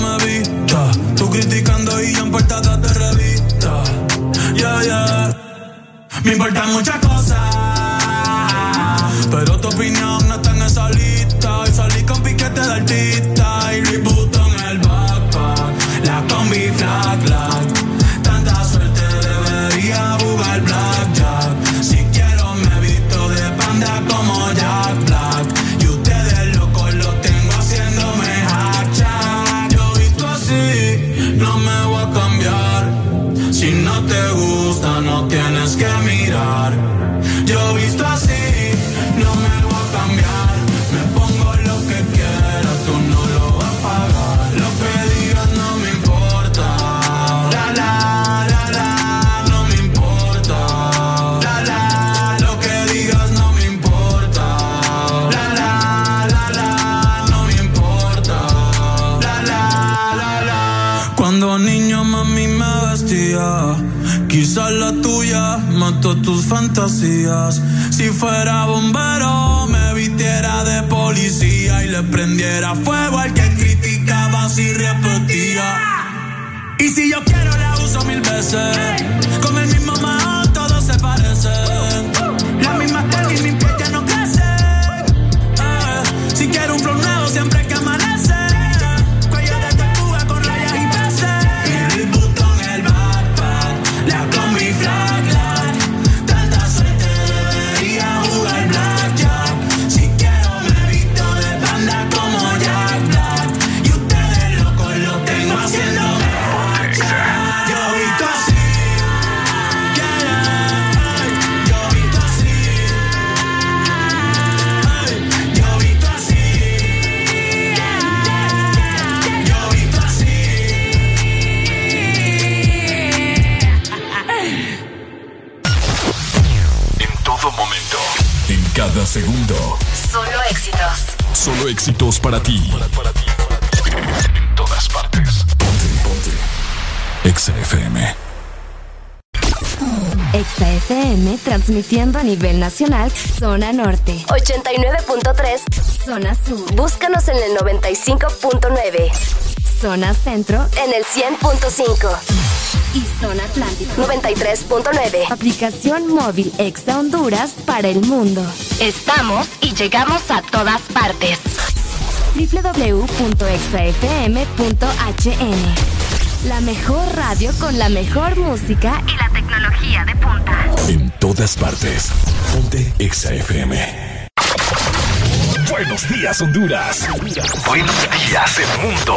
me vista. Tú criticando y yo en portadas de revista. Yeah, yeah. Me importan muchas cosas. Pero tu opinión no está en esa lista. Y salí con piquete de artista. Si fuera bombero, me vistiera de policía y le prendiera fuego al que criticaba si repetía. Y si yo quiero la uso mil veces, con el mismo mao todo se parece. La misma y mi segundo. Solo éxitos. Solo éxitos para ti. En todas partes. Ponte, ponte. Exa FM. Exa FM transmitiendo a nivel nacional, zona norte. 89.3. Zona sur. Búscanos en el 95.9. Zona centro. En el 100.5. Y zona atlántica. 93.9. Aplicación móvil Exa Honduras para el mundo. Estamos y llegamos a todas partes. www.exafm.hn La mejor radio con la mejor música Y la tecnología de punta. En todas partes. Ponte Exa FM. Buenos días, Honduras. Buenos días, el mundo.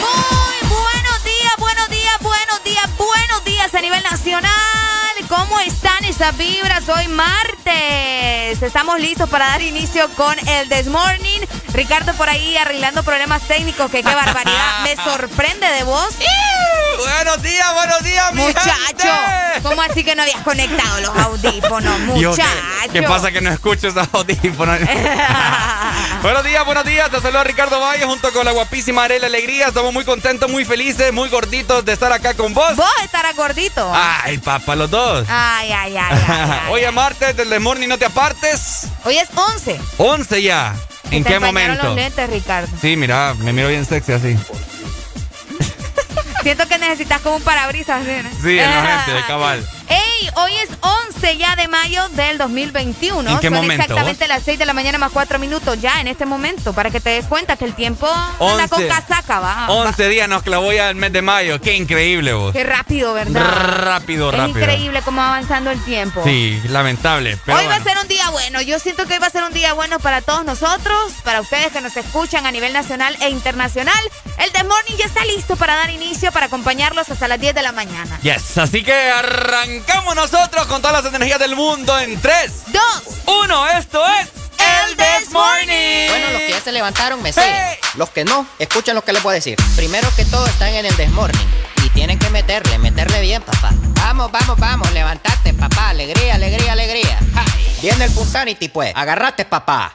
Muy buenos días, buenos días, buenos días, buenos días a nivel nacional. ¿Cómo están esas vibras? Hoy martes. Estamos listos para dar inicio con el This Morning. Ricardo por ahí arreglando problemas técnicos, que qué barbaridad. Me sorprende de vos. Buenos días, buenos días, mi Muchacho, gente. ¿cómo así que no habías conectado los audífonos, muchacho? ¿qué, qué pasa que no escucho esos audífonos? buenos días, buenos días. Te saluda Ricardo Valle junto con la guapísima Arela Alegría. Estamos muy contentos, muy felices, muy gorditos de estar acá con vos. Vos estarás gordito. Ay, papá, los dos. Ay, ay, ay. ay, ay, Hoy es martes del Morning, no te apartes. Hoy es 11. 11 ya. ¿En qué momento? los lentes, Ricardo. Sí, mira, me miro bien sexy así. Siento que necesitas como un parabrisas. ¿sí? Sí, en la gente, de cabal. ¡Ey! Hoy es 11 ya de mayo del 2021. ¿En qué Son momento? exactamente las 6 de la mañana más 4 minutos ya en este momento para que te des cuenta que el tiempo anda con casaca, va. 11 días nos clavó ya el mes de mayo. Qué increíble, vos. Qué rápido, ¿verdad? Rápido, rápido. Es increíble cómo va avanzando el tiempo. Sí, lamentable. hoy va a ser un día bueno. Yo siento que hoy va a ser un día bueno para todos nosotros, para ustedes que nos escuchan a nivel nacional e internacional. El The Morning ya está listo para dar inicio, para acompañarlos hasta las 10 de la mañana. Yes, así que arrancamos nosotros con todas las energías del mundo en 3, 2, 1. Esto es el This Morning. Bueno, los que ya se levantaron me siguen. Los que no, escuchen lo que les voy a decir. Primero que todo están en el This Morning. Y tienen que meterle, meterle bien, papá. Vamos, vamos, vamos, levantate, papá. Alegría, alegría, alegría. Viene el Punsanity, pues. Agarrate, papá.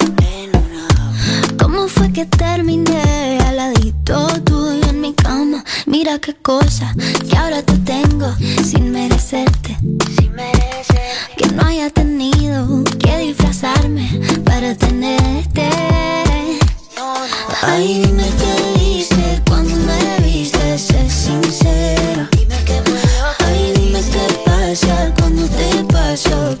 ¿Cómo fue que terminé al ladito tuyo en mi cama? Mira qué cosa que ahora te tengo sin merecerte. Sin merecerte. Que no haya tenido que disfrazarme para tenerte. No. Ay, dime qué viste cuando me viste, sé sincera. Dime qué Ay, dime qué pasa cuando te paso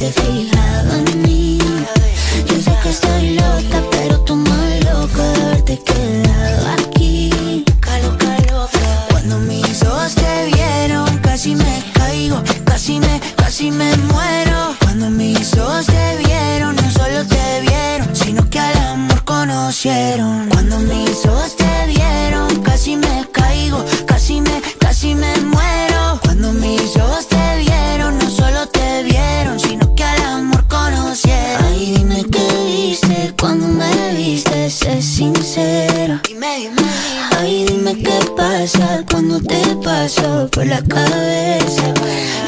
to feel. por la cabeza.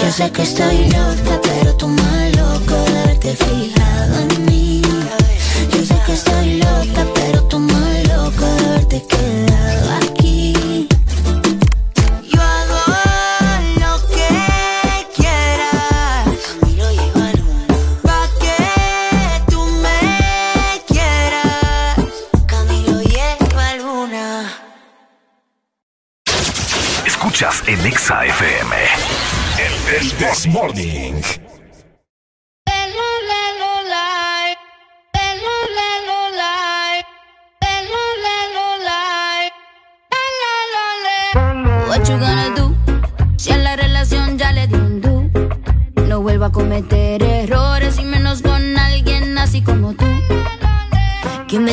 Yo sé que estoy loca, pero tú más loco de haberte fijado en mí. Yo sé que estoy loca, pero tú más loco de haberte quedado.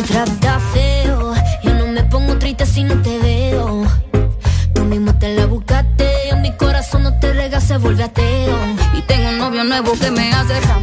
me feo. Yo no me pongo triste si no te veo. Tú mismo te la buscaste. En mi corazón no te rega, se vuelve ateo. Y tengo un novio nuevo que me hace raro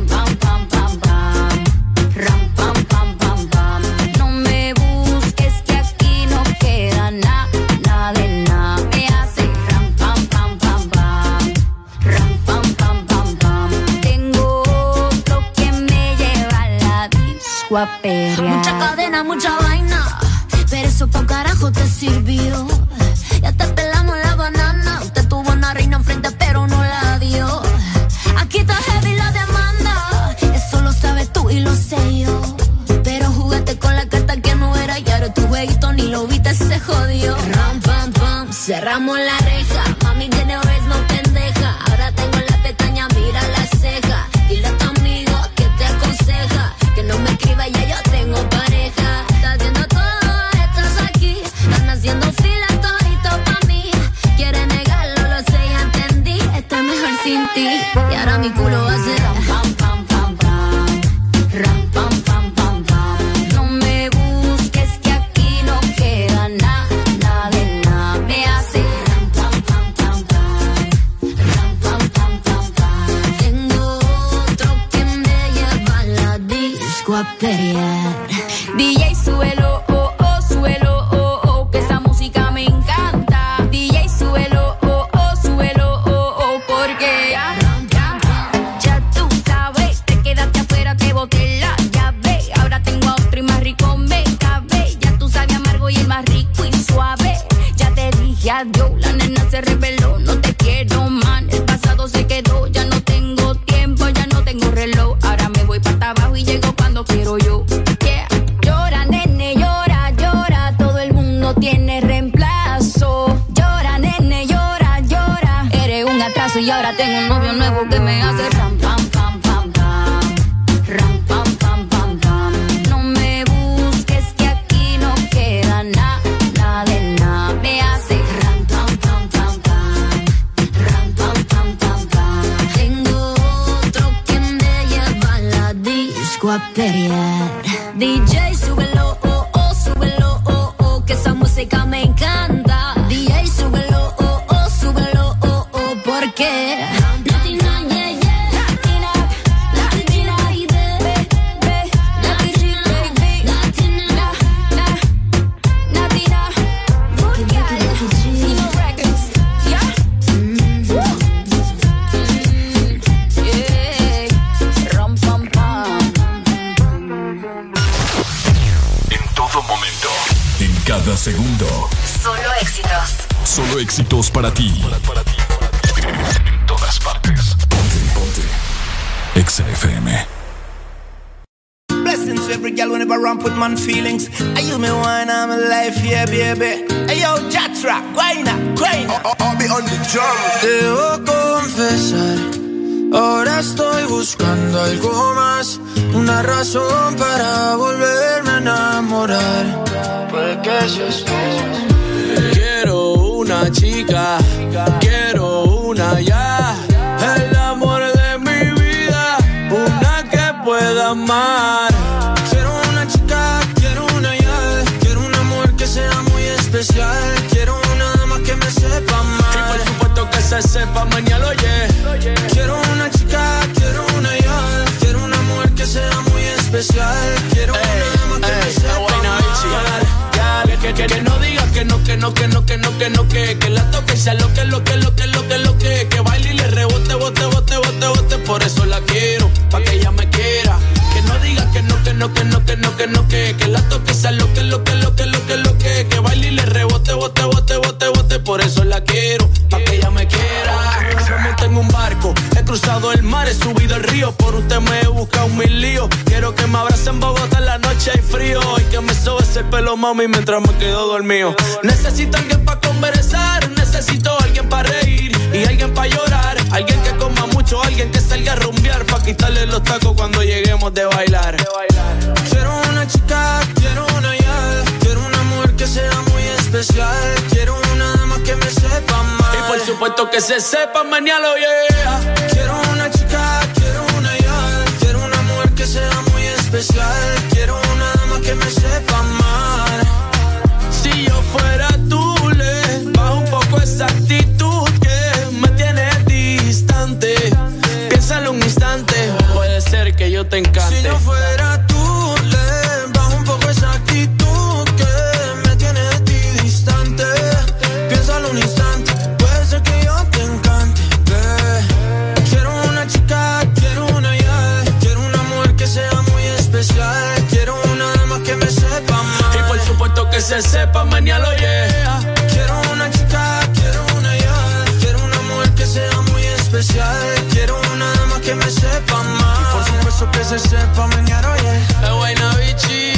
Quiero una dama que me sepa más. Y por supuesto que se sepa mañana, oye. Yeah. El Guaynabichi,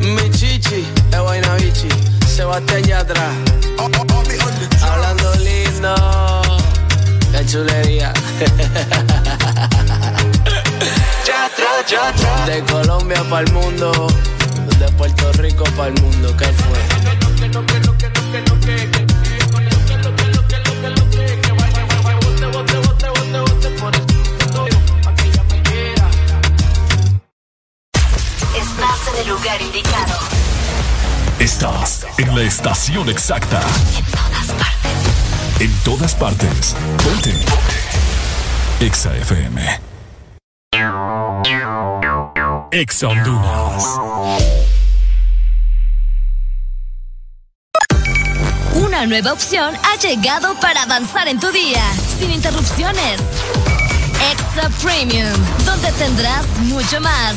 mi chichi. El Guaynabichi, se bate allá atrás. Hablando lindo, la chulería. yatra, yatra. De Colombia para el mundo, de Puerto Rico para el mundo, ¿qué fue? lugar indicado. Estás en la estación exacta. En todas partes. En todas partes. Ponte. Ponte. Exa FM. Exa Honduras. Una nueva opción ha llegado para avanzar en tu día, sin interrupciones. Exa Premium, donde tendrás mucho más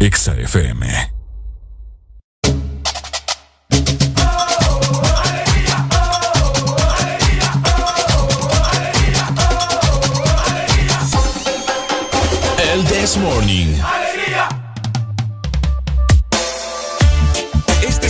Exa FM. El This Morning.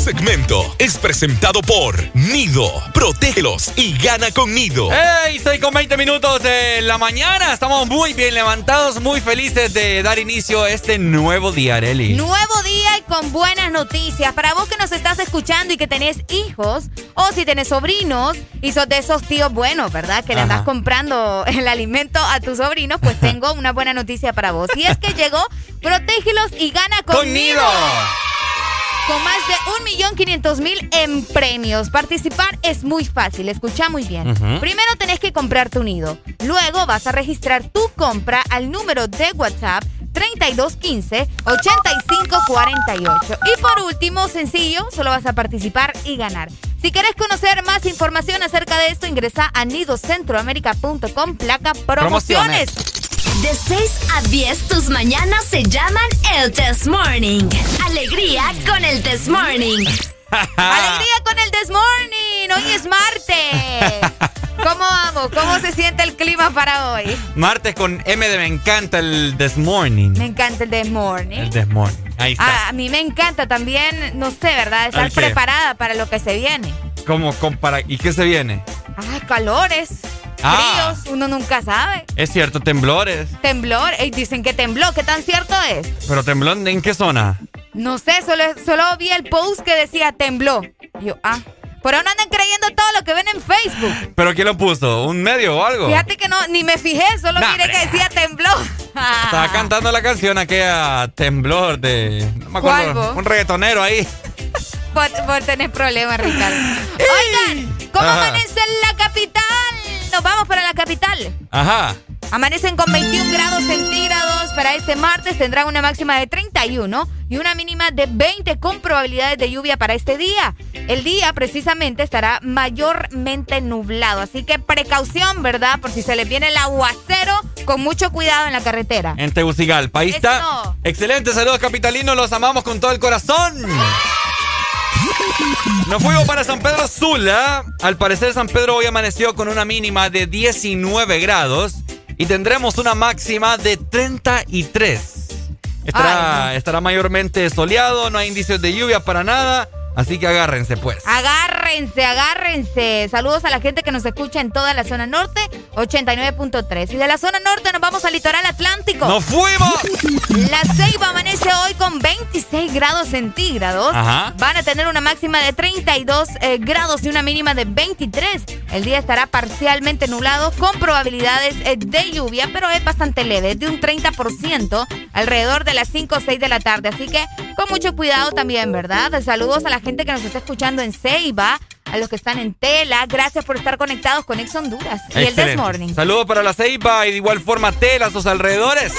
Segmento es presentado por Nido. Protégelos y gana con Nido. ¡Hey! 6 con 20 minutos de la mañana. Estamos muy bien levantados, muy felices de dar inicio a este nuevo día, Areli. Nuevo día y con buenas noticias. Para vos que nos estás escuchando y que tenés hijos, o si tenés sobrinos y sos de esos tíos buenos, ¿verdad? Que le andas Ajá. comprando el alimento a tus sobrinos, pues tengo una buena noticia para vos. Y es que llegó Protégelos y gana con, ¡Con Nido! Con más de 1.500.000 en premios. Participar es muy fácil, escucha muy bien. Primero tenés que comprar tu nido. Luego vas a registrar tu compra al número de WhatsApp 3215-8548. Y por último, sencillo, solo vas a participar y ganar. Si querés conocer más información acerca de esto, ingresa a nidocentroamerica.com placa promociones. De 6 a 10, tus mañanas se llaman el Test Morning. Alegría con el Test Morning. Alegría con el This Morning. Hoy es martes. ¿Cómo vamos? ¿Cómo se siente el clima para hoy? Martes con M de me encanta el This Morning. Me encanta el This Morning. El This Morning. Ahí está. Ah, a mí me encanta también, no sé, ¿verdad? Estar preparada para lo que se viene. ¿Cómo compara? ¿Y qué se viene? Ah, calores, Ah. fríos, uno nunca sabe. Es cierto, temblores. Temblor, dicen que tembló, ¿qué tan cierto es? Pero temblón, ¿en qué zona? No sé, solo, solo vi el post que decía tembló. Y yo, ah, por ahora no andan creyendo todo lo que ven en Facebook. ¿Pero quién lo puso? ¿Un medio o algo? Fíjate que no, ni me fijé, solo Nah, miré hombre. que decía tembló. Estaba cantando la canción aquella temblor de. No me ¿Cuál, acuerdo. Un reggaetonero ahí. Por, por tener problemas, Ricardo. Oigan, ¿cómo amanece en la capital? Nos vamos para la capital. Ajá. Amanecen con 21 grados centígrados. Para este martes tendrán una máxima de 31 y una mínima de 20 con probabilidades de lluvia para este día. El día precisamente estará mayormente nublado, así que precaución, ¿verdad? Por si se les viene el aguacero, con mucho cuidado en la carretera. En Tegucigalpa. Ahí está. Excelente. Saludos, capitalinos. Los amamos con todo el corazón. Nos fuimos para San Pedro Sula. Al parecer, San Pedro hoy amaneció con una mínima de 19 grados y tendremos una máxima de 33. Estará, estará mayormente soleado, no hay indicios de lluvia para nada, así que agárrense pues. Agárrense, agárrense. Saludos a la gente que nos escucha en toda la zona norte, 89.3. Y de la zona norte nos vamos al litoral atlántico. ¡Nos fuimos! La Ceiba amanece hoy con 26 grados centígrados. Ajá. Van a tener una máxima de 32 eh, grados y una mínima de 23. El día estará parcialmente nublado con probabilidades eh, de lluvia, pero es bastante leve, es de un 30% alrededor de las 5 o 6 de la tarde. Así que con mucho cuidado también, ¿verdad? Saludos a la gente que nos está escuchando en Ceiba, a los que están en Tela. Gracias por estar conectados con Ex Honduras y el. This Morning. Saludos para la Ceiba y de igual forma Tela sus alrededores.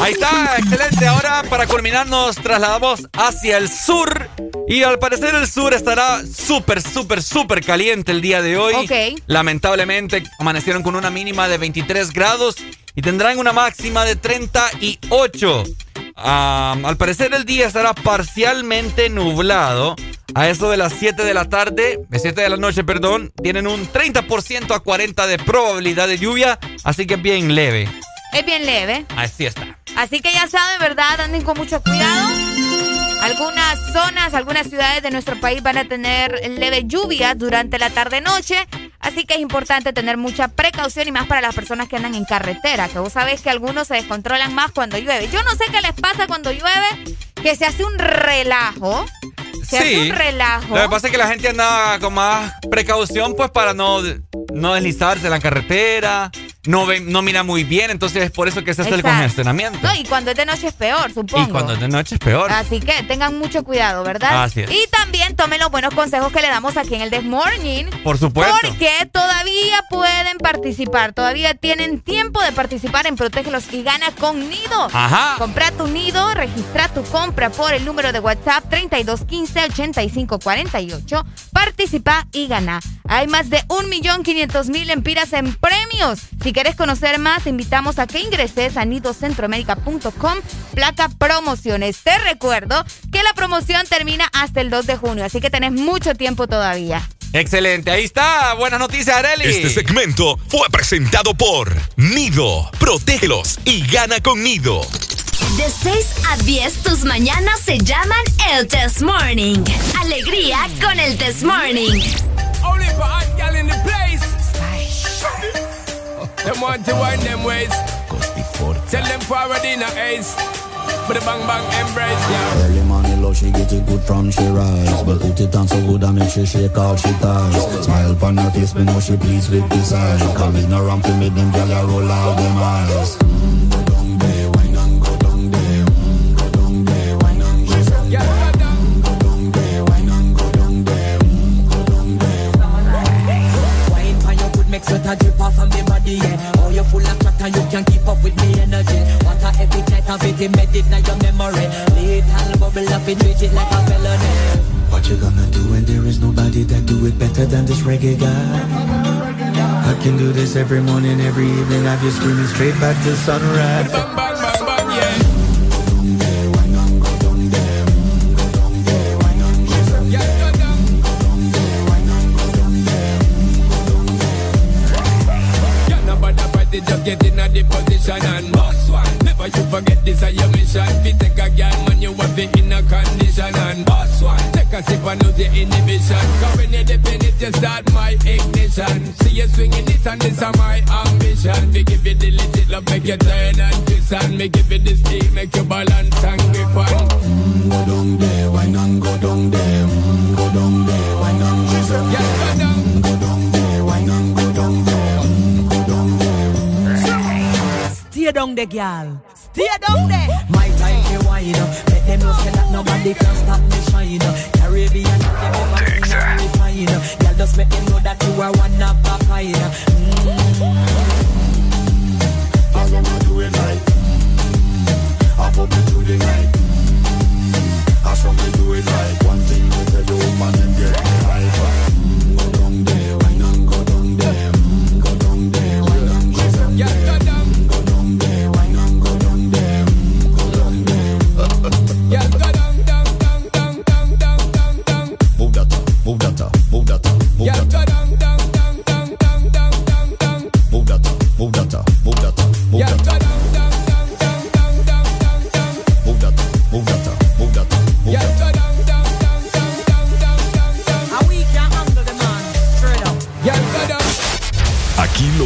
Ahí está, excelente. Ahora para culminar nos trasladamos hacia el sur. Y al parecer el sur estará súper, súper, súper caliente el día de hoy. Ok. Lamentablemente amanecieron con una mínima de 23 grados y tendrán una máxima de 38. Al parecer el día estará parcialmente nublado. A eso de las 7 de la tarde, de 7 de la noche, perdón, tienen un 30% a 40 de probabilidad de lluvia, así que bien leve. Es bien leve. Así está. Así que ya saben, ¿verdad? Anden con mucho cuidado. Algunas zonas, algunas ciudades de nuestro país van a tener leve lluvia durante la tarde-noche, así que es importante tener mucha precaución y más para las personas que andan en carretera, que vos sabés que algunos se descontrolan más cuando llueve. Yo no sé qué les pasa cuando llueve, que se hace un relajo. Se hace un relajo. Lo que pasa es que la gente anda con más precaución, pues para no, no deslizarse en la carretera no, no mira muy bien, entonces es por eso que se hace el congestionamiento. No, y cuando es de noche es peor, supongo. Y cuando es de noche es peor. Así que tengan mucho cuidado, ¿verdad? Así es. Y también tomen los buenos consejos que le damos aquí en el This Morning. Por supuesto. Porque todavía pueden participar, todavía tienen tiempo de participar en Protégelos y Gana con Nido. Ajá. Compra tu nido, registra tu compra por el número de WhatsApp 3215-8548. Participa y gana. Hay más de 1.500.000 empiras en premios. Si quieres conocer más, te invitamos a que ingreses a nidocentroamérica.com, placa promociones. Te recuerdo que la promoción termina hasta el 2 de junio, así que tenés mucho tiempo todavía. Excelente, ahí está. Buenas noticias, Areli. Este segmento fue presentado por Nido. Protégelos y gana con Nido. De 6 a 10, tus mañanas se llaman el Test Morning. Alegría con el Test Morning. Only for in the place. Them want to wind them ways. Tell them forward in a ace. But the bang bang embrace, yeah. Early money low, she get it good from she rise. But put it on so good I make she shake all she ties. Smile upon her face, me know she pleased with design. Come in around to me, them gyal a roll out them eyes. Mm, sweat a drip off of me body, yeah. Oh, you full of chatter, you can't keep up with me energy. What a epic night of it, embedded in your memory. Little bubble up, it treat it like a felony. What you gonna do when there is nobody that do it better than this reggae guy? I can do this every morning, every evening. I've you screaming straight back to sunrise. Just get in a the position and boss one. Never you forget this is your mission. Fi take a girl, man, you want fi in a condition and boss one. Take a sip and lose your inhibition. Cause when you dip in it, you start my ignition. See you swinging it and this is my ambition. Fi give you the legit love, make you turn and twist and me give you the steam, make you balance and grip on. Mm, go down there, wine and go down there. Mm, go down there, wine and go down there. Stay down there, girl. Stay down there. My time to wine up. Let them know say that nobody can stop me shine up. Caribbean, them never refine up. Girl, just make them know that you are one of a kind. I wanna do it like mm, I put me through the night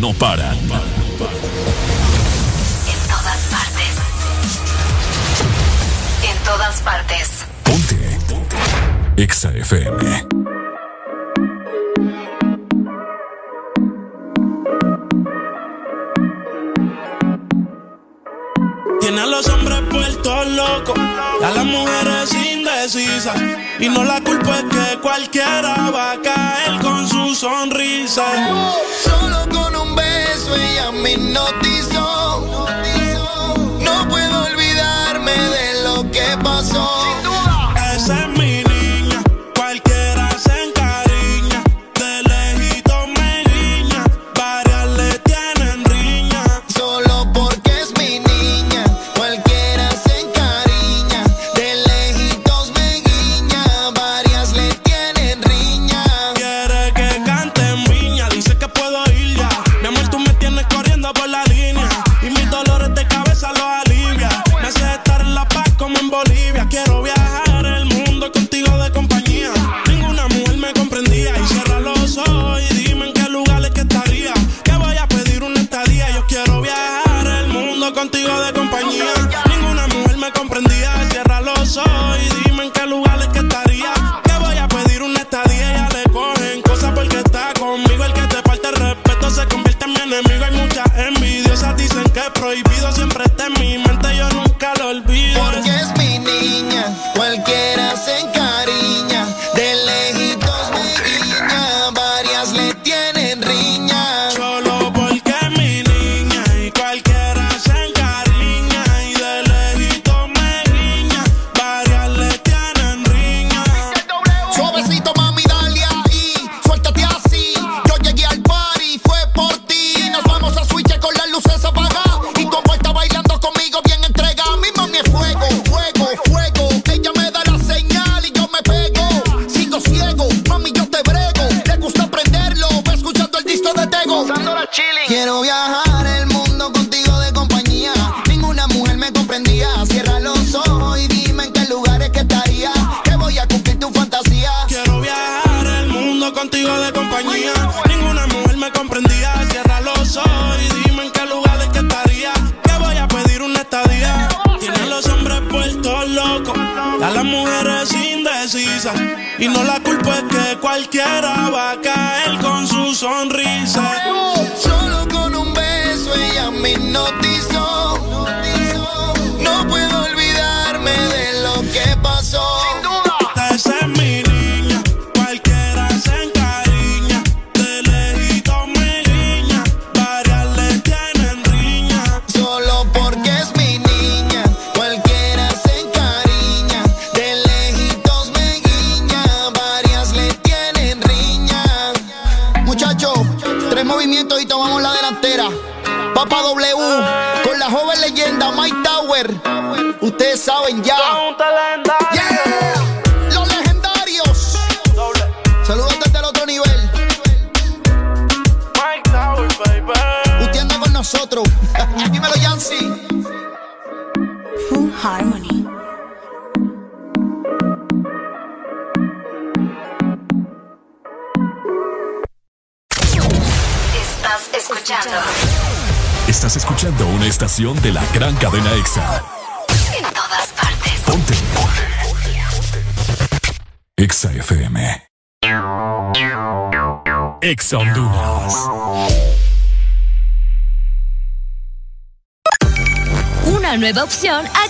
No paran.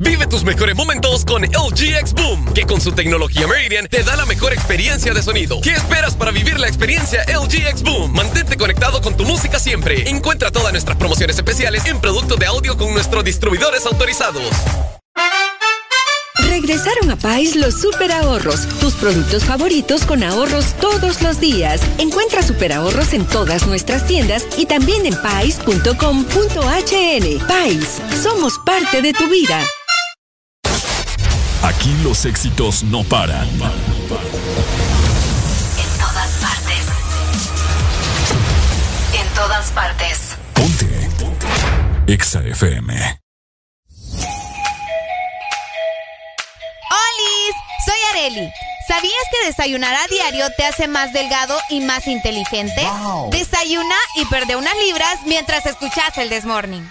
Vive tus mejores momentos con LG X Boom, que con su tecnología Meridian te da la mejor experiencia de sonido. ¿Qué esperas para vivir la experiencia LG X Boom? Mantente conectado con tu música siempre. Encuentra todas nuestras promociones especiales en productos de audio con nuestros distribuidores autorizados. Regresaron a Pais los super ahorros, tus productos favoritos con ahorros todos los días. Encuentra super ahorros en todas nuestras tiendas y también en pais.com.hn. Pais, somos parte de tu vida. Aquí los éxitos no paran. En todas partes. En todas partes. Ponte. EXA FM. ¡Holis! Soy Areli. ¿Sabías que desayunar a diario te hace más delgado y más inteligente? Desayuna y perde unas libras mientras escuchas el Desmorning.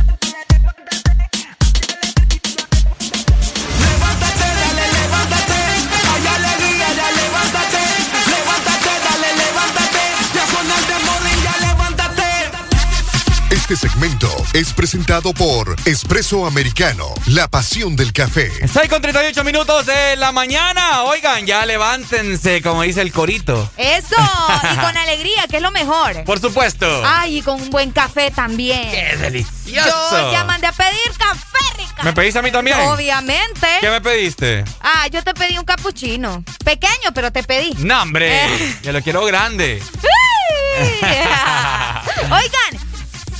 Este segmento es presentado por Espresso Americano, la pasión del café. 6 con 38 minutos de la mañana. Oigan, ya levántense, como dice el corito. Eso, y con alegría, que es lo mejor. Por supuesto. Ay, y con un buen café también. ¡Qué delicioso! Yo ya mandé a pedir café, rica. ¿Me pediste a mí también? Obviamente. ¿Qué me pediste? Ah, yo te pedí un capuchino. Pequeño, pero te pedí. No, hombre. Eh. Yo lo quiero grande. Oigan,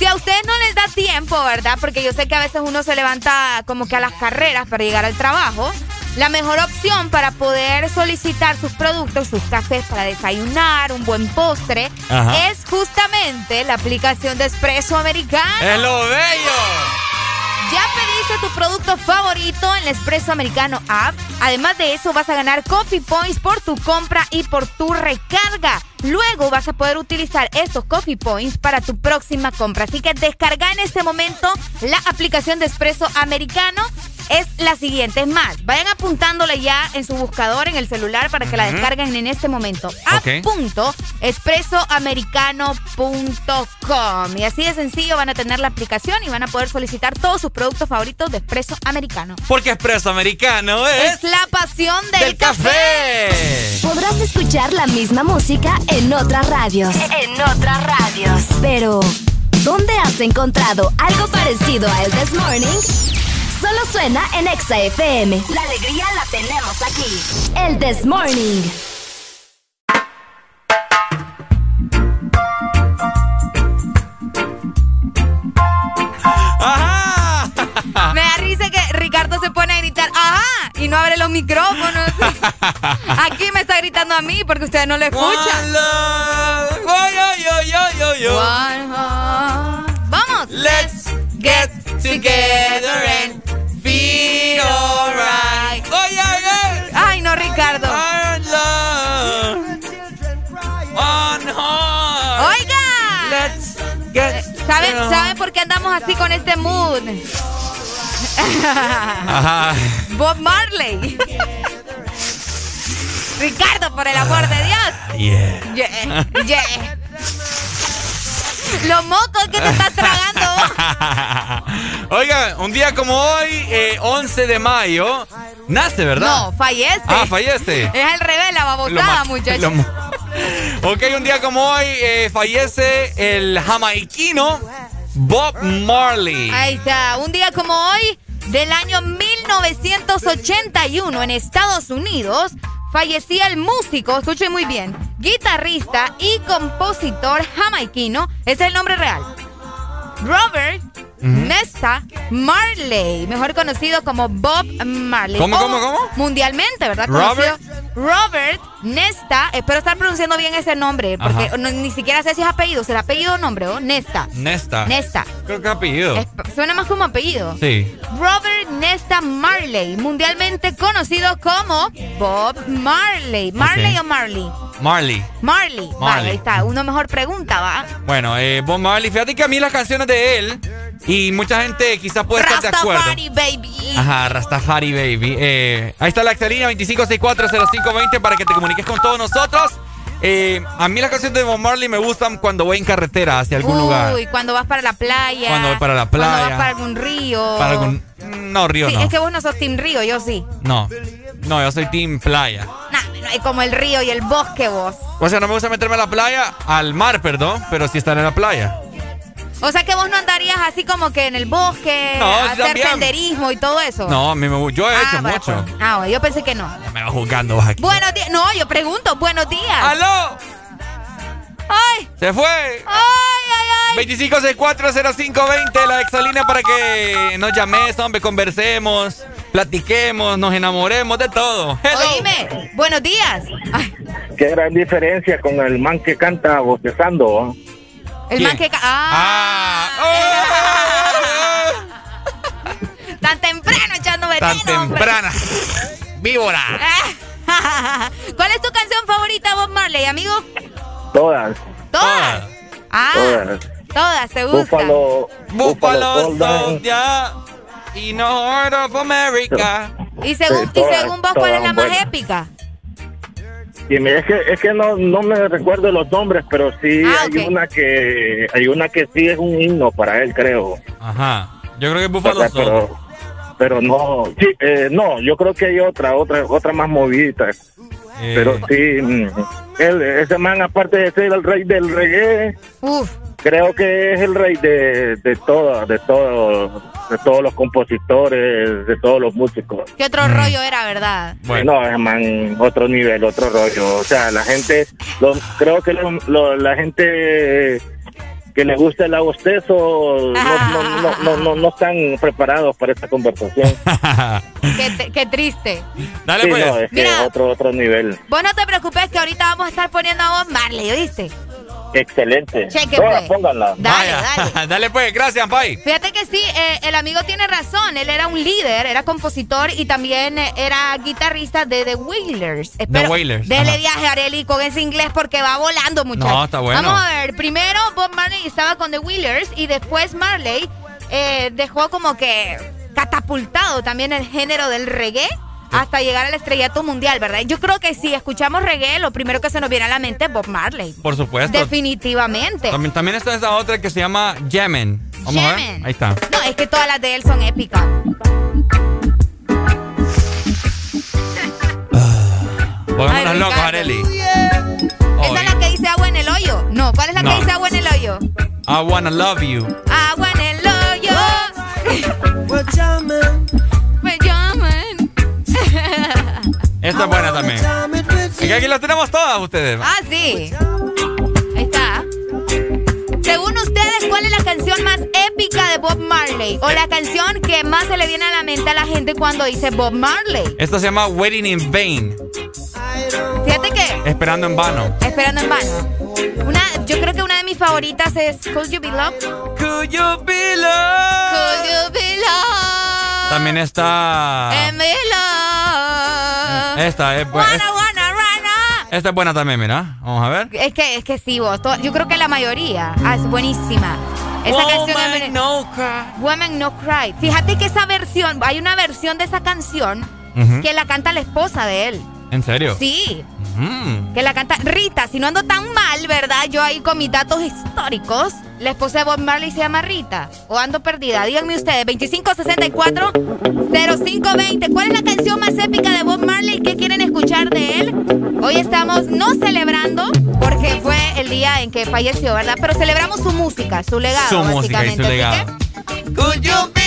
si a ustedes no les da tiempo, ¿verdad? Porque yo sé que a veces uno se levanta como que a las carreras para llegar al trabajo. La mejor opción para poder solicitar sus productos, sus cafés para desayunar, un buen postre, Ajá. es justamente la aplicación de Espresso Americano. ¡Es lo bello! Ya pediste tu producto favorito en la Espresso Americano app. Además de eso, vas a ganar Coffee Points por tu compra y por tu recarga. Luego vas a poder utilizar estos Coffee Points para tu próxima compra. Así que descarga en este momento la aplicación de Espresso Americano. Es la siguiente. Es más, vayan apuntándole ya en su buscador en el celular para que la descarguen en este momento. A.expresoamericano.com. Y así de sencillo van a tener la aplicación y van a poder solicitar todos sus productos favoritos de Espresso Americano. Porque Espresso Americano es. Es la pasión del, café. Podrás escuchar la misma música en otras radios. En otras radios. Pero, ¿dónde has encontrado algo parecido a El This Morning? Solo suena en Exa FM. La alegría la tenemos aquí. El This Morning. ¡Ajá! Me da risa que Ricardo se pone a gritar ¡Ajá! y no abre los micrófonos. Aquí me está gritando a mí porque ustedes no lo escuchan. One heart. Vamos. Let's get together and feel alright. Oye, oye. Ay, no, Ricardo. Oiga. Let's get ¿Saben, ¿Saben por qué andamos así con este mood? Ajá. Bob Marley. Ricardo, por el amor de Dios. Yeah. Yeah, yeah. Los mocos que te estás tragando. Oiga, un día como hoy, eh, 11 de mayo, nace, ¿verdad? No, fallece. Ah, fallece. Es al revés, la babosada, muchachos. ok, un día como hoy eh, fallece el jamaiquino Bob Marley. Ahí está. Un día como hoy, del año 1981, en Estados Unidos, fallecía el músico, escuchen muy bien, guitarrista y compositor jamaiquino, ese es el nombre real. Robert Nesta Marley, mejor conocido como Bob Marley. ¿Cómo, O cómo, cómo? Mundialmente, ¿verdad? Robert. Conocido- Robert Nesta, espero estar pronunciando bien ese nombre, porque no- ni siquiera sé si es apellido, será apellido o nombre, ¿o? Nesta. Nesta. Nesta. Creo que es apellido. Es- suena más como apellido. Sí. Robert Nesta Marley, mundialmente conocido como Bob Marley. ¿Marley o Marley? Marley. Marley. Vale, Marley. ahí está. Uno mejor pregunta, ¿va? Bueno, eh, Bob Marley, fíjate que a mí las canciones de él, y mucha gente quizás puede estar de acuerdo. Rastafari, baby. Ajá, Rastafari Baby. Eh, ahí está la excelina 25640520 para que te comuniques con todos nosotros. Eh, a mí las canciones de Bob Marley me gustan cuando voy en carretera hacia algún lugar. Uy, cuando vas para la playa. Cuando voy para la Cuando playa. vas para algún río. Para algún... No, Río Sí, no. es que vos no sos Team Río, yo sí. No. No, yo soy Team Playa. Nah, no como el río y el bosque vos. O sea, no me gusta meterme a la playa, al mar, perdón, pero sí estar en la playa. O sea que vos no andarías así como que en el bosque, No, a sí, hacer también. senderismo y todo eso. No, a mí me yo he Ah, hecho mucho. pues. Ah, bueno, yo pensé que no. Me va juzgando vos aquí. Buenos días. No, yo pregunto, buenos días. ¡Aló! ¡Ay! ¡Se fue! ¡Ay, ay, ay! 25640520, la exalina para que nos llames, hombre, conversemos, platiquemos, nos enamoremos de todo. Hello. Oíme, buenos días. Ay, Qué gran diferencia con el man que canta bostezando. ¿no? El ¿Quién? man que... ca- Ah, Tan temprano echando veneno, Tan hombre. temprana. Víbora. ¿Cuál es tu canción favorita, Bob Marley, amigo? Todas, Todas. Ah, todas. todas, te gustan. Búfalo, Búfalo. Soldier y no Heart of America. Y según, Sí, y todas, según vos, ¿cuál es la más buenas. épica? Y me- es que, es que no, no me recuerdo los nombres, pero sí Ah, hay una que hay una que sí es un himno para él, creo. Ajá. Yo creo que es O Búfalo sea, Soldier. pero, pero no, sí, eh, no, yo creo que hay otra, otra, otra más movidita. Eh, Pero sí, mm, él, ese man, aparte de ser el rey del reggae, Uf, creo que es el rey de, de todo, de todo, de todos los compositores, de todos los músicos. qué otro Mm. rollo era, ¿verdad? Bueno. No, ese man, otro nivel, otro rollo. O sea, la gente, lo- creo que lo- lo- la gente que le gusta el agostezo no, no, no, no, no, no están preparados para esta conversación. Qué, te- qué triste. Dale Sí, pues. no, es que Mira. otro, otro nivel. Vos no te preocupes que ahorita vamos a estar poniendo a Bob Marley, ¿oíste? Excelente. Cheque, Todas, pues. pónganla. Dale, Vaya. dale. Dale pues, gracias, Pai. Fíjate que sí, eh, el amigo tiene razón. Él era un líder, era compositor y también eh, era guitarrista de The Wailers. Espero- Wailers, Dele viaje, Areli, con ese inglés porque va volando, muchachos. No, está bueno. Vamos a ver. Primero, Bob Marley estaba con The Wailers y después Marley eh, dejó como que catapultado también el género del reggae hasta llegar al estrellato mundial, ¿verdad? Yo creo que si escuchamos reggae, lo primero que se nos viene a la mente es Bob Marley. Por supuesto. Definitivamente. También, también está esa otra que se llama Yemen. Vamos a ver. Ahí está. No, es que todas las de él son épicas. Pongámonos locos, Areli. ¿Esa es la que dice agua en el hoyo? No, ¿cuál es la No. que dice agua en el hoyo? I wanna love you. Agua en el hoyo. Esta es buena también. Es que aquí las tenemos todas ustedes. Ah, sí. Ahí está. Según ustedes, ¿cuál es la canción más épica de Bob Marley? O la canción que más se le viene a la mente a la gente cuando dice Bob Marley. Esta se llama Waiting in Vain. Fíjate que, Esperando en vano. esperando en vano. Una, yo creo que una de mis favoritas es Could You Be Love? Could You Be Love? Could You Be Love? También está. Be love. Esta es, bu- es- Wanna, wanna, esta es buena también, mira. Vamos a ver. Es que, es que sí, vos. yo creo que la mayoría. Ah, es buenísima. Esa Woman canción es No Cry. Woman No Cry. Fíjate que esa versión, hay una versión de esa canción que la canta la esposa de él. ¿En serio? Sí, Que la canta Rita. Si no ando tan mal, ¿verdad? Yo ahí con mis datos históricos. La esposa de Bob Marley se llama Rita. O ando perdida. Díganme ustedes, 2564-0520. ¿Cuál es la canción más épica de Bob Marley? ¿Qué quieren escuchar de él? Hoy estamos no celebrando, porque fue el día en que falleció, ¿verdad? Pero celebramos su música, su legado. Su música y su legado. que,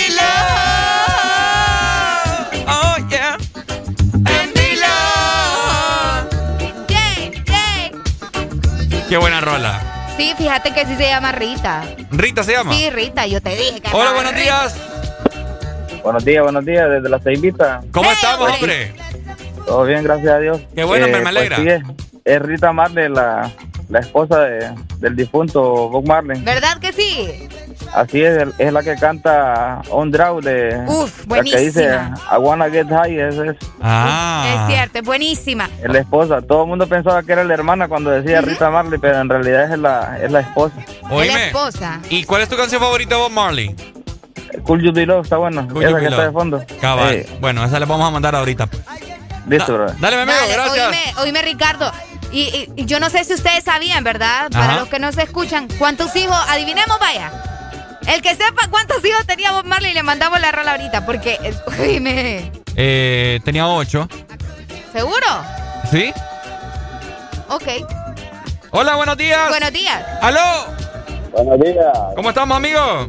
Qué buena rola. Sí, fíjate que sí se llama Rita. Rita se llama. Sí, Rita, yo te dije que Hola, buenos Rita. días. Buenos días, buenos días, desde la Ceibita. ¿Cómo estamos, hombre? Todo bien, gracias a Dios. Qué bueno, me- me pues alegra. sí, es, es Rita Marley, la, la esposa de- del difunto Bob Marley. ¿Verdad que sí? Así es, es la que canta On Draw de... Uf, La que dice buenísima. I wanna get high, esa es, Ah. Es cierto, es buenísima. es la esposa. Todo el mundo pensaba que era la hermana cuando decía Rita Marley, pero en realidad es la, es la esposa. Es la Oíme. esposa. ¿Y cuál es tu canción favorita Bob Marley? Cool You Be Love, está bueno. Esa que está de fondo. Cabal. Eh, Bueno, esa le vamos a mandar ahorita. listo, bro. Dale, mi amigo, Dale, gracias. Oíme, oíme, Ricardo. Y, y- y yo no sé si ustedes sabían, ¿verdad? Para Ajá. los que no se escuchan, ¿cuántos hijos? Adivinemos, vaya. El que sepa cuántos hijos tenía Bob Marley, le mandamos la rola ahorita, porque, eh, oíme, Eh, tenía ocho. ¿seguro? ¿Sí? Ok. Hola, buenos días. Buenos días. ¡Aló! Buenos días. ¿Cómo estamos, amigo?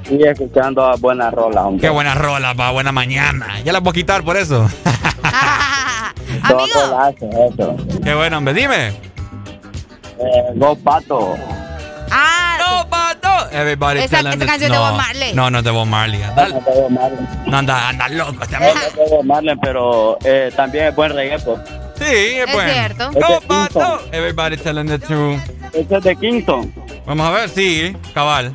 Aquí escuchando a buena rola, hombre. Qué buena rola, pa, buena mañana. Ya la puedo quitar por eso. Eso. Qué bueno, hombre. Dime. Eh, Go Pato. Ah. Everybody Esa- telling esa the- canción de no, Bob Marley. No, no es de Bob Marley. Anda, No, no es de Marley. no, anda, anda loco. este No, es de Bob Marley, pero eh, también es buen reggae, pues. Sí, es Es bueno. cierto. ¡No! Everybody telling the truth. Este es de Kingston. Vamos a ver, sí, cabal.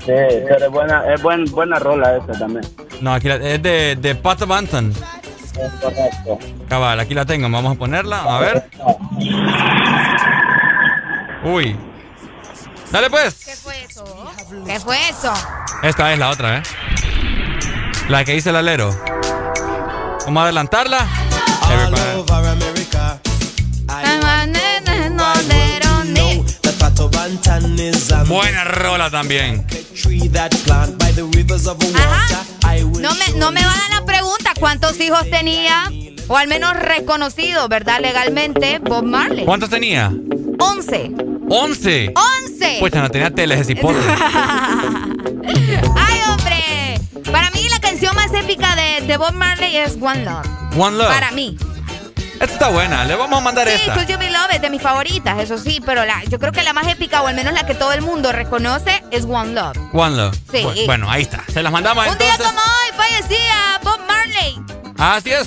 Sí, pero es buena, es buen, buena rola esa también. No, aquí la- es de, de Pato Banton. Es correcto. Cabal, aquí la tengo. Vamos a ponerla. A ver. Uy. Dale pues. ¿Qué fue eso? ¿Qué fue eso? Esta es la otra, ¿eh? La que dice el alero. Vamos a adelantarla. Buena rola también. No me, no me van a la pregunta cuántos hijos tenía, o al menos reconocido, ¿verdad? Legalmente, Bob Marley. ¿Cuántos tenía? 11. ¡Once! ¡11! Pues no tenía tele ese cipote. ¡Ay, hombre! Para mí la canción más épica de, de Bob Marley es One Love. One Love. Para mí. Esta está buena. Le vamos a mandar Sí, esta. Could You Be Love es de mis favoritas, eso sí, pero la, yo creo que la más épica, o al menos la que todo el mundo reconoce, es One Love. One Love. Sí. Bu- Bueno, ahí está. Se las mandamos Un día como hoy fallecía Bob Marley. Así es.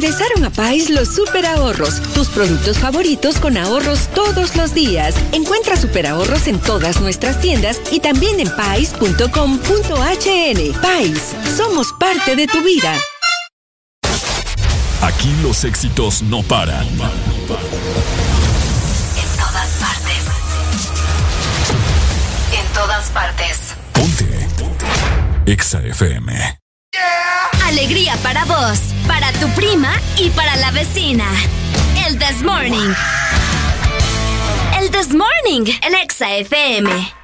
Regresaron a Pais los super ahorros, tus productos favoritos con ahorros todos los días. Encuentra super ahorros en todas nuestras tiendas y también en pais.com.hn. Pais, somos parte de tu vida. Aquí los éxitos no paran. En todas partes. En todas partes. Ponte. Exa FM. Alegría para vos, tu prima y para la vecina. El This Morning. El This Morning, el Exa FM.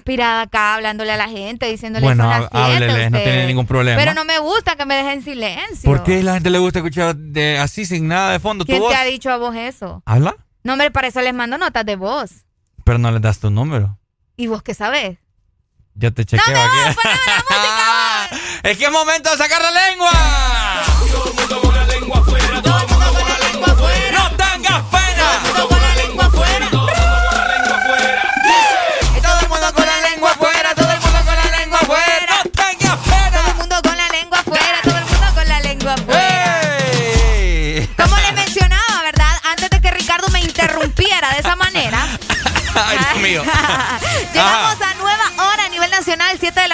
inspirada acá hablándole a la gente, diciéndole bueno, son no tiene ningún problema. Pero no me gusta que me dejen silencio. ¿Por qué a la gente le gusta escuchar así sin nada de fondo? ¿Quién ¿Tu te ha dicho a vos eso? ¿Habla? No, hombre, para eso les mando notas de voz. Pero no les das tu número. ¿Y vos qué sabés? Yo te chequeo no, no, aquí. La música, es que es momento de sacar la lengua.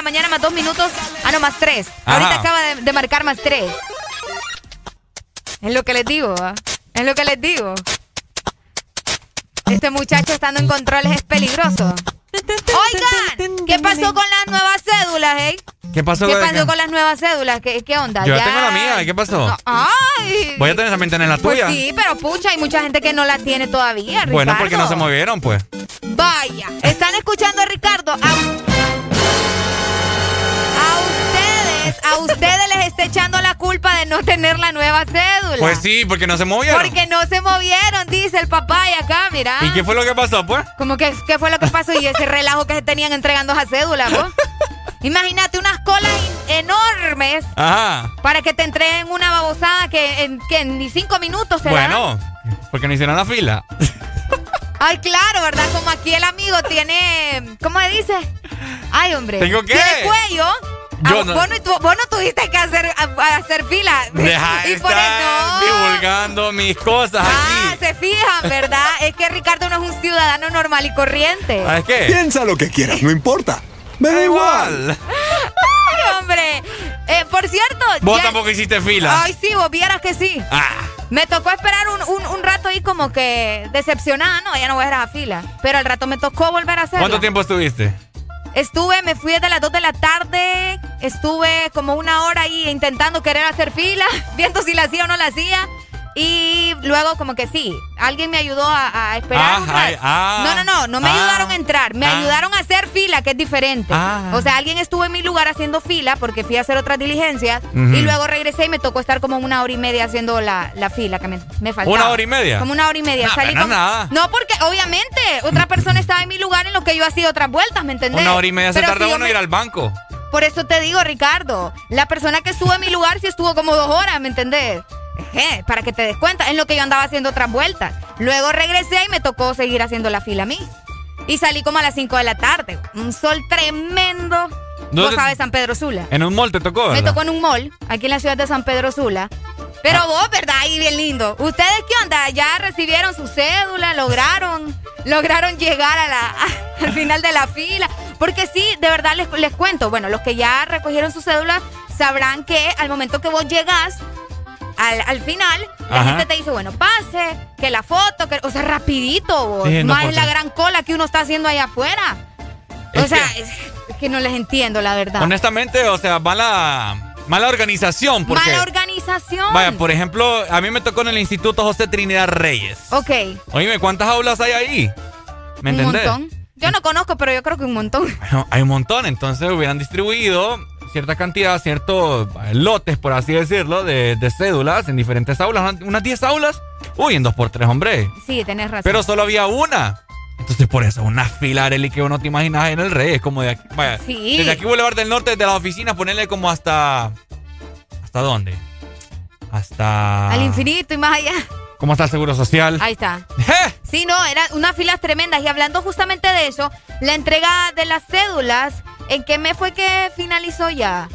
mañana más dos minutos. Ah, no, más tres. Ahorita acaba de, marcar más tres. Es lo que les digo. ¿ah? Es lo que les digo. Este muchacho estando en controles es peligroso. Oigan, ¿qué pasó con las nuevas cédulas, eh? ¿Qué pasó, ¿Qué pasó con las nuevas cédulas? ¿Qué, onda? Yo tengo la mía, ¿qué pasó? Ay. Voy a tener también tener la pues tuya. Pues sí, pero pucha, hay mucha gente que no la tiene todavía. Ricardo. Bueno, porque no se movieron, pues. Tener la nueva cédula. Pues sí, porque no se movieron. Porque no se movieron, dice el papá y acá, mira. ¿Y qué fue lo que pasó, pues? Como que, ¿qué fue lo que pasó? Y ese relajo que se tenían entregando esa cédula, ¿vos? Imagínate unas colas enormes Ajá. para que te entreguen una babosada que en, que en ni cinco minutos se. Bueno, porque no hicieron la fila. Ay, claro, ¿verdad? Como aquí el amigo tiene. ¿Cómo se dice? Ay, hombre. ¿Tengo qué? Tiene cuello. Yo Ah, no- vos, no, vos no tuviste que hacer, hacer fila. Deja de y por estar eso. divulgando mis cosas Ah, aquí. se fijan, ¿verdad? Es que Ricardo no es un ciudadano normal y corriente. ¿Sabes qué? Piensa lo que quieras, no importa. Me da igual. Ay, hombre. Eh, por cierto. Vos ya- tampoco hiciste fila. Ay, sí, vos vieras que sí. Ah, Me tocó esperar un, un- un rato ahí como que decepcionada. No, ya no voy a ir a la fila. Pero al rato me tocó volver a hacerlo. ¿Cuánto tiempo estuviste? Estuve, me fui desde las 2 de la tarde, estuve como una hora ahí intentando querer hacer fila, viendo si la hacía o no la hacía. Y luego como que sí, alguien me ayudó a, a esperar. Ah, un rato. ay, ah, no, no, no, no me ah, ayudaron a entrar, me ah. ayudaron a hacer fila, que es diferente. O sea, alguien estuvo en mi lugar haciendo fila porque fui a hacer otras diligencias y luego regresé y me tocó estar como una hora y media haciendo la, la fila que me, me faltaba. ¿Una hora y media? Como una hora y media. No, Salí no como- nada. No, porque obviamente otra persona estaba en mi lugar en lo que yo hacía otras vueltas, ¿me entendés? Una hora y media se tarda si uno me- ir al banco. por eso te digo, Ricardo, la persona que estuvo en mi lugar sí estuvo como dos horas, ¿me entendés? Para que te des cuenta, en lo que yo andaba haciendo otras vueltas. Luego regresé y me tocó seguir haciendo la fila a mí. Y salí como a las 5 de la tarde. Un sol tremendo. Vos ¿Dónde- sabes, San Pedro Sula. En un mall te tocó, Me ¿verdad? tocó en un mall, aquí en la ciudad de San Pedro Sula. Pero Ah. vos, ¿verdad? Ahí bien lindo. ¿Ustedes qué onda? ¿Ya recibieron su cédula? ¿Lograron? ¿Lograron llegar a la, al final de la fila? Porque sí, de verdad les, les cuento. Bueno, los que ya recogieron su cédula sabrán que al momento que vos llegas al, al final, la Ajá. gente te dice, bueno, pase, que la foto, que, o sea, rapidito, vos. Sí, no no, es la gran cola que uno está haciendo allá afuera. O sea, que- es, que no les entiendo, la verdad. Honestamente, o sea, mala, mala organización. Porque, Mala organización. Vaya, por ejemplo, a mí me tocó en el Instituto José Trinidad Reyes. Ok. Oíme, ¿cuántas aulas hay ahí? ¿Me un entendés? montón. Yo no conozco, pero yo creo que un montón. Bueno, hay un montón, entonces hubieran distribuido cierta cantidad, ciertos eh, lotes, por así decirlo, de, de cédulas en diferentes aulas, unas- unas 10 aulas. Uy, en 2x3, hombre. Sí, tenés razón. Pero solo había una. Entonces, por eso, una fila, Arely, que uno te imaginas en el Rey. Es como de aquí. Vaya, Sí. desde aquí, Boulevard del Norte, desde las oficinas, ponerle como hasta. ¿Hasta dónde? Hasta. Al infinito y más allá. ¿Cómo está el Seguro Social? Ahí está. Sí, no, eran unas filas tremendas. Y hablando justamente de eso, la entrega de las cédulas, ¿en qué mes fue que finalizó ya?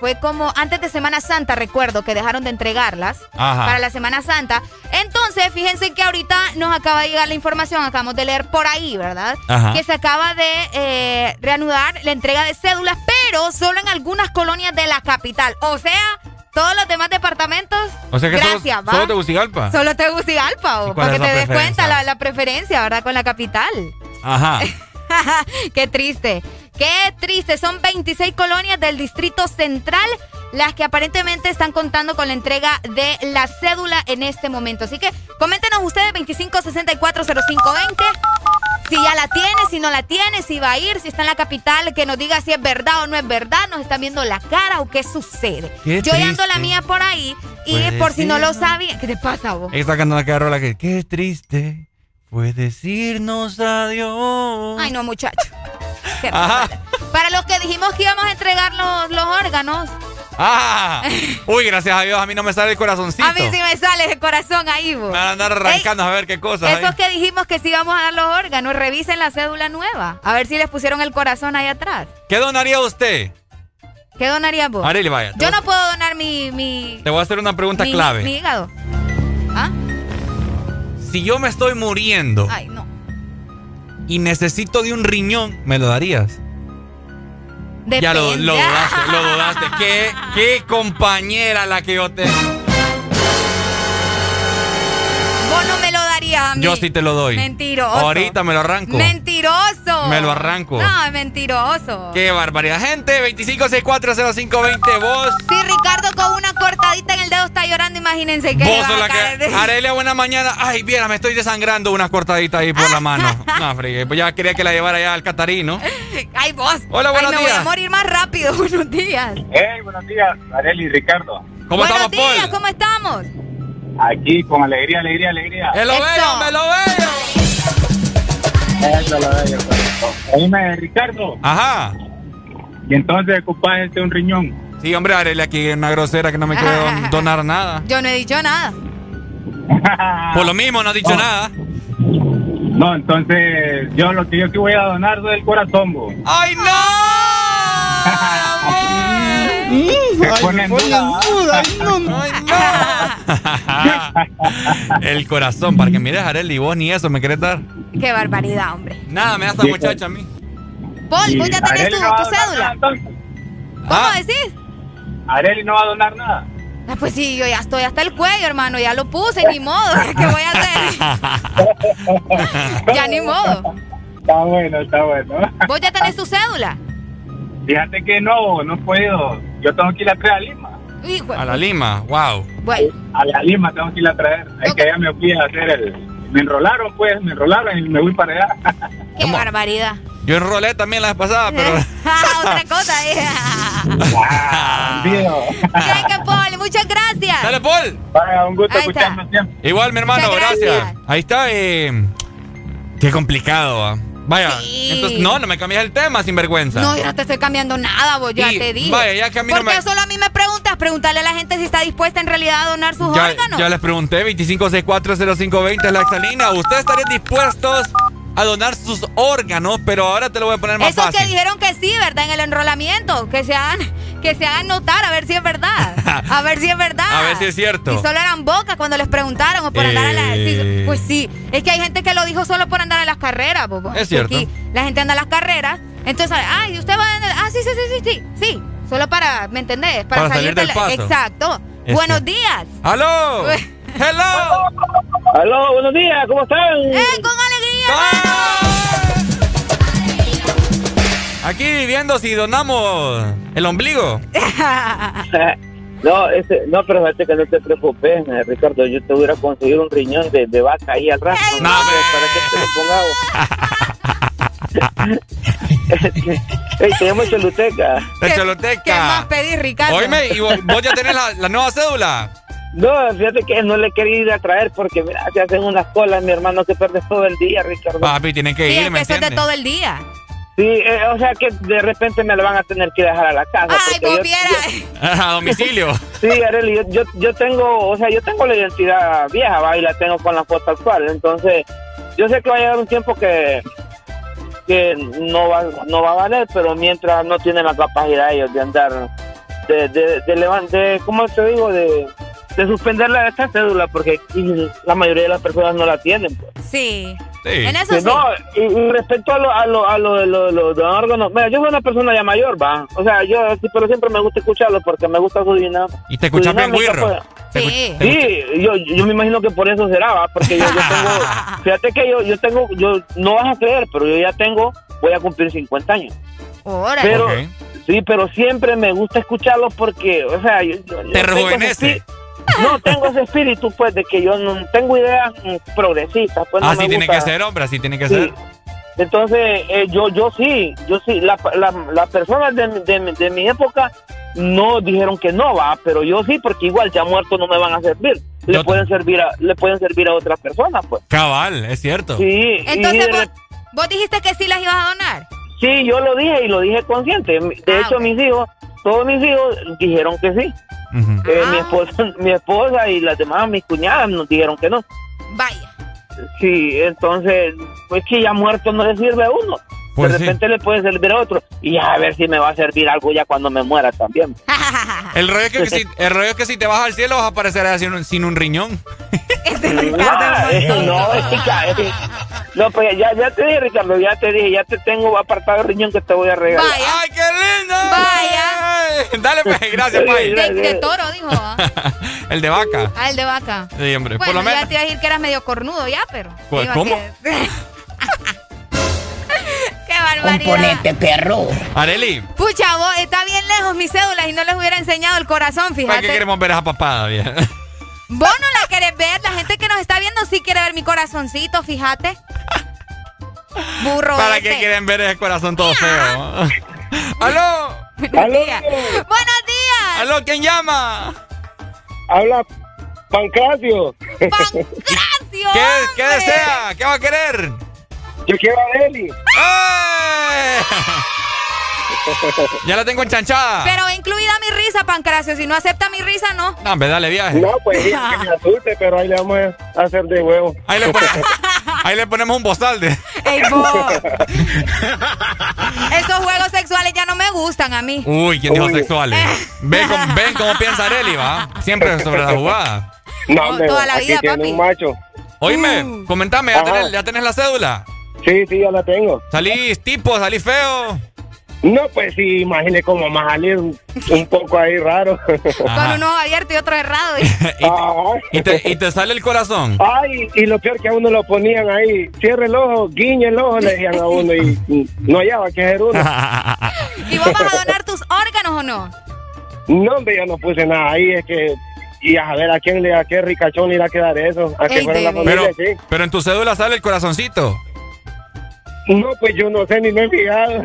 Fue como antes de Semana Santa, recuerdo que dejaron de entregarlas Ajá. para la Semana Santa. Entonces, fíjense que ahorita nos acaba de llegar la información, acabamos de leer por ahí, ¿verdad? Ajá. Que se acaba de eh, reanudar la entrega de cédulas, pero solo en algunas colonias de la capital. O sea, todos los demás departamentos, O sea que solo- gracias, ¿va? solo Tegucigalpa. Solo Tegucigalpa, ¿Y o, cuál para que te des cuenta la, la preferencia, ¿verdad? Con la capital. Ajá. Qué triste. Qué triste. Son 26 colonias del Distrito Central las que aparentemente están contando con la entrega de la cédula en este momento. Así que coméntenos ustedes 25640520 si ya la tiene, si no la tiene, si va a ir, si está en la capital, que nos diga si es verdad o no es verdad, nos están viendo la cara o qué sucede. Qué Yo ya ando la mía por ahí y Puede por si no lo sabía, ¿qué te pasa vos? Está cantando aquella rola que. Qué triste fue decirnos adiós. Ay, no, muchacho. Ajá. Para los que dijimos que íbamos a entregar los, los órganos, ¡Ah! Uy, gracias a Dios, a mí no me sale el corazoncito. a mí sí me sale el corazón ahí, vos. Me van a andar arrancando a ver qué cosas. Esos ahí. que dijimos que sí íbamos a dar los órganos, revisen la cédula nueva. A ver si les pusieron el corazón ahí atrás. ¿Qué donaría usted? ¿Qué donarías vos? Arely, vaya. Yo no puedo donar mi, mi, Te voy a hacer una pregunta mi, clave. mi hígado. ¿Ah? si yo me estoy muriendo y necesito de un riñón, ¿me lo darías? Ya lo, dudaste, ¿Qué, qué compañera la que yo tengo. Vos no me a mí. Yo sí te lo doy. Mentiroso. Ahorita me lo arranco. Mentiroso. Me lo arranco. No, es mentiroso. Qué barbaridad. Gente, 25640520, vos. Si Ricardo con una cortadita en el dedo está llorando, imagínense que. Vos la que. Arelia, buena mañana. Ay, viera, me estoy desangrando unas cortaditas ahí por la mano. No, fregué. Pues ya quería que la llevara ya al Catarino. Ay, vos. Hola, buenos Ay, me días. voy a morir más rápido. Buenos días. Hey, buenos días, Areli y Ricardo. ¿Cómo Buenos estamos, días, Paul? ¿cómo estamos? Aquí con alegría, alegría, alegría. ¡Me lo Eso. veo, me lo veo! Eso lo veo, pues. Oíme, Ricardo. Ajá. Y entonces ocupás este un riñón. Sí, hombre, Arelia aquí es una grosera que no me quiere don- donar nada. Yo no he dicho nada. Por lo mismo, no ha dicho nada. No, entonces yo lo que yo que voy a donar es el corazón, bo. ¡Ay, no! El corazón, para que mires, Areli, vos ni eso me querés dar. Qué barbaridad, hombre. Nada, me da esta muchacha a mí. Paul, vos ya tenés tu, tu cédula. nada. ¿Cómo Ah. decís? Areli no va a donar nada. Ah, pues sí, yo ya estoy hasta el cuello, hermano. Ya lo puse, ni modo. ¿Qué voy a hacer? ya ni modo. Está bueno, está bueno. ¿Vos ya tenés tu cédula? Fíjate que no, no puedo. Yo tengo que ir a traer a Lima. Hijo. A la Lima, wow. Bueno, A la Lima tengo que ir a traer. Es que allá me fui a hacer el... Me enrolaron, pues, me enrolaron y me voy para allá. qué barbaridad. Yo enrolé también la vez pasada, pero. Ah, Otra cosa. eh. Bandido. Bien, que Paul, muchas gracias. Dale, Paul. Vaya, un gusto escucharme siempre. Igual, mi hermano, gracias. gracias. Ahí está. Eh, qué complicado, ¿va? Vaya, Sí. entonces no, no me cambies el tema, sin vergüenza. No, yo no te estoy cambiando nada, vos ya Y, te dije. vaya, ya que a mí no Porque me- solo a mí me preguntas, preguntarle a la gente si está dispuesta en realidad a donar sus Ya, órganos. ya les pregunté, 25640520 es la exalina. ¿Ustedes estarían dispuestos a donar sus órganos? Pero ahora te lo voy a poner más Esos que dijeron que sí, ¿verdad? En el enrolamiento, que se hagan, que se hagan notar a ver si es verdad. A ver si es verdad. A ver si es cierto. Y solo eran bocas cuando les preguntaron o por andar a la. Eh. pues sí, es que hay gente que lo dijo solo por andar a las carreras, bobo. Es cierto. Aquí la gente anda a las carreras, entonces, ay, usted va a. Ah, sí, sí, sí, sí, sí. Sí, solo para, ¿me entendés? Para, Para salir de del la- paso. Exacto. Buenos días. ¡Aló! ¡Hello! Aló, buenos días, ¿cómo están? ¡Eh, con alegría! Aquí viendo si donamos el ombligo. No, ese, no, pero fíjate que no te preocupes, eh, Ricardo. Yo te voy a ir a conseguir un riñón de, de vaca ahí al rato. No, para que te lo pongamos. Ey, te llamo Choluteca. De ¿Qué más pedís, Ricardo? Oíme, ¿y vos, vos ya tenés la, la nueva cédula? No, fíjate que no le querido ir a traer porque, mira, se hacen unas colas, mi hermano, que pierdes todo el día, Ricardo. Papi, tienen que Sí, ir, es ¿me que es de todo el día. Sí, eh, o sea que de repente me lo van a tener que dejar a la casa. Ay, porque vos yo-. A domicilio. Sí, Arely, yo, yo, yo tengo, o sea, yo tengo la identidad vieja, va, y la tengo con la foto actual. Entonces, yo sé que va a llegar un tiempo que que no va, no va a valer, pero mientras no tienen la capacidad ellos de andar, de, de, de, levan- de ¿cómo te digo? De, de suspender la, esta cédula, porque la mayoría de las personas no la tienen. Pues. Sí. Sí. En eso sí. No, y, y respecto a lo, a lo, a lo de los lo, de los órganos, mira, yo soy una persona ya mayor, va. O sea, yo sí, pero siempre me gusta escucharlo porque me gusta su dinámica. Y te escuchas bien guirro. pues. Sí. Sí, yo, yo me imagino que por eso será, ¿va? porque yo, yo tengo, fíjate que yo, yo tengo, yo no vas a creer, pero yo ya tengo, voy a cumplir 50 años. Órale. Pero, sí, pero siempre me gusta escucharlo porque, o sea, yo, yo- Te rejuvenece. No, tengo ese espíritu, pues, de que yo no tengo ideas progresistas, pues, no Así Ah, tiene gusta- que ser, hombre, así tiene que Sí. ser. Entonces, eh, yo yo sí, yo sí, las la, las personas de, de, de mi época no dijeron que no va, pero yo sí, porque igual ya muertos no me van a servir. Le Yo- pueden servir a, le pueden servir a otras personas, pues. Cabal, es cierto. Sí, Entonces de vos, vos dijiste que sí las ibas a donar. sí, yo lo dije y lo dije consciente. De Ah, hecho, mis hijos, todos mis hijos dijeron que sí. Eh, mi Ah. esposa, mi esposa y las demás, mis cuñadas, nos dijeron que no. Vaya. Sí, entonces, pues que ya muerto no le sirve a uno. Pues de sí. repente le puede servir a otro. Y a ver si me va a servir algo ya cuando me muera también. El rollo, es que, si, el rollo es que si te vas al cielo vas a aparecer así sin un, sin un riñón. Ricardo Ah, es no. No, pues ya, ya te dije, Ricardo, ya te dije, ya te tengo apartado el riñón que te voy a regalar. Vaya. ¡Ay, qué lindo! Vaya. Dale, pues, gracias, Pai. De, de toro, dijo. El de vaca. Ah, el de vaca. Sí, hombre. Bueno, Por lo menos. ya te iba a decir que eras medio cornudo ya, pero. Pues, ¿cómo? que- Qué barbaridad. Componente perro. Areli, Pucha, vos, está bien lejos mis cédulas y no les hubiera enseñado el corazón, ¿para qué fíjate. queremos ver esa papada? Vos no la querés ver, la gente que nos está viendo sí quiere ver mi corazoncito, fíjate. Burro ¿Para este. qué quieren ver ese corazón todo feo? ¡Aló! Buenos días. Buenos días. ¿Aló? ¿Quién llama? Habla Pancracio. ¿Qué, ¿Qué desea? ¿Qué va a querer? Yo quiero a Deli. ¡Eh! Ya la tengo enchanchada. Pero incluida mi risa, Pancracio. Si no acepta mi risa, no. No, hombre, dale viaje. No, pues sí, que me asuste, pero ahí le vamos a hacer de huevo. Ahí le, pon- ahí le ponemos un bozal de. Ey. Esos juegos sexuales ya no me gustan a mí. Uy, ¿quién dijo Uy. sexuales? Ven, cómo- ven cómo piensa Areli, ¿va? Siempre sobre la jugada. No, hombre, toda la aquí vida, tiene papi. un macho. Oíme, comentame, ¿ya tenés, ¿ya tenés la cédula? Sí, sí, ya la tengo. ¿Salís tipo, salís feo? No, pues sí, imagine cómo a salir un, un poco ahí raro. Ajá. Con un ojo abierto y otro cerrado. ¿Y te, y te sale el corazón? Ay, y lo peor que a uno lo ponían ahí, cierre el ojo, guiñe el ojo, le decían a uno y no hallaba que hacer uno. ¿Y vos vas a donar tus órganos o no? No, hombre, yo no puse nada ahí, es que, y a ver a quién le, a qué ricachón le irá a quedar eso, a que fuera la familia, Pero, sí. pero en tu cédula sale el corazoncito. No, pues yo no sé, ni me he fijado.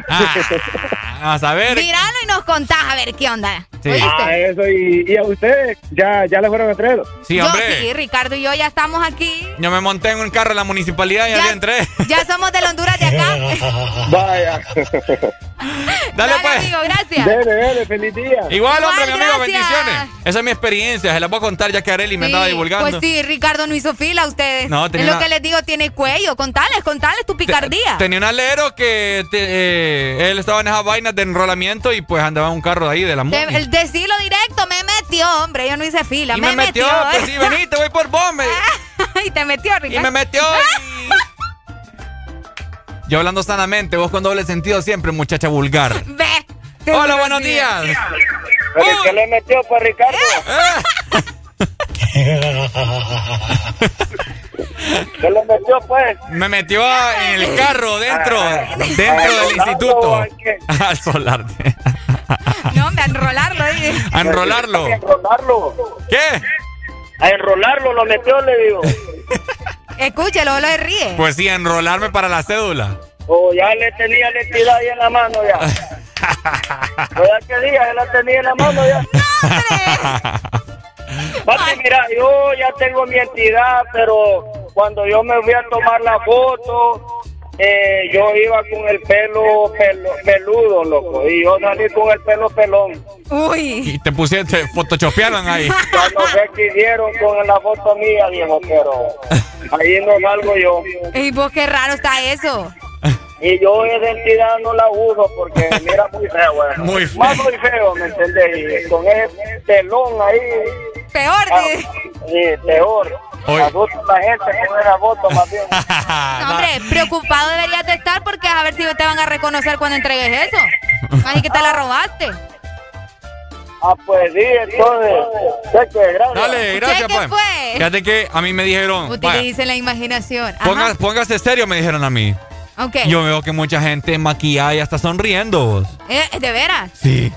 Vamos a ver. Míralo y nos contás a ver qué onda. Sí. Ah, eso, y, y a ustedes, ya, ya le fueron a traer. Sí, Yo hombre. sí, Ricardo y yo ya estamos aquí. Yo me monté en un carro en la municipalidad y ya, Ya- le entré. Ya somos de Honduras de acá. Vaya. Dale, pues. amigo, gracias. Dele, dele, feliz día. Igual, hombre, mi Igual, amigo, bendiciones. Esa es mi experiencia, se la voy a contar ya que Areli me Sí, andaba divulgando. Pues sí, Ricardo no hizo fila a ustedes. No, es tenía lo una- que les digo, tiene cuello. Contales, contales tu picardía. Tenía un alero que te- eh, él estaba en esas vainas de enrolamiento y pues andaba en un carro de ahí de la muni. el decirlo directo me metió, hombre. Yo no hice fila. Y me, me metió, pues sí, vení, te voy por bombe. y te metió, Y Ricardo. me metió y... Yo hablando sanamente, vos con doble sentido siempre, muchacha vulgar. Ve. Hola, buenos días. ¿Pero qué le metió para Ricardo? ¿Qué le metió, pues? Me metió en el carro dentro, Ah, dentro ¿al del instituto. al solar. No, hombre, a enrolarlo ahí. A enrolarlo. A enrolarlo. ¿Qué? A enrolarlo lo metió, le digo. Escúchelo, lo ríe. Pues sí, a enrolarme para la cédula. O ya le tenía la entidad ahí en la mano ya. O ya que día, ya la tenía en la mano ya. Papi, mira, yo ya tengo mi entidad, pero cuando yo me fui a tomar la foto, eh, yo iba con el pelo, pelo peludo, loco, y yo salí con el pelo pelón. Uy. Y te pusieron, te photoshopearon ahí. Ya no sé qué hicieron con la foto mía, viejo, pero ahí no salgo yo. Y vos qué raro está eso. Y yo esa entidad no la uso porque mira muy feo, güey. Muy feo. Más muy feo, ¿me entendés? Y con ese pelón ahí. Peor, ah, sí, peor. Asusta a la gente con esa foto más bien. No, hombre, preocupado deberías de estar porque a ver si te van a reconocer cuando entregues eso. Así que te la robaste. Ah, pues sí, entonces. Sé que gracias. Dale, gracias, ¿Qué pues. fue? Fíjate que a mí me dijeron, Utilicen la imaginación. Ponga- póngase serio, me dijeron a mí. Yo veo que mucha gente maquillada y hasta sonriendo. vos. Eh, ¿De veras? Sí.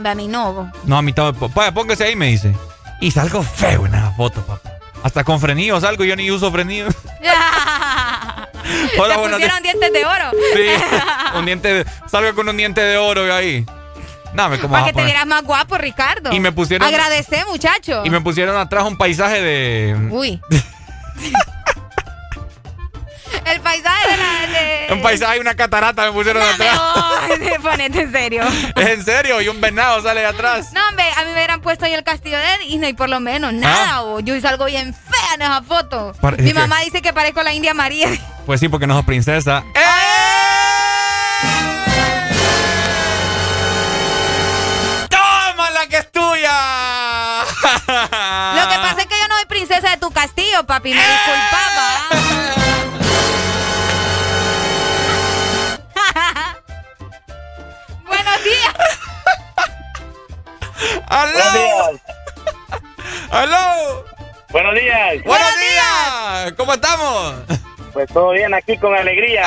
No, a mí no. vos. No, a mí tampoco. Póngase ahí, me dice. Y salgo feo en esa foto, papá. Hasta con frenillo salgo, yo ni uso frenillo. Hola, Te pusieron dientes de oro. Sí, un diente de- salgo con un diente de oro ahí. Dame, ¿cómo Para que te poner? vieras más guapo, Ricardo. Y me pusieron- Agradecé, muchacho. Y me pusieron atrás un paisaje de. Uy. El paisaje de. De... Un paisaje y una catarata me pusieron atrás. No, ponete en serio. Es en serio, y un venado sale de atrás. No, hombre, a mí me hubieran puesto ahí el castillo de Disney, por lo menos. Nada, o yo salgo bien fea en esa foto. Mi es que- mamá dice que parezco la India María. Pues sí, porque no sos princesa. ¡Eh! ¡Toma la que es tuya! Lo que pasa es que yo no soy princesa de tu castillo, papi. Me disculpaba. ¡Aló! Buenos días. ¡Aló! Buenos días. ¡Buenos días! ¿Cómo estamos? Pues todo bien aquí con alegría.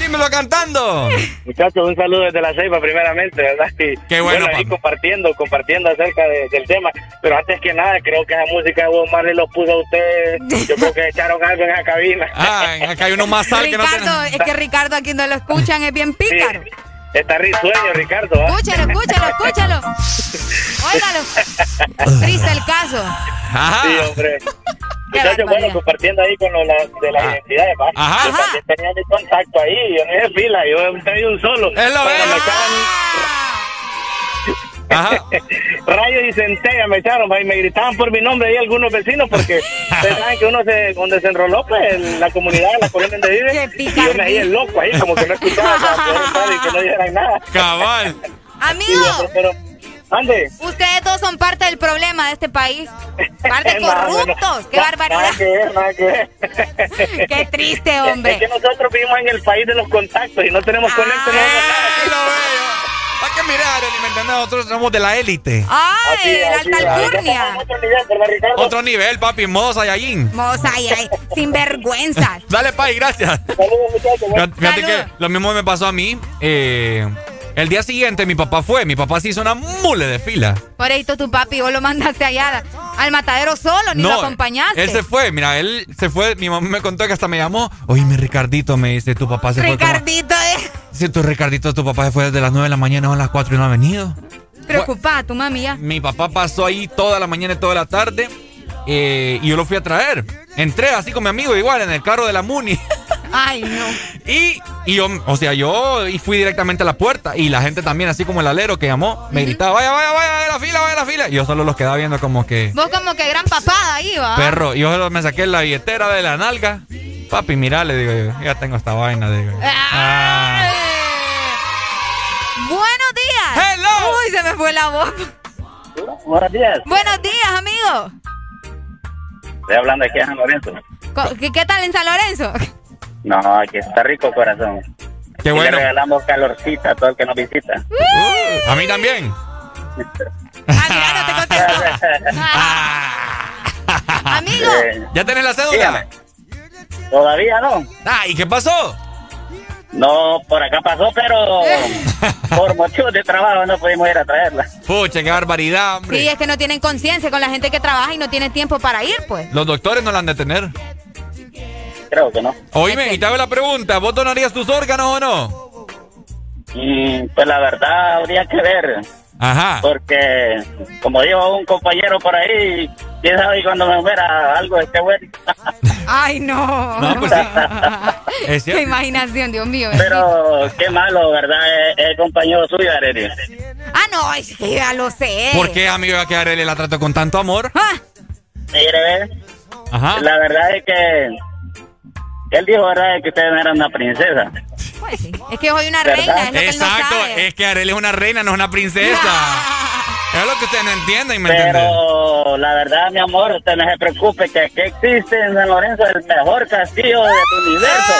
Dímelo cantando. Muchachos, un saludo desde la Ceiba primeramente, ¿verdad? Y, Qué bueno, ahí papi. compartiendo, compartiendo acerca de- del tema. Pero antes que nada, creo que esa música de Bob Marley lo puso a usted. Yo creo que echaron algo en esa cabina. Ah, acá hay uno más sal que no Ricardo, tiene. es que Ricardo aquí no lo escuchan, es bien pícaro. Está risueño, Ricardo. ¿ah? Escúchalo, escúchalo, escúchalo. Óigalo. Triste el caso. Sí, hombre. Muchachos, bueno, compartiendo ahí con lo la- de la identidad, ¿va? Ajá. Yo también tenía mi contacto ahí, yo no hice fila, yo traía un solo. Es lo Pero echaban Rayos y centella me echaron, y me gritaban por mi nombre ahí algunos vecinos porque pensaban que uno se, donde se enroló, pues, en la comunidad, en la colonia donde vive, y yo me el loco ahí, como que no escuchaba para poder estar y que no dijeran nada. Cabal. Amigo, Pero, ande. ustedes dos son parte del problema de este país. Parte corruptos. Qué barbaridad. Nada que ver, nada que ver. Qué triste, hombre. Es que nosotros vivimos en el país de los contactos y no tenemos conecto. no mirar, Eli, ¿me entiendes? Nosotros somos de la élite. Ay, la así, alta así. alcurnia. Otro nivel, papi, modo Saiyajin. Moza, ay, ay, sin vergüenza. Dale, Pai, gracias. Saludos, muchachos. Fíjate que lo mismo me pasó a mí. Eh, el día siguiente mi papá fue. Mi papá se hizo una mule de fila. Por ahí tu papi, vos lo mandaste allá al matadero solo, ni lo acompañaste. él se fue. Mira, él se fue. Mi mamá me contó que hasta me llamó. Oye, mi Ricardito me dice, tu papá se fue. como- Ricardito, eh. Dice, tu Ricardito, tu papá se fue desde las 9 de la mañana a las 4 y no ha venido. Preocupada, tu mami ya. Mi papá pasó ahí toda la mañana y toda la tarde. eh, y yo lo fui a traer. Entré así con mi amigo igual en el carro de la Muni. Ay, no. Y, y yo, o sea, yo fui directamente a la puerta. Y la gente también, así como el alero que llamó, me gritaba, vaya, vaya, vaya, vaya a la fila, vaya a la fila. Y yo solo los quedaba viendo como que, Vos como que gran papada ahí, va. perro. Y yo solo me saqué la billetera de la nalga. Papi, mira, le digo yo, ya tengo esta vaina, digo. yo. Ah. Buenos días. Hello. Uy, se me fue la voz. Buenos días. Buenos días, amigo. Estoy hablando aquí de San Lorenzo. ¿Qué, qué tal en San Lorenzo? No, aquí está rico corazón. Qué Y bueno. Le regalamos calorcita a todo el que nos visita. Uh, a mí también. Amigo. Eh, ¿Ya tenés la cédula? dígame. Todavía no. Ah, ¿y qué pasó? No, por acá pasó, pero por motivos de trabajo no pudimos ir a traerla. Pucha, qué barbaridad, hombre. Sí, es que no tienen conciencia con la gente que trabaja y no tiene tiempo para ir, pues. Los doctores no la han de tener. Creo que no. Oíme, y te hago la pregunta, ¿vos donarías tus órganos o no? Mm, pues la verdad habría que ver. Ajá. Porque, como dijo un compañero por ahí, quién sabe cuando me muera algo esté bueno. Ay, no. No, pues sí. Es Qué imaginación, Dios mío. Pero qué malo, ¿verdad? Es, es compañero suyo, Arely. Ah, no, es que ya lo sé. ¿Por qué, amigo, va a quedar él la trato con tanto amor? Mire, ve, Ajá. la verdad es que él dijo, ¿verdad? Que ustedes no eran una princesa. Pues sí. Es que soy una ¿Verdad? reina, es lo que él no Exacto, sabe. es que Arely es una reina, no es una princesa. Es lo que ustedes no entienden, ¿me entienden? Pero la verdad, mi amor, usted no se preocupe que aquí existe en San Lorenzo el mejor castillo de tu universo.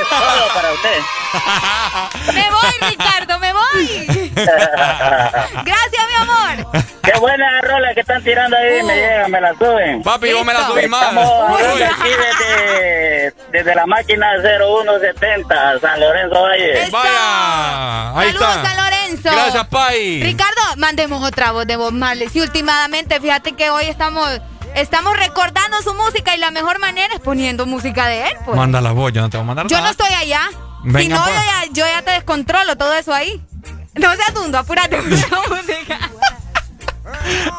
Es todo para usted. Me voy, Ricardo, me voy. Gracias, mi amor. Qué buena rola que están tirando ahí, me llega, me la suben. Papi, vos me la subís más. Estamos aquí desde, desde la máquina 0170, San Lorenzo Valle. Vaya, ahí Saludos, está. San Lorenzo. Gracias, Pai. Ricardo, mandemos otra voz de Bob Marley. Sí, últimamente, fíjate que hoy estamos, estamos recordando su música y la mejor manera es poniendo música de él, pues. Manda la voz, yo no te voy a mandar Yo no estoy allá. si no, pues. yo ya, yo ya te descontrolo todo eso ahí. No seas tundo, apúrate la música.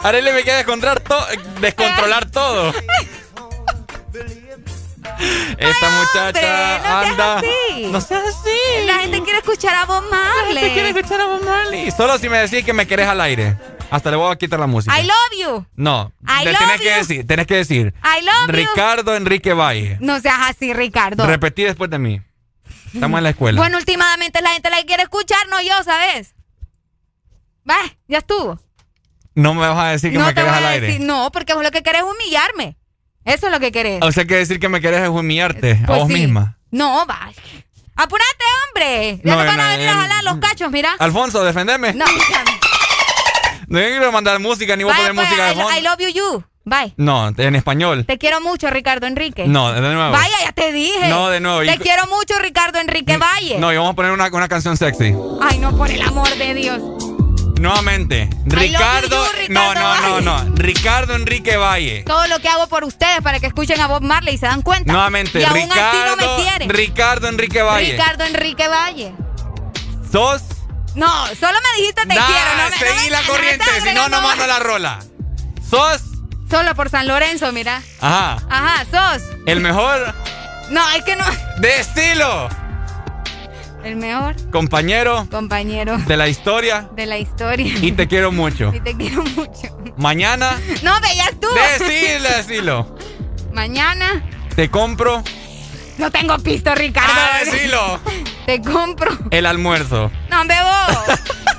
Arely me quiere descontrolar, to- descontrolar todo. Esta muchacha no seas anda. así. No seas así. La gente quiere escuchar a Bob Marley. La gente quiere escuchar a Bob Marley. Solo si me decís que me querés al aire. Hasta le voy a quitar la música. I love you. No, I le love tenés que you. decir, tenés que decir. I love you. Ricardo Enrique Valle. No seas así, Ricardo. Repetí después de mí. Estamos en la escuela. Bueno, últimamente la gente la quiere escuchar, no yo, ¿sabes? Va, ya estuvo. no me vas a decir que no me te querés al aire. decir, no, porque vos lo que querés es humillarme. Eso es lo que querés. O sea que decir que me querés es humillarte a Pues vos sí. misma. No, va. Apúrate, hombre. Ya no, van a venir a jalar los cachos, mira. Alfonso, defendeme. No, no quiero mandar música ni voy a poner pues, música de fondo. I, love you, you. Bye. No, en español. Te quiero mucho, Ricardo Enrique. No, de nuevo. Vaya, ya te dije. No, de nuevo. Te quiero mucho, Ricardo Enrique Valle. No, y vamos a poner una, una canción sexy. Ay, no, por el amor de Dios. Nuevamente, Ricardo, no, no, no, no, Ricardo Enrique Valle. Todo lo que hago por ustedes para que escuchen a Bob Marley y se dan cuenta. Nuevamente, y aún Ricardo, así no me quieren. Ricardo Enrique Valle. Ricardo Enrique Valle. ¿Sos? No, solo me dijiste te quiero. No me, seguí la corriente, si no, no mando la rola. ¿Sos? Solo por San Lorenzo, mira. Ajá. Ajá, sos. ¿El mejor? No, es que no. De estilo. El mejor. Compañero. Compañero. De la historia. De la historia. Y te quiero mucho. Y te quiero mucho. Mañana. No, veías tú. Decilo, decilo. Mañana. Te compro. No tengo pisto, Ricardo. Ah, decilo. Te compro. El almuerzo. No, bebo.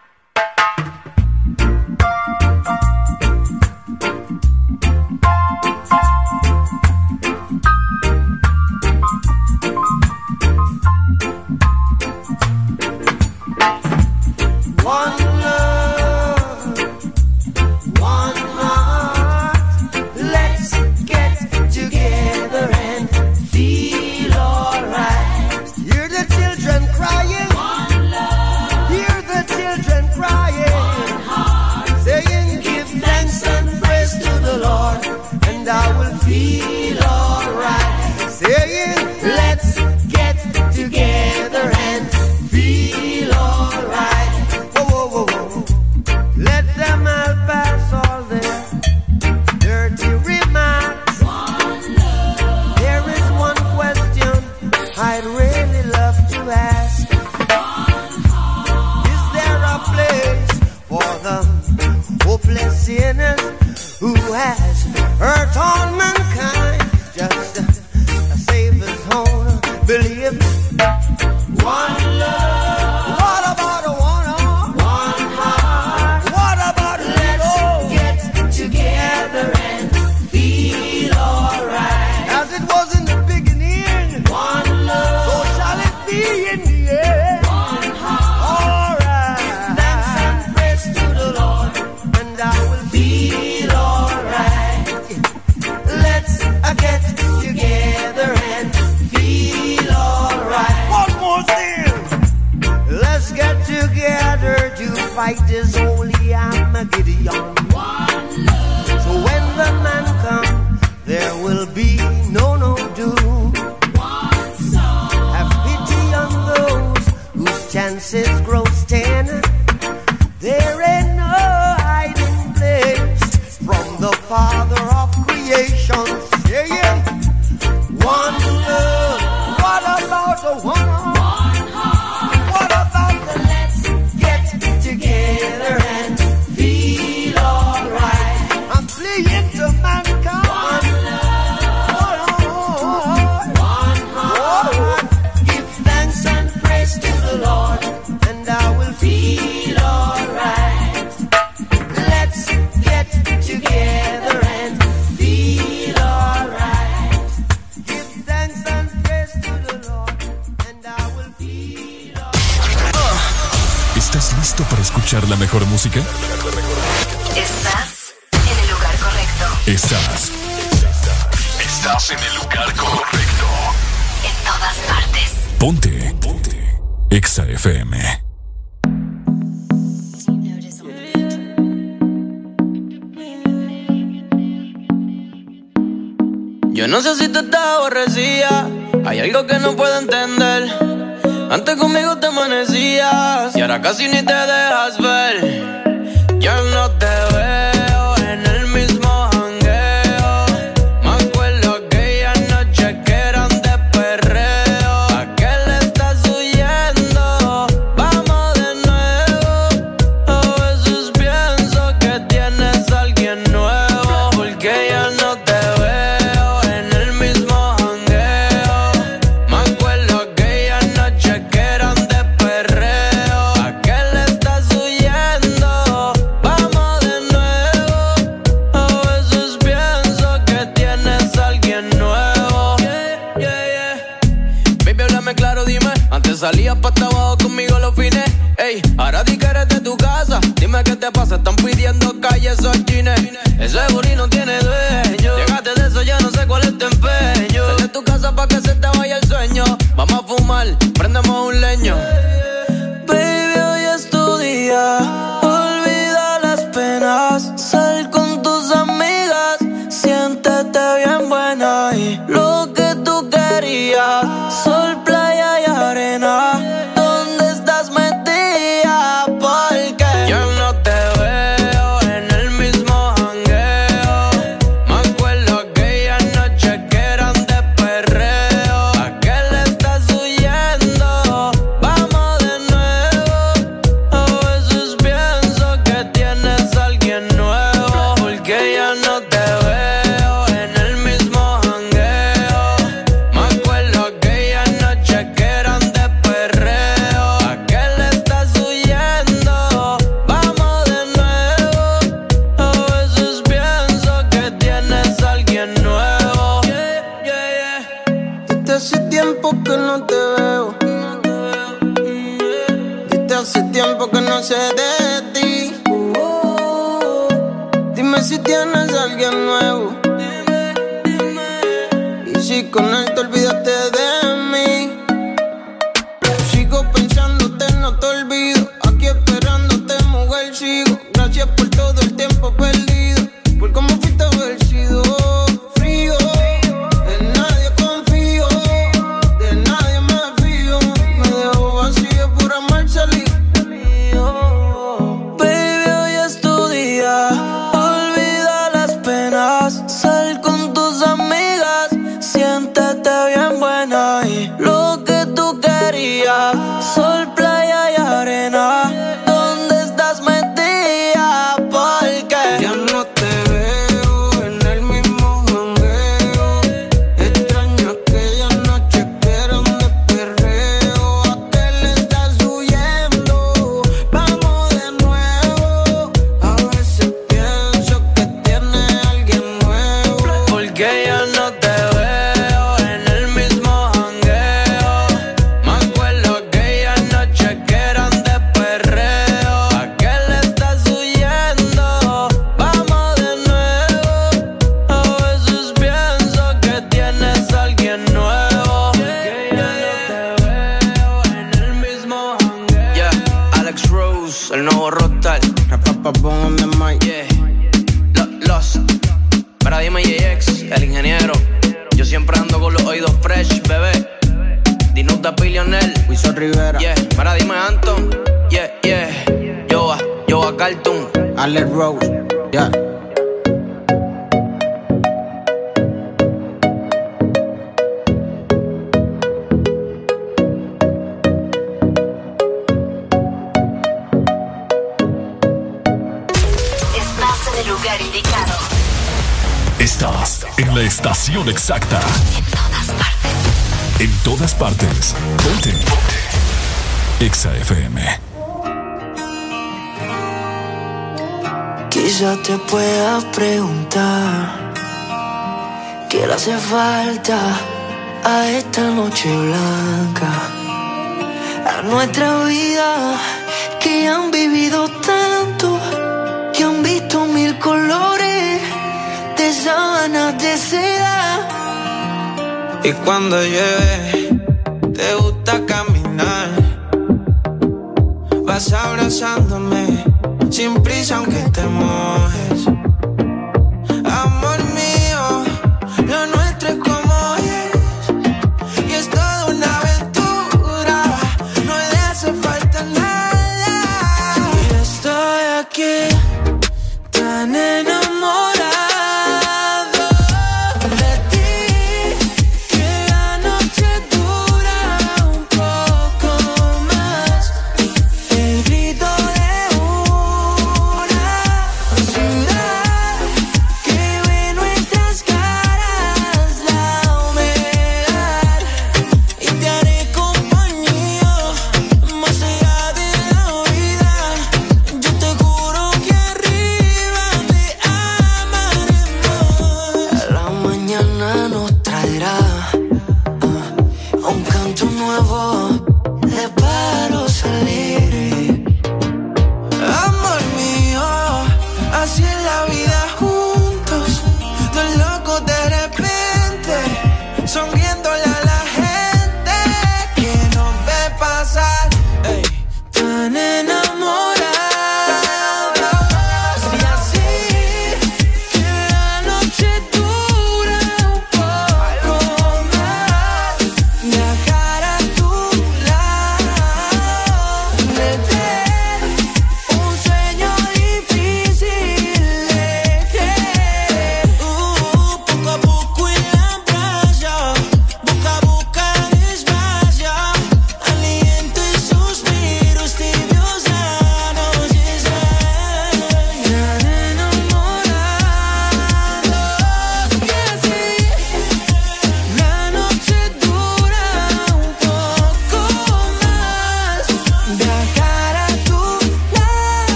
Casi ni te dejas ver.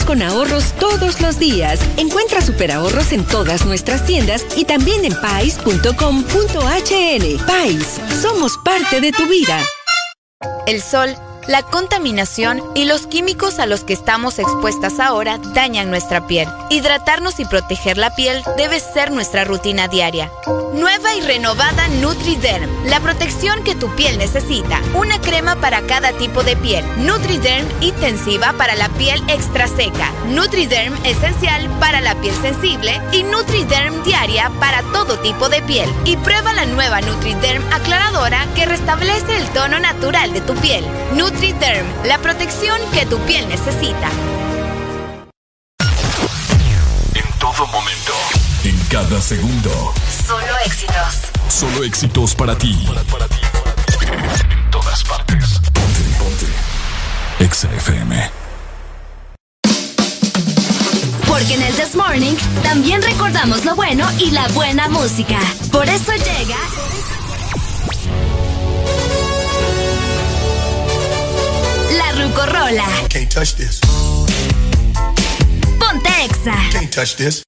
Con ahorros todos los días. Encuentra super ahorros en todas nuestras tiendas y también en pais.com.hn. Pais, somos parte de tu vida. El sol, la contaminación y los químicos a los que estamos expuestas ahora dañan nuestra piel. Hidratarnos y proteger la piel debe ser nuestra rutina diaria. Nueva y renovada NutriDerm, la protección que tu piel necesita. Una crema para cada tipo de piel. NutriDerm intensiva para la piel extra seca. NutriDerm esencial para la piel sensible y NutriDerm diaria para todo tipo de piel. Y prueba la nueva NutriDerm aclaradora que restablece el tono natural de tu piel. NutriDerm, la protección que tu piel necesita. En todo momento. En cada segundo. Solo éxitos. Solo éxitos para ti. En todas partes. Ponte, ponte. Exa FM. Porque en el This Morning también recordamos lo bueno y la buena música. Por eso llega. La Rucorola. Can't touch this. Ponte Exa. Can't touch this.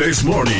this morning.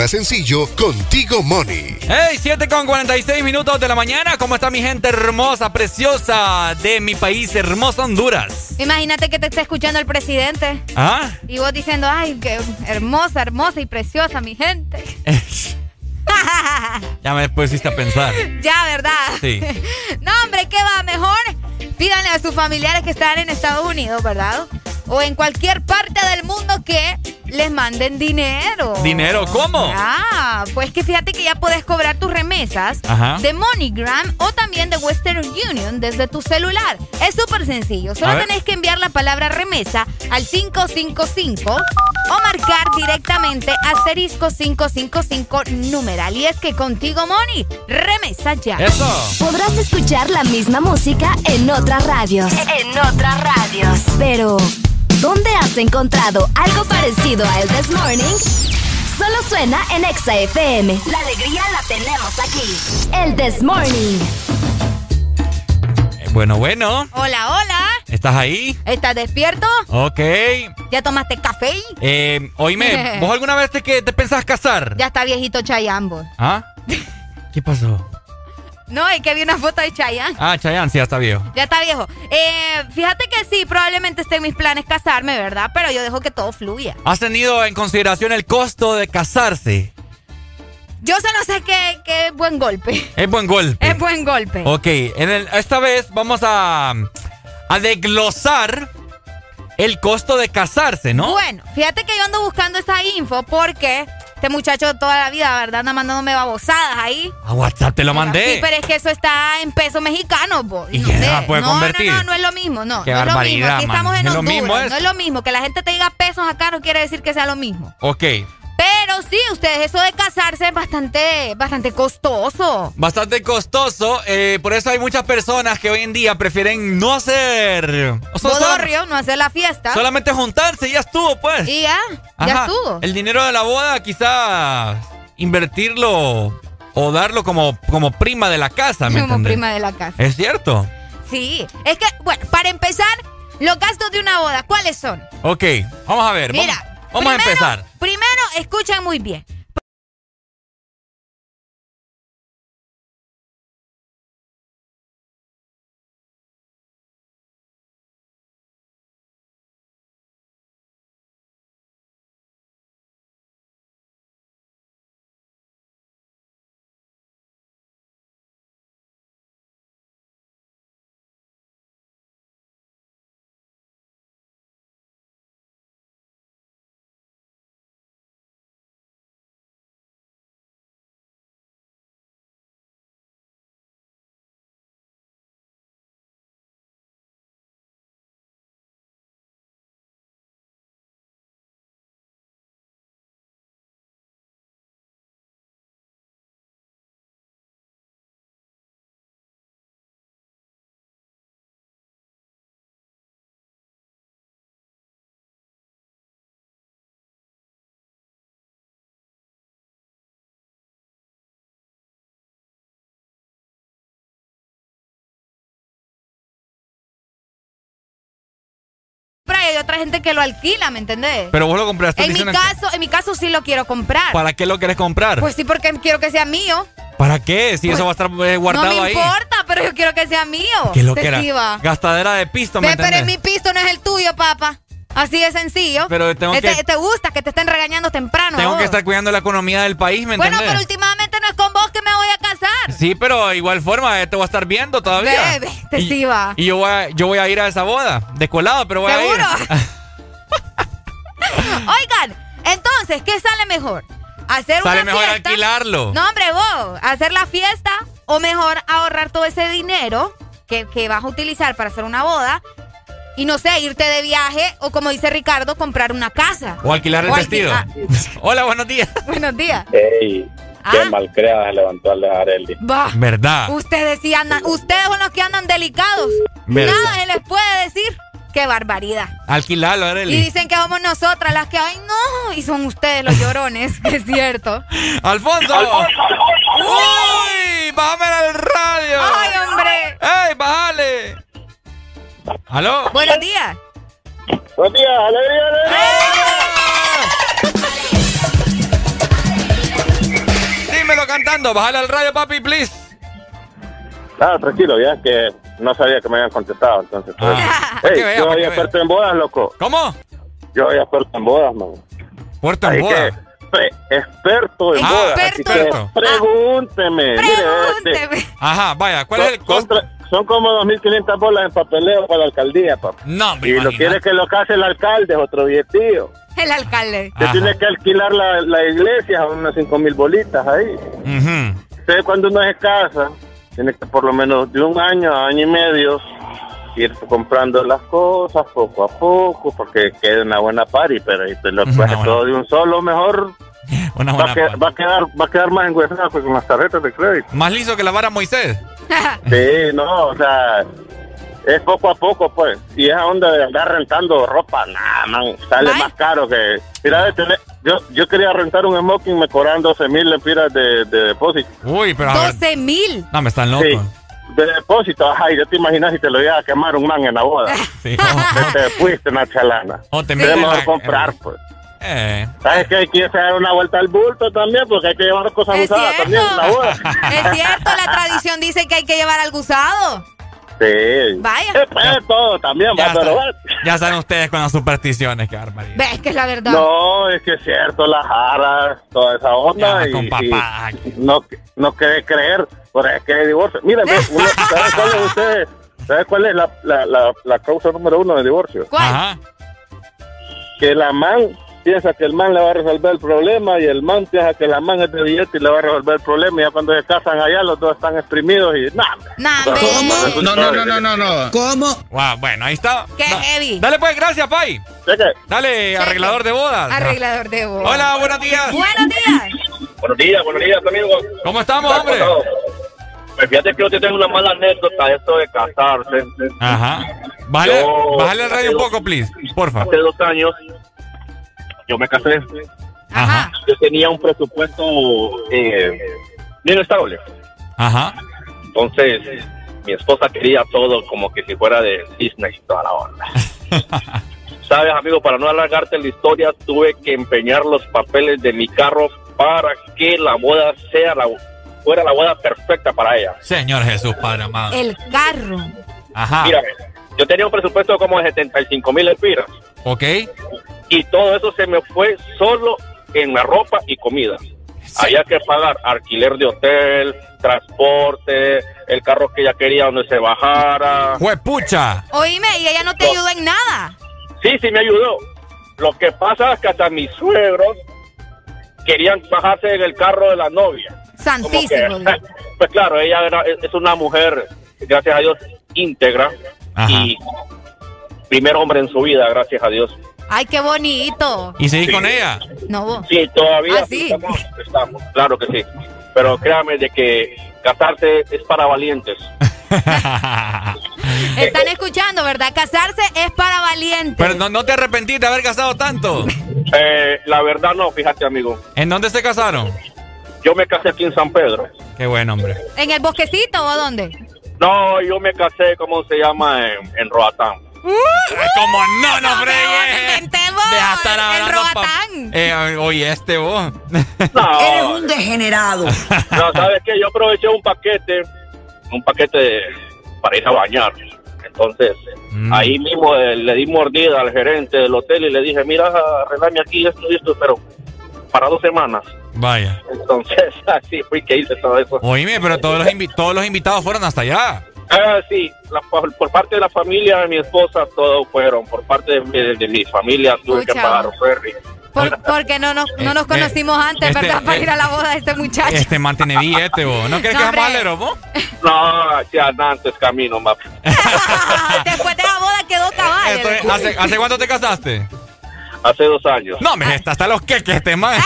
más sencillo con Tigo Money. Hey, 7 con 46 minutos de la mañana. ¿Cómo está mi gente hermosa, preciosa de mi país, hermoso Honduras? Imagínate que te esté escuchando el presidente. ¿Ah? Y vos diciendo, ay, qué hermosa, hermosa y preciosa mi gente. Ya me pusiste a pensar. ya, ¿verdad? Sí. No, hombre, ¿qué va? Mejor pídanle a sus familiares que están en Estados Unidos, ¿verdad? O en cualquier parte les manden dinero. ¿Dinero? ¿Cómo? Ah, pues que fíjate que ya puedes cobrar tus remesas Ajá. de MoneyGram o también de Western Union desde tu celular. Es súper sencillo. Solo tenés que enviar la palabra remesa al 555 o marcar directamente asterisco 555 numeral. Y es que contigo, Money, remesa ya. Podrás escuchar la misma música en otras radios. En otras radios. Pero, ¿dónde has encontrado algo parecido a El This Morning? Solo suena en Exa FM. La alegría la tenemos aquí. El This Morning. Eh, Bueno, bueno. Hola, hola. ¿Estás ahí? ¿Estás despierto? Ok. ¿Ya tomaste café? Eh, oíme, ¿vos alguna vez te, que te pensás casar? Ya está viejito Chayambo. ¿Ah? ¿Qué pasó? No, es que vi una foto de Chayanne. Ah, Chayanne, sí, ya está viejo. Ya está viejo. Eh, fíjate sí, probablemente esté en mis planes casarme, ¿verdad? Pero yo dejo que todo fluya. ¿Has tenido en consideración el costo de casarse? Yo solo sé que, que es buen golpe. Es buen golpe. Es buen golpe. Ok, en el- esta vez vamos a, a desglosar el costo de casarse, ¿no? Bueno, fíjate que yo ando buscando esa info porque este muchacho toda la vida, ¿verdad? Anda mandándome babosadas ahí. A WhatsApp te lo mandé. Sí, pero es que eso está en pesos mexicanos, po. ¿Y No qué sé. la puede no, convertir? No, no, no es lo mismo, no. Qué no es lo mismo. Aquí man. estamos en ¿Es lo Honduras. no es lo mismo. Que la gente te diga pesos acá no quiere decir que sea lo mismo. Ok. Pero sí, ustedes, eso de casarse es bastante, bastante costoso. Bastante costoso, eh, por eso hay muchas personas que hoy en día prefieren no hacer... o sea, solam- Bodorrio, no hacer la fiesta. solamente juntarse y ya estuvo, pues. Y ya, ya estuvo. El dinero de la boda quizás invertirlo o darlo como, como prima de la casa, ¿me Como entendés? prima de la casa. Es cierto. Sí, es que, bueno, para empezar, los gastos de una boda, ¿cuáles son? Ok, vamos a ver. Mira, vamos, vamos a empezar. Primero, escuchen muy bien. Hay otra gente que lo alquila, ¿me entendés? Pero vos lo compraste. en mi que- caso, en mi caso sí lo quiero comprar. ¿Para qué lo querés comprar? Pues sí, porque quiero que sea mío. ¿Para qué? Si eso va a estar eh, guardado no me ahí. importa, pero yo quiero que sea mío. ¿Qué lo que era? Gastadera de pisto, ¿me Ve, pero en entendés? mi pisto no es el tuyo, papá. Así de sencillo. Pero tengo Eh, que- te, te gusta que te estén regañando temprano. Tengo vos. que estar cuidando la economía del país, ¿me Bueno, entendés? pero últimamente no es con vos que me voy a Sí, pero de igual forma eh, te voy a estar viendo todavía. Bebe, te sí va. Y yo voy, a, yo voy a ir a esa boda, descolado, pero voy ¿Seguro? a ir. Oigan, entonces, ¿qué sale mejor? ¿Hacer Sale una mejor fiesta? alquilarlo. No, hombre, vos, hacer la fiesta o mejor ahorrar todo ese dinero que, que vas a utilizar para hacer una boda y no sé, irte de viaje o como dice Ricardo, comprar una casa. O alquilar el O vestido. Hola, buenos días. Buenos días. Ey, Qué malcriada se levantó al dejar el Va. ¿Verdad? Ustedes sí andan, ustedes son los que andan delicados. ¿Verdad? Nada se les puede decir. Qué barbaridad. Alquilarlo, Y Areli. dicen que somos nosotras las que, ay no, y son ustedes los llorones, es cierto. ¡Alfonso! ¡Uy! ¡Bájame el radio! ¡Ay, hombre! ¡Ey, bájale! ¿Aló? Buenos días. Buenos días, alegría, Dímelo cantando, bájale al radio, papi, please. Ah, tranquilo, ya que no sabía que me habían contestado, entonces. pues. para Ey, que vea, yo soy experto en bodas, loco. ¿Cómo? Yo soy experto en bodas, man. Puerto en bodas. experto en Ah, bodas. Así que experto. pregúnteme. Mire, este, Ajá, vaya, ¿cuál es el son, costo? son, son como 2.500 bolas en papeleo para la alcaldía, papá. No, hombre, Y lo quiere que lo case el alcalde, es otro billetío. El alcalde. Se tiene que alquilar la, la iglesia, unas 5.000 bolitas ahí. Entonces, cuando uno se casa, tiene que por lo menos de un año a año y medio ir comprando las cosas poco a poco, porque quede una buena party, pero si te lo coges todo de un solo, mejor Una va, buena a que- va a quedar va a quedar más enguesado pues, con las tarjetas de crédito. Más liso que la vara Moisés. Sí, no, o sea, es poco a poco, pues. Y esa onda de andar rentando ropa, nada, man, sale más caro que... Mira, de tener- yo, yo quería rentar un smoking, me cobran 12 mil lempiras de, de depósito. Uy, pero a ver. 12 mil. No, me están locos. Sí, de depósito, ajá, y ya te imaginas si te lo iba a quemar un man en la boda. Sí. Que te fuiste una chalana. O te la- comprar, pues. Eh. ¿Sabes que hay que dar una vuelta al bulto también? Porque hay que llevar cosas Es usadas cierto. también en la boda. Es cierto, la tradición dice que hay que llevar al gusado. Sí. Vaya. Se puede todo también, Ya, va, pero está- bueno. ya saben ustedes con las supersticiones, qué barbaridad. Ves que es la verdad. No, es que es cierto, las jaras, toda esa onda. Ya, y, con y papá. no, no quiere creer, por es que divorcio. Miren, ve, uno, ¿sabe cuál es usted? ¿Sabe cuál es la, la, la, la causa número uno de divorcio? Ajá. Que la man piensa que el man le va a resolver el problema y el man piensa que la man es de billete y le va a resolver el problema. Y ya cuando se casan allá, los dos están exprimidos y nada. ¿Cómo? No, no, no, no, no, no. ¿Cómo? bueno, ahí está. Qué Da- heavy. Dale pues, gracias, Pai. Dale, arreglador de bodas. Arreglador de bodas. Hola, buenos días. Buenos días. Buenos días, buenos días, amigos. ¿Cómo estamos, hombre? Pues fíjate que yo te tengo una mala anécdota de esto de casarse. Ajá. Bájale, Yo- bájale el radio un poco, please. Porfa. Hace dos años yo me casé. Ajá. Yo tenía un presupuesto eh, bien estable. Ajá. Entonces, mi esposa quería todo como que si fuera de Disney y toda la onda. Sabes, amigo, para no alargarte la historia, tuve que empeñar los papeles de mi carro para que la boda sea la fuera la boda perfecta para ella. Señor Jesús, Padre amado. El carro. Ajá. Mira, yo tenía un presupuesto como de 75 mil empiras Ok. y todo eso se me fue solo en la ropa y comida. Había que pagar alquiler de hotel, transporte, el carro que ella quería donde se bajara. ¡Juepucha! Oíme, y ella no te ayudó en nada. Sí, sí me ayudó. Lo que pasa es que hasta mis suegros querían bajarse en el carro de la novia. Como que, Santísimo. pues claro, ella era- es una mujer, gracias a Dios, íntegra y primer hombre en su vida, gracias a Dios. Ay, qué bonito. ¿Y seguís Sí. con ella? No, vos. Sí, todavía Ah, sí. estamos, estamos, claro que sí. Pero créame de que casarse es para valientes. Están escuchando, ¿verdad? Casarse es para valientes. Pero no, no te arrepentiste de haber casado tanto. Eh, la verdad no, fíjate amigo. ¿En dónde se casaron? Yo me casé aquí en San Pedro. Qué buen hombre. ¿En el bosquecito o dónde? No, yo me casé, ¿cómo se ama? En, en Roatán. Como no, no fregues. Deja estar hablando Roatán. Eh, oye, este vos. No. Eres un degenerado. No, ¿sabes qué? Yo aproveché un paquete, un paquete para ir a bañar. Entonces, Mm. ahí mismo eh, le di mordida al gerente del hotel y le dije, mira, arreglame aquí esto y esto, pero para dos semanas. Vaya. Entonces, así fui que hice todo eso. Oíme, pero todos los, invi- todos los invitados fueron hasta allá. Ah, sí, la- por, por parte de la familia de mi esposa, todos fueron. Por parte de, mi- de mi familia, tuve que pagar un ferry. Por- porque no nos, no nos Eh, conocimos antes, este, ¿verdad? Para eh, ir a la boda de este muchacho. Este mantiene billete, vos. ¿No crees No, que malero, vos? No, ya antes camino, más. Después de la boda quedó cabal. ¿hace, ¿Hace cuánto te casaste? Hace dos años. No, me está hasta los queques este man.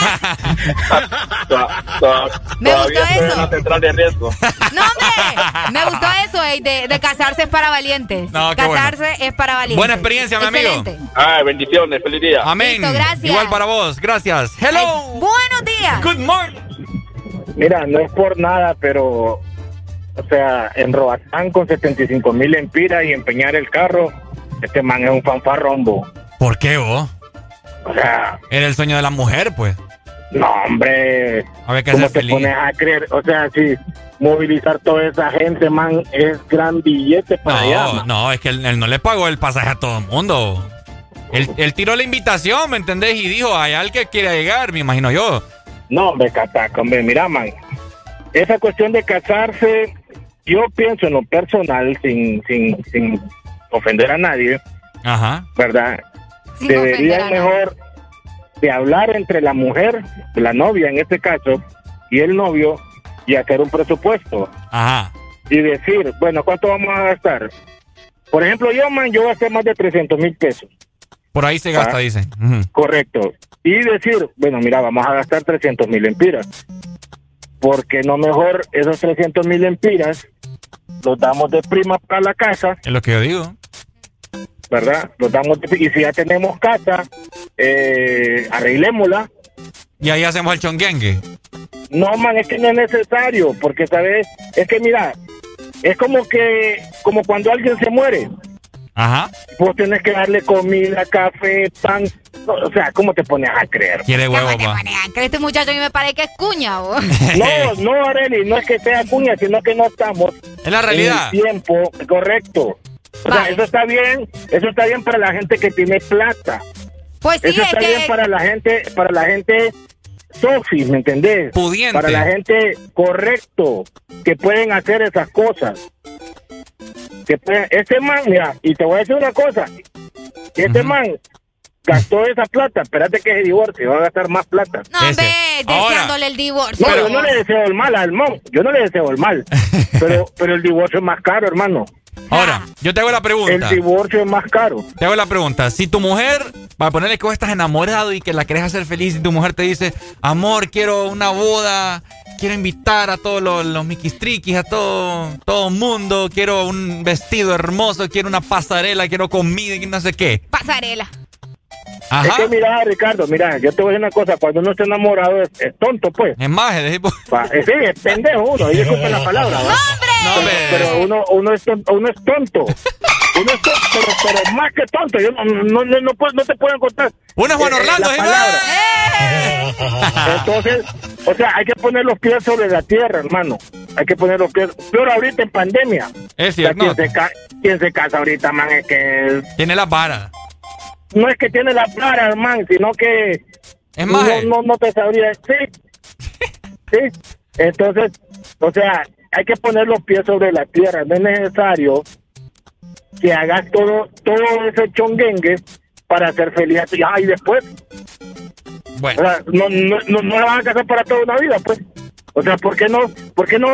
Me Todavía gustó estoy en eso. la central de riesgo. No, hombre, me gustó eso, ey, de, de casarse es para valientes. No, qué bueno. casarse es para valientes. Buena experiencia, mi amigo. Ah, bendiciones, feliz día. Amén. Listo, gracias. Igual para vos, gracias. Hello. Buenos días. Good morning. Mira, no es por nada, pero, o sea, en Roatán con 75 mil empiras y empeñar el carro, este man es un fanfarrombo. ¿Por qué vos? O sea, Era el sueño de la mujer, pues. no, hombre. A ver qué ¿Cómo te feliz. pones a creer? O sea, si movilizar toda esa gente, man, es gran billete para allá. No, no, es que él, él no le pagó el pasaje a todo el mundo. Él, él tiró la invitación, ¿me entendés? Y dijo, hay alguien que quiere llegar, me imagino yo. No, hombre, cataca, hombre, mira, man. Esa cuestión de casarse, yo pienso en lo personal, sin, sin, sin ofender a nadie, Ajá. ¿verdad? Sin ofender a Debería nadie. mejor de hablar entre la mujer, la novia en este caso, y el novio, y hacer un presupuesto. Ajá. Y decir, bueno, ¿cuánto vamos a gastar? Por ejemplo, yo, man, yo gasté más de 300 mil pesos. Por ahí se gasta, Ah. dicen. Ujú. Correcto. Y decir, bueno, mira, vamos a gastar 300 mil empiras. Porque no mejor esos 300 mil empiras los damos de prima para la casa, Es lo que yo digo. ¿Verdad? Los damos de, y si ya tenemos casa, eh, arreglémosla. Y ahí hacemos el chonguengue. No, man, es que no es necesario, porque, ¿sabes? Es que, mira, es como que, como cuando alguien se muere, Ajá. vos tenés que darle comida, café, pan, o sea, ¿cómo te pones a creer? Quiere huevo, ¿Cómo te pones a creer? Este muchacho a mí me parece que es cuña, vos. No, no, Areli, no es que sea cuña, sino que no estamos Es la realidad. en el tiempo correcto. O sea, eso está bien, eso está bien para la gente que tiene plata. Pues sí, eso es está bien que... para la gente, para la gente sofis, ¿me entendés? Pudiente. Para la gente correcto, que pueden hacer esas cosas. Que pueden, este man, mira, y te voy a decir una cosa, este man gastó esa plata, espérate que se divorcie, va a gastar más plata. No, hombre, deseándole el divorcio. No, yo no le deseo el mal al mon, yo no le deseo el mal, pero, pero el divorcio es más caro, hermano. Ahora, yo te hago la pregunta. El divorcio es más caro. Te hago la pregunta. Si tu mujer, para ponerle que vos estás enamorado y que la querés hacer feliz, y tu mujer te dice, amor, quiero una boda, quiero invitar a todos los, los miquistriquis, a todo, todo mundo, quiero un vestido hermoso, quiero una pasarela, quiero comida y no sé qué. Pasarela. Ajá. Es que mira, Ricardo, mira, yo te voy a decir una cosa, cuando uno está enamorado es, es tonto, pues. Es más, es eh, sí, es pendejo uno, y disculpen la palabra. ¿va? No. Pero uno, uno, es tonto, uno es tonto. Uno es tonto, pero, pero más que tonto. Yo no, no, no, no, puedo- no te puedo contar. Uno es Juan eh, Orlando, la ¿sí? palabra. Entonces, o sea, hay que poner los pies sobre la tierra, hermano. Hay que poner los pies. Pero ahorita en pandemia. Es O sea, cierto. quien, se ca- quien se casa ahorita, man, es que. Tiene la vara. No es que tiene la para, hermano, sino que. Es más, eh. No, no, no te sabría. Sí. Sí. Entonces, o sea, hay que poner los pies sobre la tierra. No es necesario que hagas todo, todo ese chonguengue para ser feliz a tu hija. Y después, Bueno. o sea, no, no, no, no la van a casar para toda una vida, pues. O sea, ¿por qué no, por qué no,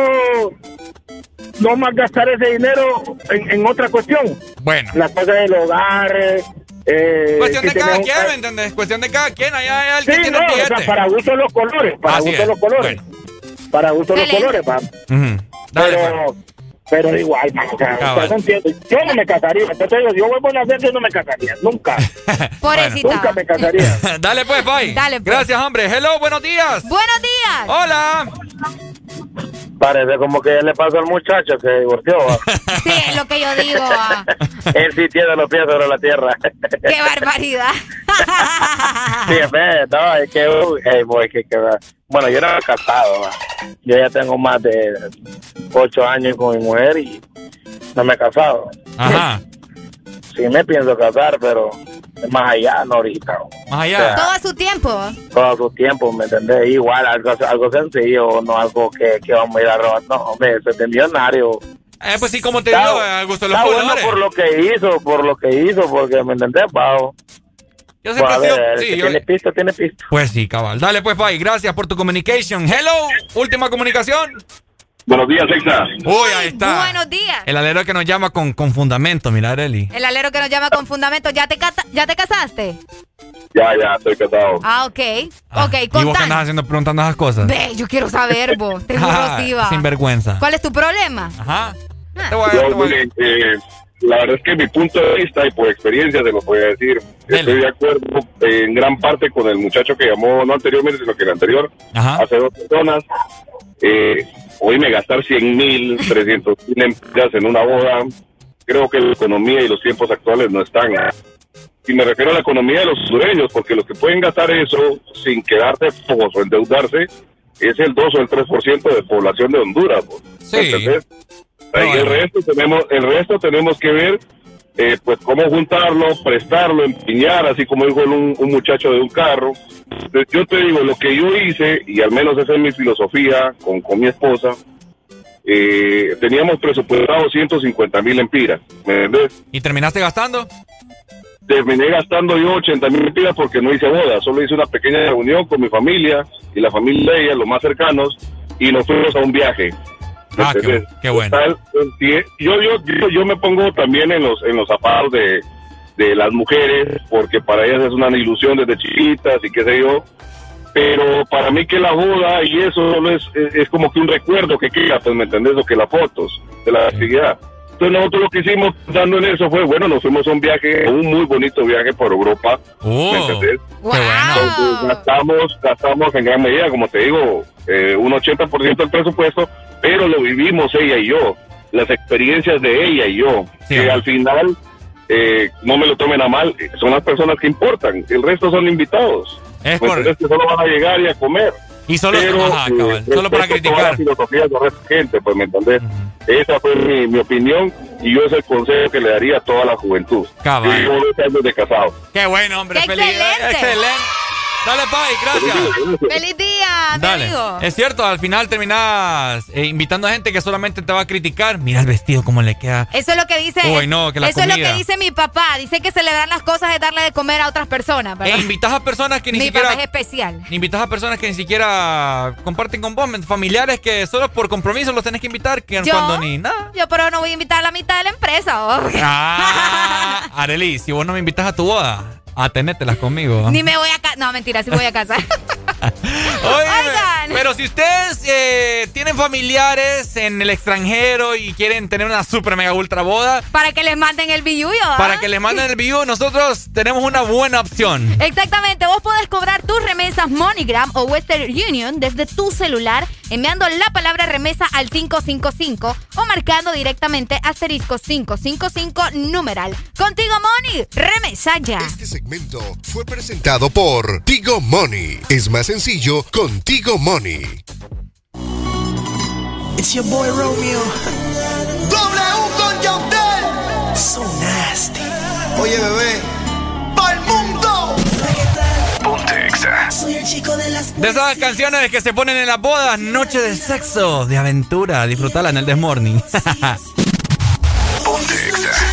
no más gastar ese dinero en, en otra cuestión? Bueno. La cosa del hogar. eh, eh, Cuestión de cada quien, ¿me entendés? Cuestión de cada quien. Allá hay alguien Sí, que no, o sea, para gusto los colores, para Así gusto es. los colores. Para gusto los colores, va. Ujú. Dale, pero, pero igual, man, o sea, no entiendo. Yo no me casaría, entonces yo, yo vuelvo a nacer, yo no me casaría, nunca. Pobrecita. Nunca me casaría. Dale pues, bye. Dale, pues. Gracias, hombre. Hello, buenos días. Buenos días. Hola. Parece como que le pasó al muchacho que se divorció. ¿va? Sí, es lo que yo digo. Él sí tiene los pies sobre la tierra. Qué barbaridad. Sí, es verdad, no, es que, uy, hey, boy, que, que va. bueno, yo no me he casado, va. yo ya tengo más de ocho años con mi mujer y no me he casado. Ajá. Sí me pienso casar, pero más allá, no ahorita. Más allá. Todo a su tiempo. Todo su tiempo, ¿me entendés? Igual, algo, algo sencillo, no algo que, que vamos a ir a robar. No, hombre, eso es de millonario. Eh, pues sí, como te Está- digo, a gusto de los Está bueno por lo que hizo, por lo que hizo, porque, ¿me entendés, Pau? Yo siempre Pues, he a sido- ver, el sí, que yo- tiene pisto, tiene pisto. Pues sí, cabal. Dale pues, bye. Gracias por tu communication. Hello. Última comunicación. Buenos días, Exa. Uy, ahí está. Buenos días. El alero que nos llama con, con fundamento, mira, Areli. El alero que nos llama con fundamento. ¿Ya te, ¿Ya te casaste? Ya, ya, estoy casado. Ah, ok. ok, ¿Y vos qué andas contanos. haciendo preguntando esas cosas? Ve, yo quiero saber, vos. Te juro, Ah. Sin vergüenza. ¿Cuál es tu problema? Ajá. Yo, eh, la verdad es que mi punto de vista y por experiencia te lo voy a decir, estoy de acuerdo en gran parte con el muchacho que llamó, no anteriormente, sino que el anterior, hace dos personas. Eh, oíme, gastar 100 mil, 300 mil empleadas en una boda, creo que la economía y los tiempos actuales no están. Y me refiero a la economía de los sureños, porque los que pueden gastar eso sin quedarse o endeudarse es el 2 o el 3% de población de Honduras. pues. ¿Entendés? El resto tenemos el resto tenemos que ver eh, pues cómo juntarlo prestarlo empiñar así como dijo un, un muchacho de un carro Entonces, yo te digo lo que yo hice y al menos esa es mi filosofía con, con mi esposa eh, teníamos presupuestado 150 mil empiras ¿me entendés? ¿Y terminaste gastando? terminé gastando yo 80 mil empiras porque no hice boda solo hice una pequeña reunión con mi familia y la familia de ella los más cercanos y nos fuimos a un viaje ¿Me Ah, qué, bueno. Yo, yo, yo, yo me pongo también en los, en los zapatos de, de las mujeres, porque para ellas es una ilusión desde chiquitas y qué sé yo. Pero para mí que la boda y eso solo es, es, es como que un recuerdo que queda, pues me entendés, o que las fotos de la actividad. Entonces nosotros lo que hicimos dando en eso fue, bueno, nos fuimos a un viaje, un muy bonito viaje por Europa. Oh, ¿Me entendés? Entonces gastamos, gastamos en gran medida, como te digo, eh, un 80% del presupuesto, pero lo vivimos ella y yo, las experiencias de ella y yo, que al final, eh, no me lo tomen a mal, son las personas que importan, el resto son invitados. Es ¿Me entendés? Que solo van a llegar y a comer. Y solo- Pero, ajá, eh, cabal, solo para criticar. la filosofía de la gente, pues, ¿me entendés? Esa fue mi, mi opinión y yo es el consejo que le daría a toda la juventud. Cabal. Yo llevo dos años de casado. Qué bueno, hombre. ¡Qué feliz- excelente! excelente. Dale, Pai, gracias. ¡Feliz día, Dale. amigo! Es cierto, al final terminas eh, invitando a gente que solamente te va a criticar. Mira el vestido cómo le queda. Eso es lo que dice. Uy, no, que la eso es lo que dice mi papá. Dice que celebrar las cosas es darle de comer a otras personas, E invitas a personas que ni mi siquiera papá es especial. invitas a personas que ni siquiera comparten con vos, familiares que solo por compromiso los tenés que invitar, que Yo, cuando ni nada. yo pero no voy a invitar a la mitad de la empresa. oh. Ah, Areli, si vos no me invitas a tu boda, atenételas conmigo. Ni me voy a casar. No, mentira, sí voy a casar. Oye, Pero si ustedes eh, tienen familiares en el extranjero y quieren tener una super mega ultra boda, Para que les manden el billuyo. ¿ah? para que les manden el video, nosotros tenemos una buena opción. Exactamente, vos podés cobrar tus remesas MoneyGram o Western Union desde tu celular enviando la palabra remesa al 555 o marcando directamente asterisco 555 numeral. Contigo Money, remesa ya. Este segmento fue presentado por Tigo Money. Es más sencillo contigo Money. It's your boy Romeo. W con Yandel. So nasty. Oye, bebé. Pa'l mundo. Ponte Exa. Soy el chico de las De esas canciones que se ponen en las bodas, noche de sexo, de aventura, disfrutarla en el Desmorning. Ponte Exa.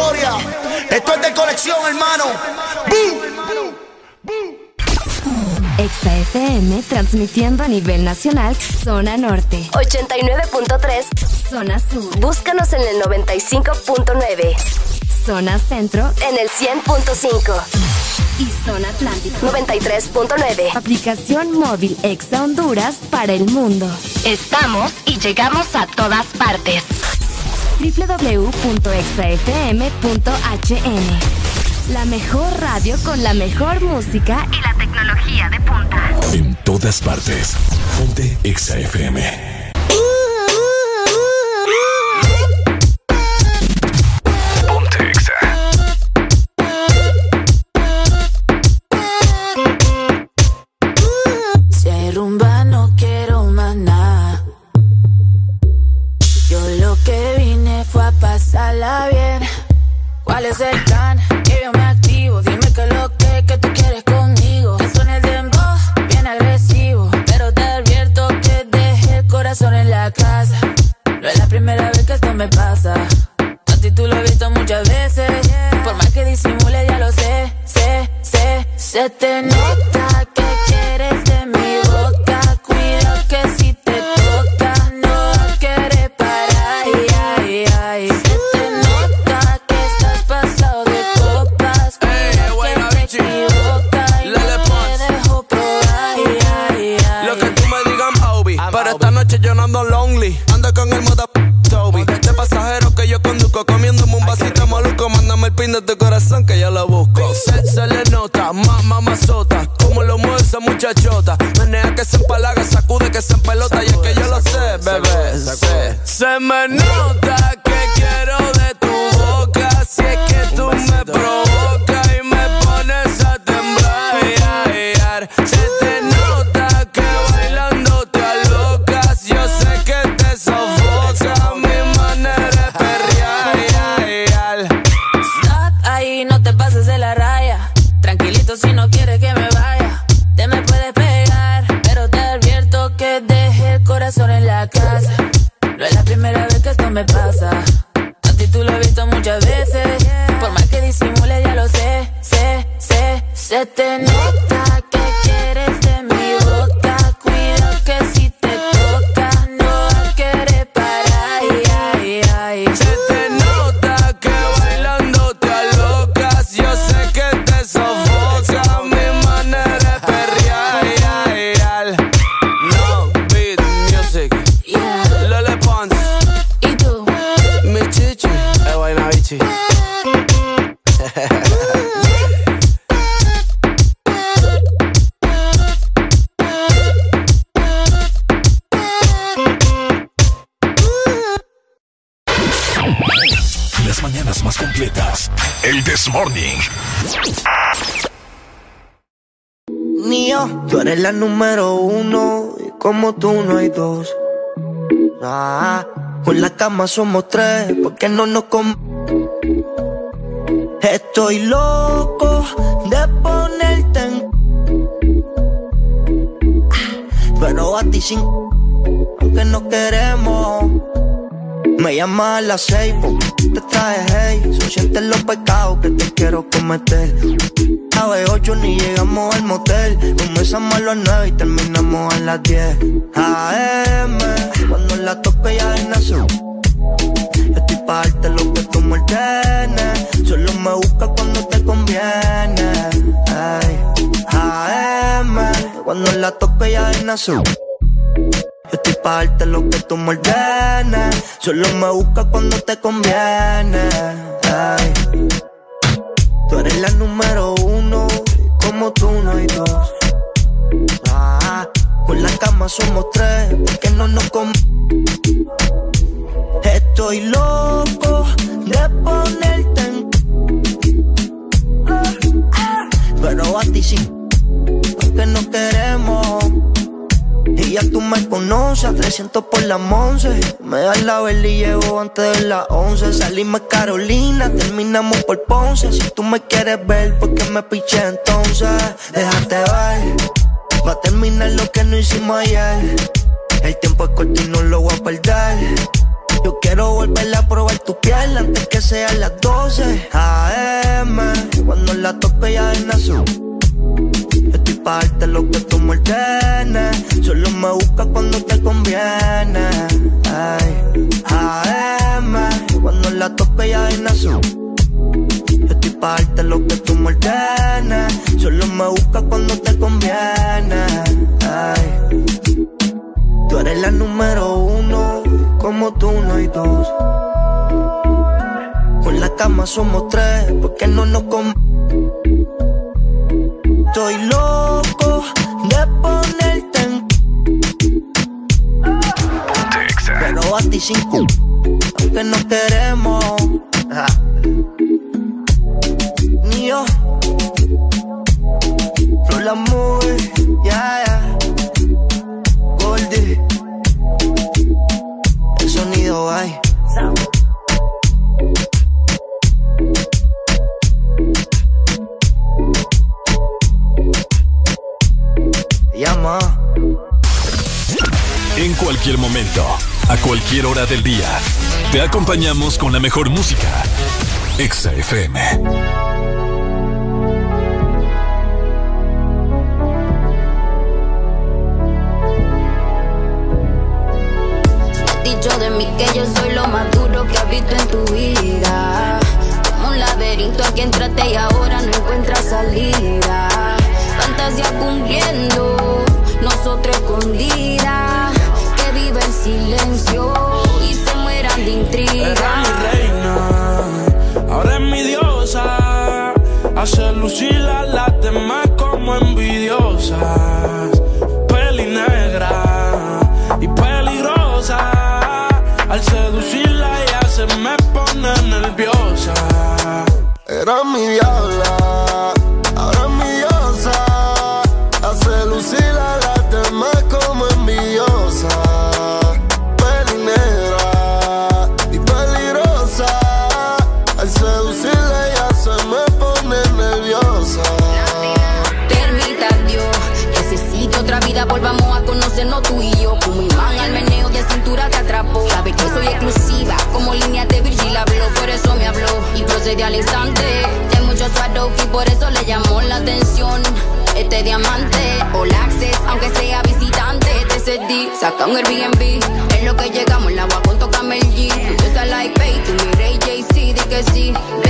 Historia. Esto es de colección, hermano. Exa FM transmitiendo a nivel nacional, zona norte. 89.3 Zona sur. Búscanos en el 95.9. Zona centro. En el 100.5. Y zona atlántica. 93.9. Aplicación móvil Exa Honduras para el mundo. Estamos y llegamos a todas partes. www.exafm.hn La mejor radio con la mejor música Y la tecnología de punta. En todas partes. Ponte Exa FM. ¿Cuál es el plan? Que yo me activo. Dime que lo que, que tú quieres conmigo. Que suene el dembow, bien agresivo. Pero te advierto que dejé el corazón en la casa. No es la primera vez que esto me pasa. A ti tú lo has visto muchas veces. Por más que disimule, ya lo sé, sé, sé. Se te nota De tu corazón que yo lo busco. Se, se le nota, mamá mazota. Como lo mueve esa muchachota. Menea que se empalaga, sacude que se empelota. Y es que yo lo sé, bebé. sé. Se me nota que quiero de tu boca. Si es que tú me provocas Se Tú eres la número uno y como tú no hay dos. Ah, con la cama somos tres, porque no nos com Estoy loco de ponerte en pero a ti sin aunque no queremos. Me llamas a las seis, porque te traje hey. Son siete los pecados que te quiero cometer. Las ocho ni llegamos al motel. Comenzamos a las nueve y terminamos a las diez. AM, cuando la tope ya es nazo. Estoy pa' darte lo que tú me ordenes. Solo me busca cuando te conviene. Ay, AM, cuando la toque ya en azul. Estoy pa' darte lo que tú me ordenes. Solo me busca cuando te conviene. Ay. Tú eres la número uno, como tú no hay dos. Ah, con la cama somos tres, porque no nos com Estoy loco de ponerte en. Pero a ti sí, porque no queremos. Y ya tú me conoces, a 300 por la 11. Me das la vela y llego antes de las 11. Salimos Carolina, terminamos por Ponce. Si tú me quieres ver, ¿por qué me piché entonces? Déjate ver, va a terminar lo que no hicimos ayer. El tiempo es corto y no lo voy a perder. Yo quiero volver a probar tu piel antes que sean las 12 AM. Cuando la tope ya en azul. Estoy pa' darte lo que tú me ordenes. Solo me busca cuando te conviene. Ay, AM, cuando la tope ya en azul. Estoy pa' darte lo que tú me ordenes. Solo me busca cuando te conviene. Ay, tú eres la número uno, como tú no hay dos. Con la cama somos tres, porque no nos com Estoy loco de ponerte en. Pero a ti sin cu- aunque no queremos. Ajá. Ni yo. Flow la movie, ya, ya. Goldie. El sonido hay. Llama. En cualquier momento, a cualquier hora del día, te acompañamos con la mejor música. Exa FM. dicho de mí que yo soy lo más duro que has visto en tu vida. Como un laberinto aquí entraste y ahora no encuentras salida. Fantasía cumpliendo, demás como envidiosas. Peli negra y peligrosa. Al seducirla ya se me pone nerviosa. Era mi diabla, al instante. De muchos suados y por eso le llamó la atención. Este diamante, all access, aunque sea visitante, te cedí, saca un Airbnb. En lo que llegamos, la agua con tócame el G. Tú like, baby, tú mi Ray J.C., di que sí.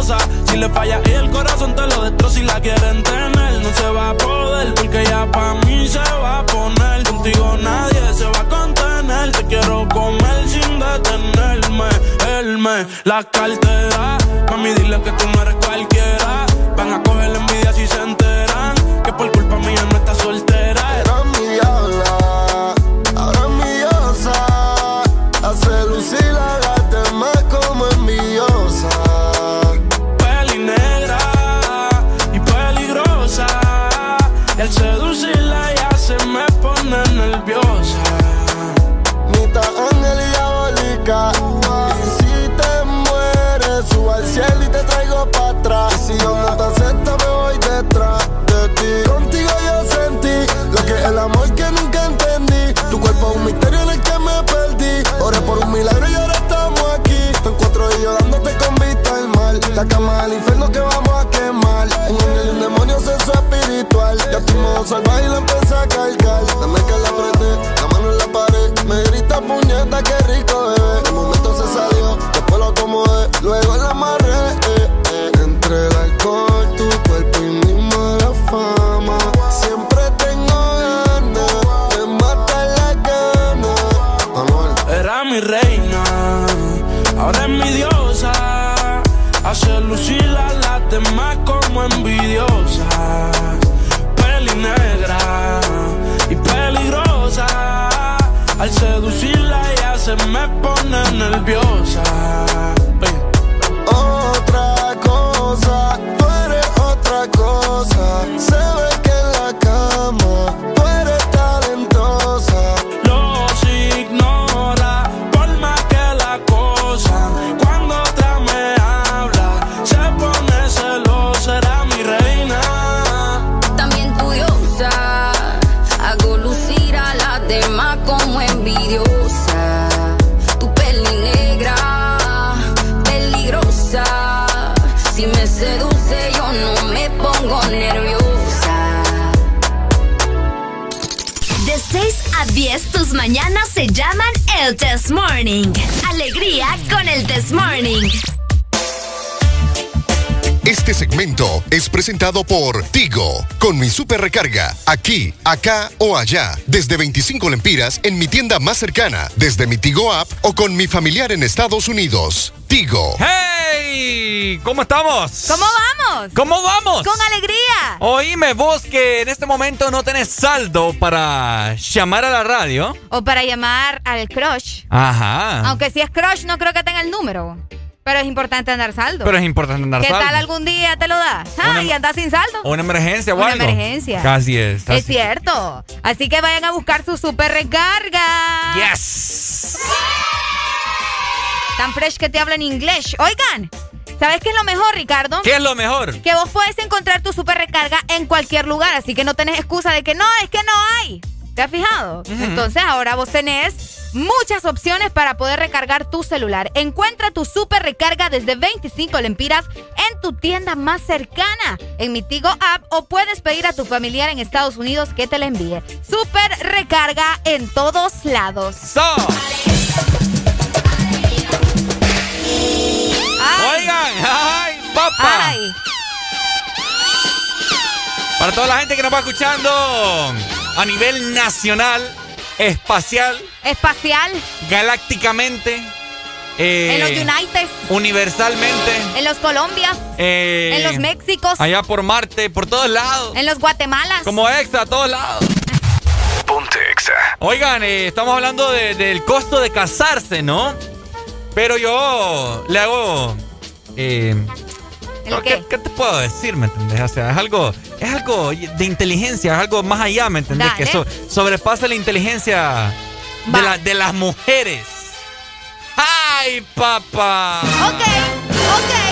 Si le falla y el corazón te lo destroza y la quieren tener, no se va a poder. Porque ya pa' mí se va a poner. Contigo nadie se va a contener. Te quiero comer sin detenerme. Él me la cartera. Mami, dile que tú no eres cualquiera. Van a coger la envidia si se enteran. Que por culpa mía no está soltera. La cama al infierno que vamos nerviosa. Morning. Alegría con el Test Morning. Este segmento es presentado por Tigo, con mi super recarga, aquí, acá o allá, desde 25 lempiras en mi tienda más cercana, desde mi Tigo app o con mi familiar en Estados Unidos. Tigo. ¡Hey! ¿Cómo estamos? ¿Cómo vamos? ¿Cómo vamos? Con alegría. Oíme vos que en este momento no tenés saldo para llamar a la radio. O para llamar al crush. Ajá. Aunque si es crush, no creo que tenga el número. Pero es importante andar saldo. Pero es importante andar ¿Qué saldo. tal algún día te lo das? Ah, y andas sin saldo. Una emergencia o Una algo. emergencia. Casi es. Es cierto. Así que vayan a buscar su super recarga. Yes. Tan fresh que te habla en inglés. Oigan, ¿sabes qué es lo mejor, Ricardo? ¿Qué es lo mejor? Que vos podés encontrar tu super recarga en cualquier lugar, así que no tenés excusa de que no, es que no hay. ¿Te has fijado? Entonces ahora vos tenés muchas opciones para poder recargar tu celular. Encuentra tu super recarga desde 25 lempiras en tu tienda más cercana, en mi Tigo app o puedes pedir a tu familiar en Estados Unidos que te la envíe. Super recarga en todos lados. Oigan, ay, papá. Ay. Para toda la gente que nos va escuchando a nivel nacional, espacial, Espacial, galácticamente, eh, en los United, universalmente, en los Colombias, eh, en los Méxicos, allá por Marte, por todos lados, en los Guatemalas. como extra, a todos lados. Ponte Exa. Oigan, eh, estamos hablando de- del costo de casarse, ¿no? Pero yo le hago... eh, ¿El no, qué? ¿qué, te puedo decir, me entendés? O sea, es algo, es algo de inteligencia, es algo más allá, ¿me entendés? Dale. Que so- sobrepasa la inteligencia de, Va. la- de las mujeres. ¡Ay, papá! Ok, ok.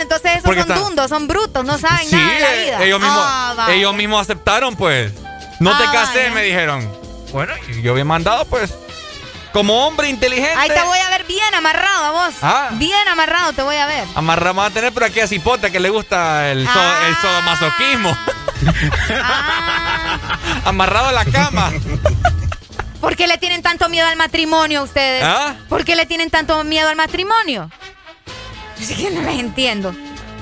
Entonces esos Porque son está- dundos, son brutos, no saben Sí, nada de la eh, vida. ellos mismos, Ah, ellos mismos aceptaron, pues. No te Ah, casé, me dijeron. Bueno, yo había mandado, pues. Como hombre inteligente. Ahí te voy a ver bien amarrado a vos. Ah. Bien amarrado te voy a ver. Amarramos a tener por aquí a Cipota que le gusta el, so- Ah. el sodomasoquismo. Amarrado a la cama. ¿Por qué le tienen tanto miedo al matrimonio a ustedes? ¿Ah? ¿Por qué le tienen tanto miedo al matrimonio? Es que no les entiendo.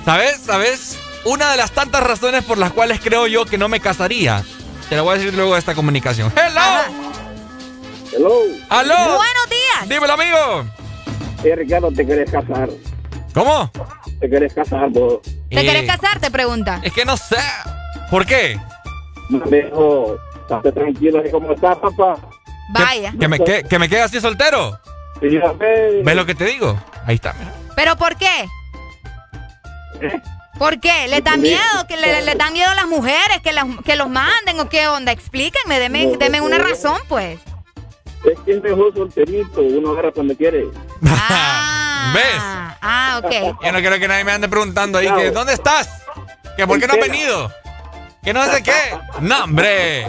¿Sabes? ¿Sabes? Una de las tantas razones por las cuales creo yo que no me casaría. Te lo voy a decir luego de esta comunicación. ¡Hello! Hello. ¡Aló! Buenos días. Dímelo, amigo. Sí, Ricardo, te querés casar. ¿Cómo? Te querés casar, vos. ¿Te Eh, querés casar? Te pregunta. Es que no sé. ¿Por qué? me dijo, estate tranquilo, y ¿cómo estás, papá? Vaya. ¿Que me, que, que me quede así soltero? Ve, ¿Ves lo que te digo? Ahí está. mira. ¿Pero por qué? ¿Por qué? ¿Les da miedo? ¿Que le, les dan miedo a las mujeres que, las- que los manden o qué onda? Explíquenme, denme, No, una no. razón, pues. es que es mejor solterito, uno agarra cuando quiere. ¿Ves? Ah, ok. Yo no quiero que nadie me ande preguntando ahí que ¿dónde estás? ¿Que por qué no has venido? Que no sé qué. No, hombre.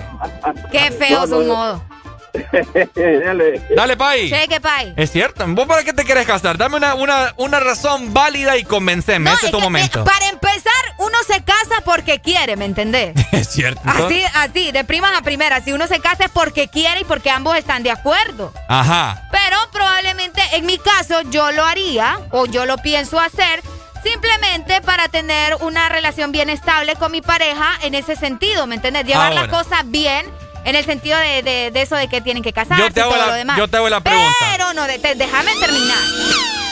Qué feo su modo. Dale. Dale, Pai. Cheque, pay. Es cierto. ¿Vos para qué te quieres casar? Dame una, una, una razón válida y convenceme. este es tu momento. Para empezar, uno se casa porque quiere, ¿me entendés? Es cierto. Así, así, de primas a primeras. Si uno se casa es porque quiere y porque ambos están de acuerdo. Ajá. Pero probablemente en mi caso yo lo haría o yo lo pienso hacer simplemente para tener una relación bien estable con mi pareja en ese sentido, ¿me entiendes? Llevar las cosas bien en el sentido de, de- de eso de que tienen que casarse Yo te hago y todo la- lo demás. yo te hago la pregunta. Pero no, de- déjame terminar.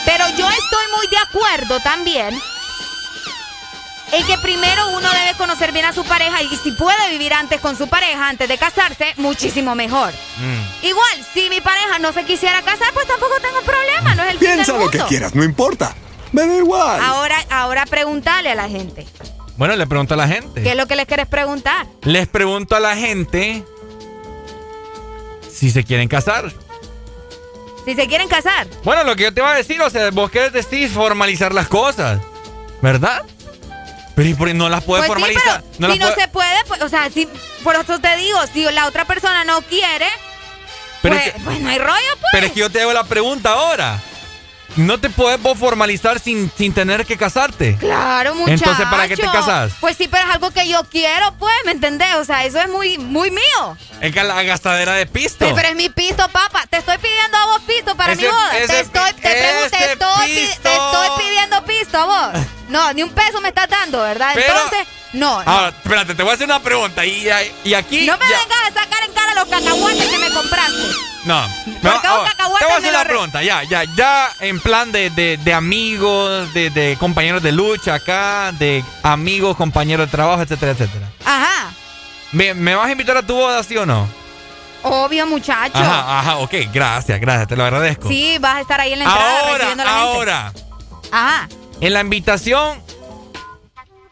Pero yo estoy muy de acuerdo también en que primero uno debe conocer bien a su pareja y si puede vivir antes con su pareja antes de casarse, muchísimo mejor. Mm. Igual, si mi pareja no se quisiera casar, pues tampoco tengo problema, no es el fin Piensa del lo que quieras, no importa. Me da igual. Ahora, ahora pregúntale a la gente. Bueno, le pregunto a la gente. ¿Qué es lo que les quieres preguntar? Les pregunto a la gente si se quieren casar. Si se quieren casar. Bueno, lo que yo te iba a decir, o sea, vos querés decir formalizar las cosas, ¿verdad? Pero ¿y por qué no las puedes Pues formalizar? las si no puede- se puede, pues, o sea, si, por eso te digo, si la otra persona no quiere, Pero pues, es que- pues no hay rollo, pues. Pero es que yo te hago la pregunta ahora. ¿No te puedes vos formalizar sin, sin tener que casarte? Claro, muchacho. Entonces, ¿para qué te casas? Pues sí, pero es algo que yo quiero, pues, ¿me entendés? O sea, eso es muy, muy mío. Es que la gastadera de pisto. Sí, pero es mi pisto, papá. Te estoy pidiendo a vos pisto para Ese- mi boda. ese te estoy, te pregunto, te ese estoy, te estoy pidiendo pisto a vos. No, ni un peso me estás dando, ¿verdad? Pero- Entonces, no. no. Ahora, espérate, te voy a hacer una pregunta. Y, y aquí. No me ya- vengas a sacar en cara los cacahuates que me compraste. No. Ahora, te voy a hacer re- pregunta. Ya, ya, ya en plan de, de- de amigos, de, de compañeros de lucha acá, de amigos, compañeros de trabajo, etcétera, etcétera. Ajá. ¿Me, me vas a invitar a tu boda, sí o no? Obvio, muchacho. Ajá, ajá, ok, gracias, gracias, te lo agradezco. Sí, vas a estar ahí en la entrada ahora, recibiendo a la gente. ahora, Ajá. en la invitación,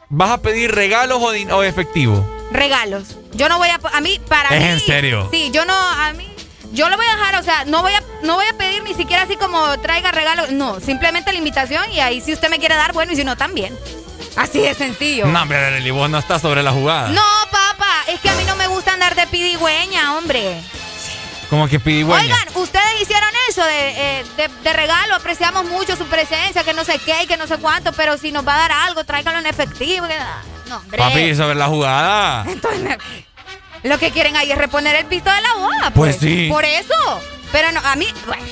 ¿vas a pedir regalos o, o efectivo? Regalos. Yo no voy a a mí para ¿Es mí. en serio? Sí, yo no a mí yo lo voy a dejar, o sea, no voy a no voy a pedir ni siquiera así como traiga regalos, no, simplemente la invitación y ahí si usted me quiere dar, bueno, y si no también. Así de sencillo. No, pero Arely, vos no estás sobre la jugada. No, papá, es que a mí no me gusta andar de pidigüeña, hombre. Como que pidigüeña. Oigan, ustedes hicieron eso de, eh, de, de regalo, apreciamos mucho su presencia, que no sé qué y que no sé cuánto, pero si nos va a dar algo, tráigalo en efectivo. que- No, hombre. Papi, sobre la jugada. Entonces, me- lo que quieren ahí es reponer el pisto de la boda. Pues Pues, sí. Por eso. Pero no, a mí, bueno,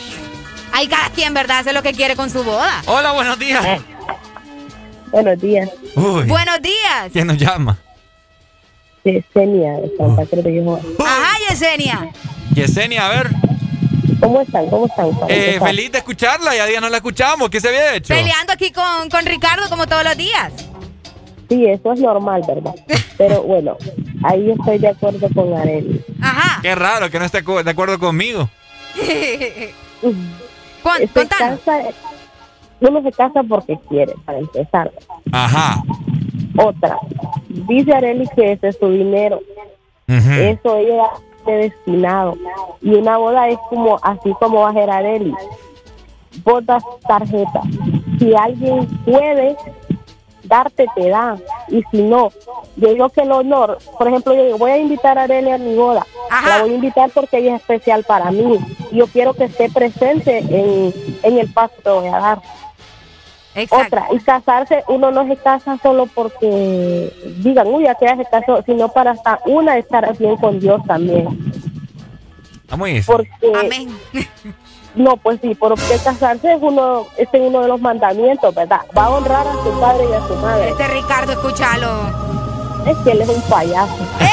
hay cada quien, ¿verdad? Hace lo que quiere con su boda. Hola, buenos días. Buenos días. Uy, Buenos días. ¿quién nos llama? Yesenia, de Santa Cruz de. Ajá, Yesenia. Yesenia, a ver. ¿Cómo están? ¿Cómo están? Eh, feliz de escucharla, ya día no la escuchamos. ¿Qué se había hecho? Peleando aquí con, con Ricardo como todos los días. Sí, eso es normal, ¿verdad? Pero bueno, ahí estoy de acuerdo con Arely. Ajá. Qué raro que no esté de acuerdo conmigo. Se casa, uno se casa porque quiere, para empezar. Ajá. Otra, dice Arely que ese es su dinero. Eso ella de destinado. Y una boda es como, así como va a ser Arely. Bodas tarjeta. Si alguien puede darte, te da. Y si no, yo digo que el honor, por ejemplo, yo digo, voy a invitar a Arely a mi boda. La voy a invitar porque ella es especial para mí. Yo quiero que esté presente en, en el paso que voy a dar. Otra, y casarse, uno no se casa solo porque digan, uy, aquella se casó, sino para hasta una estar bien con Dios también. Vamos a ir. No, pues sí, porque casarse es uno, es uno de los mandamientos, ¿verdad? Va a honrar a su padre y a su madre. Este Ricardo, escúchalo. Es que él es un payaso.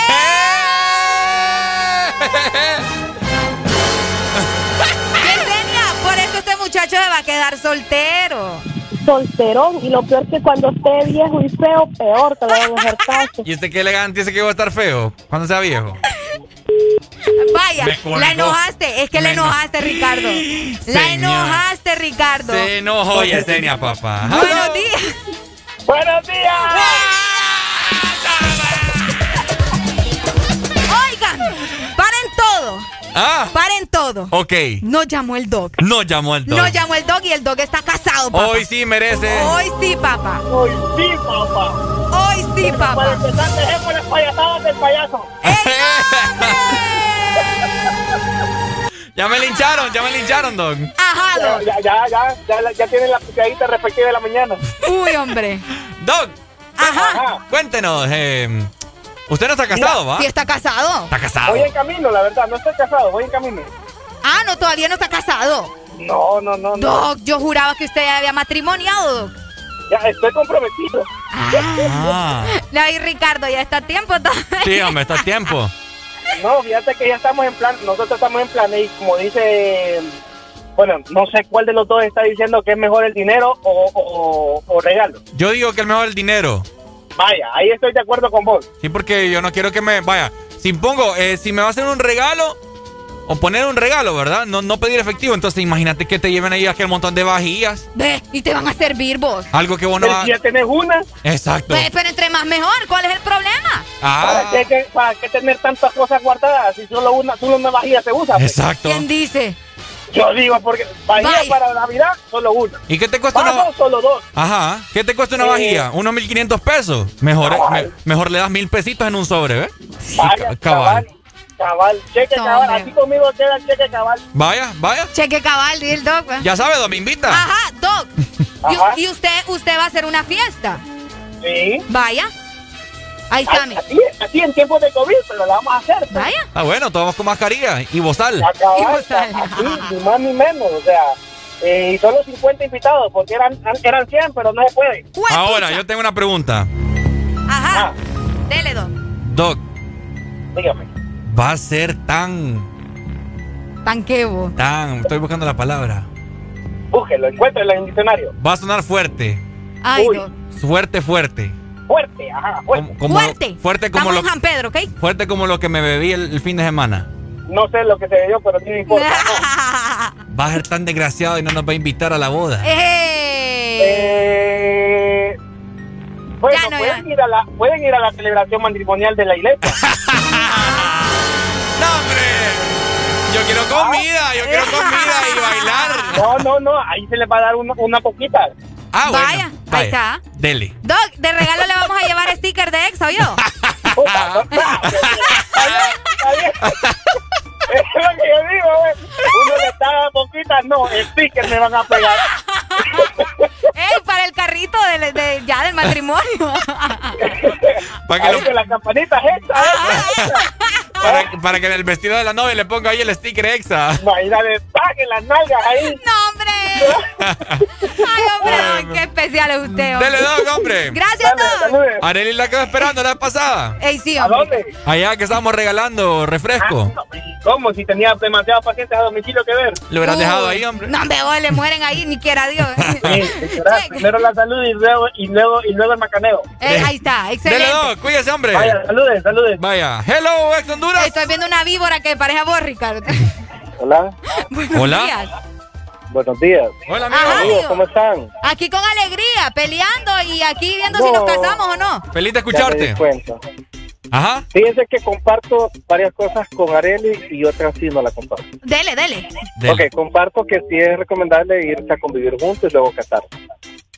Yesenia, por eso este muchacho se va a quedar soltero. solterón. Y lo peor que cuando esté viejo y feo, peor que le van a hacer caso. ¿Y usted qué elegante dice que va a estar feo cuando sea viejo? Vaya, la enojaste. Es que la enojaste, Ricardo. La Señor. enojaste, Ricardo. Se enojó Yesenia, papá. Buenos días. ¡Buenos días! Ah, Paren todo. ok. No llamó el dog. No llamó el dog. No llamó el dog y el dog está casado, papá. Hoy sí merece. Hoy sí, papá. Hoy sí, papá. Hoy sí, Para papá. empezar, dejemos las payasadas del payaso. Ya me lincharon, ya me lincharon, dog. Ajá, Ya, dog. ya, ya, ya, ya, ya tienen la picadita respectiva de la mañana. Uy, hombre. Dog, Ajá. cuéntenos. eh, usted no está casado, ¿va? Sí está casado. Está casado. Voy en camino, la verdad, no estoy casado, voy en camino. Ah, no, todavía no está casado. No, no, no, no. Doc, yo juraba que usted había matrimoniado, Doc. Ya estoy comprometido. Ah, No, y Ricardo, ya está a tiempo todavía. sí, hombre, está a tiempo. No, fíjate que ya estamos en plan, nosotros estamos en plan y como dice, bueno, no sé cuál de los dos está diciendo que es mejor el dinero o, o, o regalo. Yo digo que el mejor el dinero. Vaya, ahí estoy de acuerdo con vos. Sí, porque yo no quiero que me. Vaya, si pongo, eh, si me va a hacer un regalo. O poner un regalo, ¿verdad? No, no pedir efectivo. Entonces imagínate que te lleven ahí aquel montón de vajillas. Ve, y te van a servir vos. Algo que vos no vas- si ya tenés una, Exacto. Ve, pero entre más mejor, ¿cuál es el problema? Ah, ¿para, qué, para qué tener tantas cosas guardadas si solo una, solo una vajilla se usa? pues? exacto. ¿Quién dice? Yo digo, porque vajilla Vaya. para Navidad, solo una. ¿Y qué te cuesta una Vasos, solo dos. Ajá. ¿Qué te cuesta una Eh. vajilla? Unos 1500 pesos. Mejor, Cabal. me- mejor le das mil pesitos en un sobre, ¿ves? Vaya, Ca- cabal. Cabal, cheque cabal. Así conmigo queda el cheque cabal. Vaya, vaya. Cheque cabal, di el Doc. ¿ve? Ya sabes, Doc, me invita. Ajá, Doc. Ajá. Y, y usted, usted va a hacer una fiesta. Sí. Vaya. Ahí está, mi. Así, así en tiempos de COVID, pero la vamos a hacer. pues. Vaya. Ah, bueno, todos con mascarilla y bozal. A cabal, Y así, ni más ni menos, o sea, eh, y solo 50 invitados, porque eran, eran 100, pero no se puede. Ahora, yo tengo una pregunta. Ajá. Ah, Dele, Doc. Doc, dígame. va a ser tan, Tanquebo. tan, estoy buscando la palabra. Búsquelo, encuéntrelo en el diccionario. Va a sonar fuerte. Ay, Uy. Doc. Fuerte, fuerte. Fuerte, ajá, fuerte. Como, como- Fuerte. Fuerte como, Estamos lo, en San Pedro, ¿ok? fuerte como lo que me bebí el, el fin de semana. No sé lo que se dio, pero sí me importa. no. Va a ser tan desgraciado y no nos va a invitar a la boda. ¡Eh! Eh, bueno, Ya no, pueden, ya. Ir a la, pueden ir a la celebración matrimonial de la iglesia. ¡No, hombre! Yo quiero comida, yo quiero comida y bailar. No, no, no, ahí se les va a dar una, una poquita. Ah, bueno. Vaya, ahí está. Dele. Doc, de regalo le vamos a llevar sticker de lo que yo digo, güey. Uno le está poquita, no, el sticker me van a pegar. ¡Ey, para el carrito de, de- ya del matrimonio! Para que, lo- con las campanitas estas, ¿eh? para, para que en el vestido de la novia le ponga ahí el sticker exa. Imagínate, paguen las nalgas ahí. ¡No, hombre! ¡Ay, hombre! ¡Qué especial es usted, hombre! Dele, Doc, hombre. ¡Gracias, Doc! Arely la quedó esperando la vez pasada. ¡Ey, sí, ¿A hombre! dónde? Allá que estábamos regalando refresco. Ah, ¿Cómo? Si tenía demasiados pacientes a domicilio que ver. Lo hubieras dejado ahí, hombre. No, hombre, hoy le mueren ahí, ni quiera Dios. Sí, Primero la salud y luego, y luego, y luego el macaneo. Eh, ahí está, Dele, excelente. Doc, cuídese, hombre. Vaya, saluden, saluden. Vaya. Hello, ex Honduras. Estoy viendo una víbora que parece a vos, Ricardo. Hola, Buenos Hola. días. buenos días. Hola, amigo. Ajá. Amigos, amigo. ¿cómo están? Aquí con alegría, peleando y aquí viendo si No. nos casamos o no. Feliz de Ya me escucharte. di cuenta. Ajá. Fíjense que comparto varias cosas con Areli y otras sí no la comparto. Dele, dele. Dele. Ok, comparto que sí es recomendable irse a convivir juntos y luego casarse,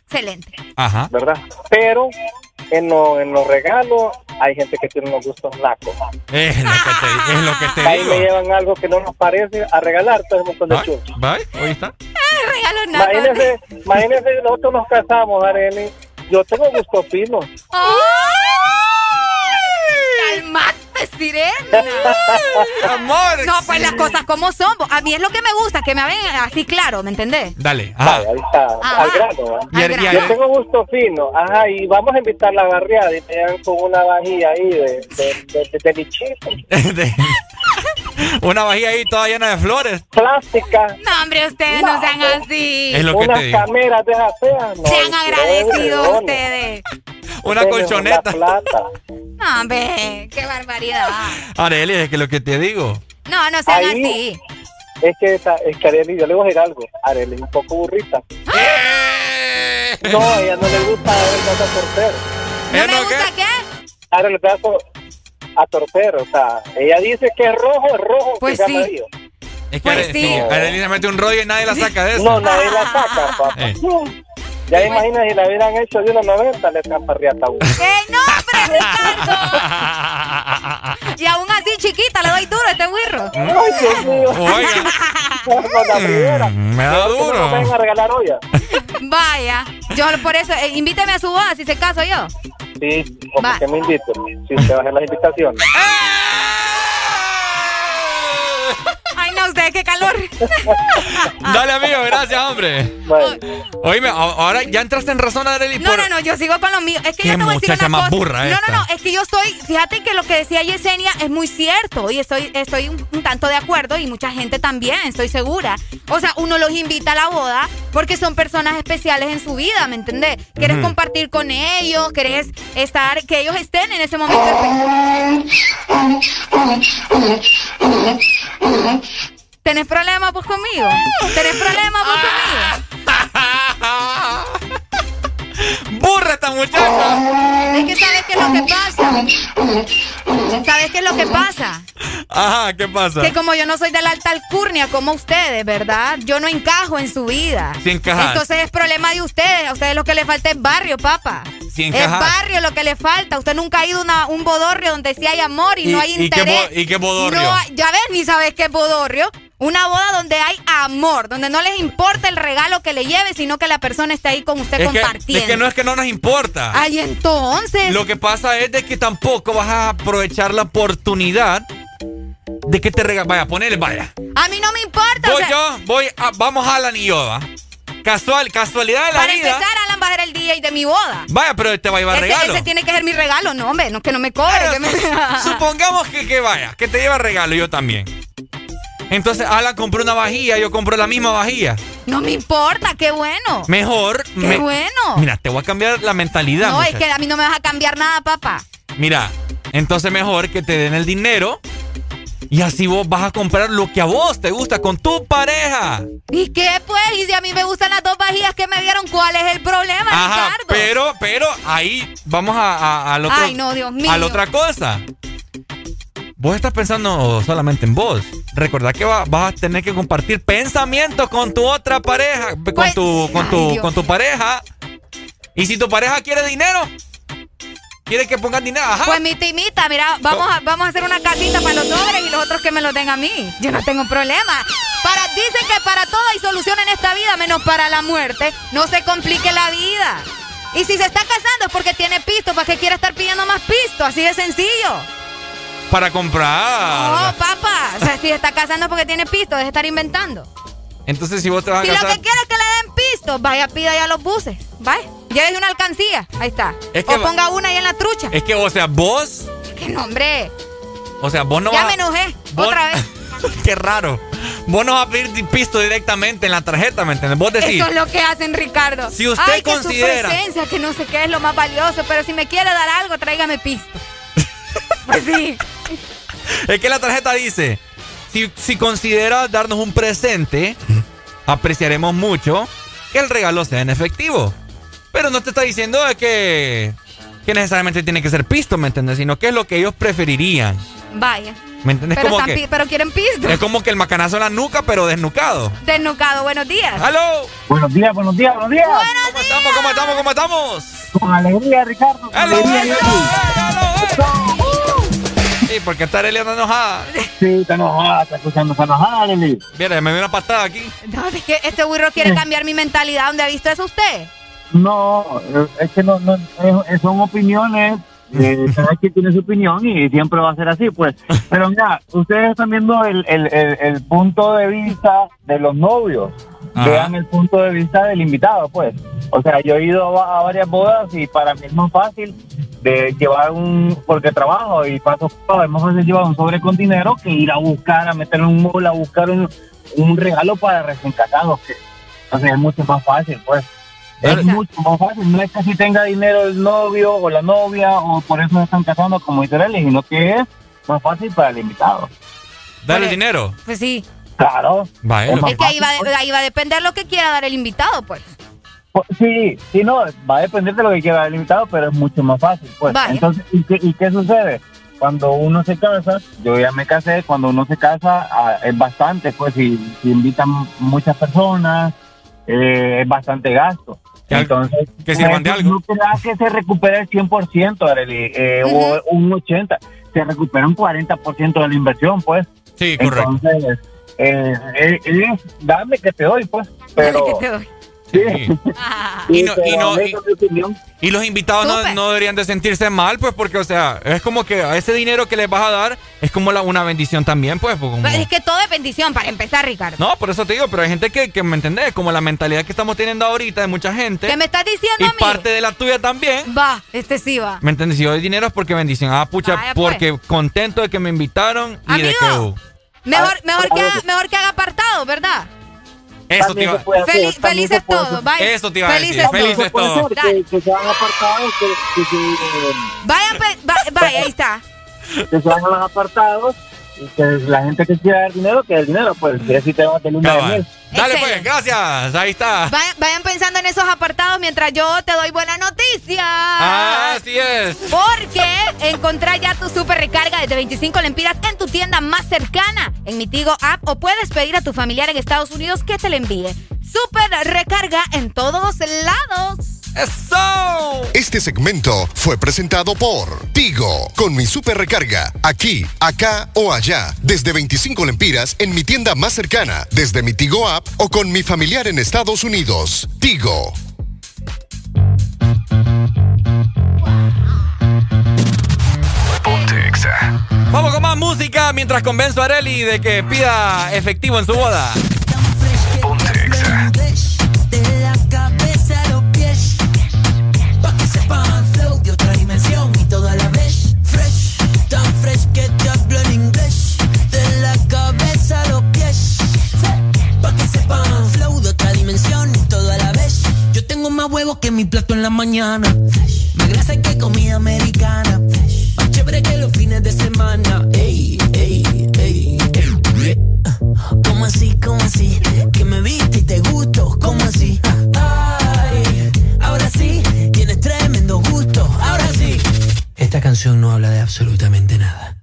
Excelente. Ajá. ¿verdad? Pero en, lo- en los regalos hay gente que tiene unos gustos nacos. Es lo que te, es lo que te Ahí me digo. llevan algo que no nos parece a regalar todo un montón de Bye. chunchos. Bye. Ahí está. Regalo nada. Imagínense, imagínense, nosotros nos casamos, Areli. Yo tengo gusto fino. ¡Calmate, sirena! Amor. No, pues las cosas como son. A mí es lo que me gusta, que me ven así claro, ¿me entendés? Dale. Ajá. Vaya, ahí está, Ajá. al grano. ¿va? Y, Al grano. Yo tengo gusto fino, ajá, y vamos a invitar la barriada y me dan con una vajilla ahí de, de, de, de, de lichito. de- Una vajilla ahí toda llena de flores. Plástica. No, hombre, ustedes no sean así. Es lo que Unas te digo. cameras de esas feas. No, Sean no, agradecidos no, no. ustedes. Una colchoneta. No, hombre, qué barbaridad. Arely, es que lo que te digo. No, no sean Ahí- así. Es que, esa, es que Arely, yo le voy a decir algo. Arely es un poco burrita. No, a ella no le gusta el gato a torcer. ¿No me gusta qué? Arely le gato a torcer. O sea, ella dice que es rojo, es rojo. Pues que sí. es amarillo. Es que Pues Arely, sí. mete un rollo y nadie la saca de eso. No, nadie la saca, papá. Eh. Ya imagina si la hubieran hecho de unos 90, le escaparriata uno. ¡Ey, no, hombre, Ricardo! Y aún así, chiquita, le doy duro a este wirro. Ay, Dios mío. Oiga, mm, me da duro. nos vayan a regalar olla. Vaya, yo por eso, eh, invíteme a su boda si se caso yo. Sí, Va. que me inviten. Si usted baja las invitaciones. Ay, no, ustedes, qué calor. Dale, amigo, gracias, hombre. Oíme, ahora ya entraste en razón, Arely. No, por- no, no, yo sigo con lo mío. Es que yo te voy a decir una más cosa. burra no, no, no, es que yo estoy, fíjate que lo que decía Yesenia es muy cierto y estoy, estoy un, un tanto de acuerdo y mucha gente también, estoy segura. O sea, uno los invita a la boda porque son personas especiales en su vida, ¿me entendés? Quieres compartir con ellos, querés estar, que ellos estén en ese momento. ¿Tenés problemas vos conmigo? ¿Tenés problemas vos conmigo? ¡Burra esta muchacha! Es que sabes qué es lo que pasa. ¿Sabes qué es lo que pasa? Ajá, ¿qué pasa? Que como yo no soy de la alta alcurnia como ustedes, ¿verdad? Yo no encajo en su vida. Sí encajas. Entonces es problema de ustedes. A ustedes lo que les falta es barrio, papá. Sí es barrio lo que le falta. Usted nunca ha ido a un bodorrio donde sí hay amor y, no hay ¿Y qué, interés. bo- y qué bodorrio? No ya ves, ni sabes qué es bodorrio. Una boda donde hay amor, donde no les importa el regalo que le lleve, sino que la persona esté ahí con usted es, que, compartiendo. es que no es que no nos importa. Ay, entonces. Lo que pasa es de que tampoco vas a aprovechar la oportunidad de que te regalen. Vaya, ponele, vaya. A mí no me importa. o Voy sea, yo, voy a, vamos a Alan y yo, ¿va? Casual, casualidad de la Para vida. empezar, Alan va a ser el DJ de mi boda. Vaya, pero te va a llevar Ese, regalo. ese tiene que ser mi regalo, no, hombre, no, que no me cobre. Pero que me- su- Supongamos que, que vaya, que te lleva regalo, yo también. Entonces, Alan compró una vajilla, yo compro la misma vajilla. no me importa, qué bueno. Mejor. Qué bueno. Mira, te voy a cambiar la mentalidad. no, es muchacha. que a mí no me vas a cambiar nada, papá. Mira, entonces mejor que te den el dinero y así vos vas a comprar lo que a vos te gusta con tu pareja. ¿Y qué pues? Y si a mí me gustan las dos vajillas que me dieron, ¿cuál es el problema, Ajá, Ricardo? pero, pero ahí vamos a, a, al otro, Ay, no, Dios mío. a la otra cosa. Vos estás pensando solamente en vos. Recordad que va- vas a tener que compartir pensamientos con tu otra pareja, con Pues, tu, con ay, tu, Dios. con tu pareja. Y si tu pareja quiere dinero, quiere que pongas dinero, ajá. Pues mi timita, mira, vamos a, vamos a hacer una casita para los sobres y los otros que me los den a mí. Yo no tengo problema. Para, dicen que para todo hay solución en esta vida, menos para la muerte. No se complique la vida. Y si se está casando es porque tiene pisto, ¿para qué quiere estar pidiendo más pisto? Así de sencillo. Para comprar. No, papá. O sea, si está casando porque tiene pisto, deje de estar inventando. Entonces, si vos te vas Si a lo casar. que quiere es que le den pisto, vaya, pida ya los buses. Vaya, llévese una alcancía. Ahí está. Es que o ponga una ahí en la trucha. Es que, o sea, vos. ¡Qué nombre! O sea, vos no ya vas. me enojé. vos- Otra vez. Qué raro. Vos no vas a pedir pisto directamente en la tarjeta, ¿me entiendes? Vos decís. Eso es lo que hacen, Ricardo. Si usted Ay, que considera- su presencia, que no sé qué es lo más valioso, pero si me quiere dar algo, tráigame pisto. pues sí. Es que la tarjeta dice: si, si consideras darnos un presente, apreciaremos mucho que el regalo sea en efectivo. Pero no te está diciendo de que, que necesariamente tiene que ser pisto, ¿me entiendes? Sino que es lo que ellos preferirían. Vaya. ¿Me entiendes? Pero, Como están que, pero quieren pisto. es como que el macanazo en la nuca, pero desnucado. Desnucado, buenos días. ¡Aló! Buenos días, buenos días, buenos días. ¿Cómo estamos? ¿Cómo estamos? ¿Cómo estamos? Con alegría, Ricardo. Con ¡Aló! alegría, Sí, porque está Arely anda enojada. Sí, está enojada, está escuchando, está enojada, Arely. Mira, me dio una patada aquí. No, es que este burro quiere cambiar mi mentalidad. ¿Dónde ha visto eso usted? No, es que no, no es- son opiniones. eh, cada quien tiene su opinión y siempre va a ser así, pues. Pero mira, ustedes están viendo el, el, el, el punto de vista de los novios. Ajá. Vean el punto de vista del invitado, pues. O sea, yo he ido a, a varias bodas y para mí es más fácil de llevar un, porque trabajo y paso es más fácil llevar un sobre con dinero que ir a buscar, a meter un mall, a buscar un, un regalo para recién casados, que entonces es mucho más fácil, pues. Es mucho más fácil, no es que si tenga dinero el novio o la novia o por eso se están casando como Israel, sino que es más fácil para el invitado. Dale dinero. Pues sí. Claro. Es que ahí va, ahí va a depender lo que quiera dar el invitado, pues. Pues, Sí, sí, no, va a depender de lo que quiera el invitado, pero es mucho más fácil. Pues. Entonces, ¿y qué, y qué sucede? Cuando uno se casa, yo ya me casé, cuando uno se casa ah, es bastante, pues si, si invitan muchas personas, eh, es bastante gasto. Entonces, que sirvan de no- algo. No crea que se recupere el 100%, Arely, eh, o un 80%, se recupera un 40% de la inversión, pues. Sí, correcto. Entonces, eh, eh, es dame que te doy, pues. Pero, Sí. Y no- y pero no- esa y- los invitados no, no deberían de sentirse mal, pues, porque, o sea, es como que a ese dinero que les vas a dar es como la, una bendición también, pues. pues, como- Pero es que todo es bendición para empezar, Ricardo. No, por eso te digo, pero hay gente que, que ¿me entendés? Como la mentalidad que estamos teniendo ahorita de mucha gente. ¿Qué me estás diciendo y a mí? parte de la tuya también. Va, este sí va. ¿Me entiendes? Si doy dinero es porque bendición. Ah, pucha, Vaya, pues. porque contento de que me invitaron y de que... Uh, Mejor, mejor, que haga, mejor que haga apartado, ¿verdad? eso te iba, Feli- felices todos, vaya. Eso te iba a decir, Felices todos. Que, que sean apartados, que, que, se, eh, Vayan, pe- va- vaya, ahí está. que se hagan los apartados que la gente que quiera dar dinero, que el dinero, pues, que si te va a tener una de miel. Dale pues, gracias. Ahí está. Vayan, vayan pensando en esos apartados mientras yo te doy buena noticia. Ah, así es. Porque encontrá ya tu super recarga desde 25 lempiras en tu tienda más cercana, en mi Tigo App, o puedes pedir a tu familiar en Estados Unidos que te la envíe. Super recarga en todos lados. ¡Eso! Este segmento fue presentado por Tigo, con mi super recarga, aquí, acá o allá, desde 25 lempiras en mi tienda más cercana, desde mi Tigo app o con mi familiar en Estados Unidos. Tigo. Vamos con más música mientras convenzo a Areli de que pida efectivo en su boda. Que mi plato en la mañana. Más grasa que comida americana. Más chévere que los fines de semana. Ey, ey, ey, ey. ¿Cómo así? ¿Cómo así? Que me viste y te gusto. ¿Cómo así? Ay, ahora sí, tienes tremendo gusto. Ahora sí. Esta canción no habla de absolutamente nada.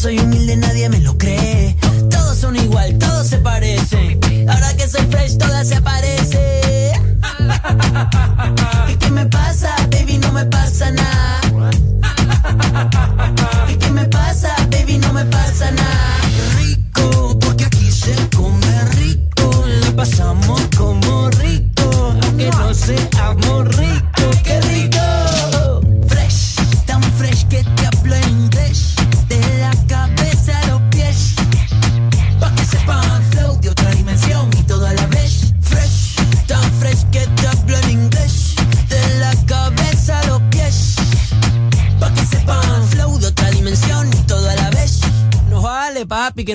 Soy humilde, nadie me lo cree.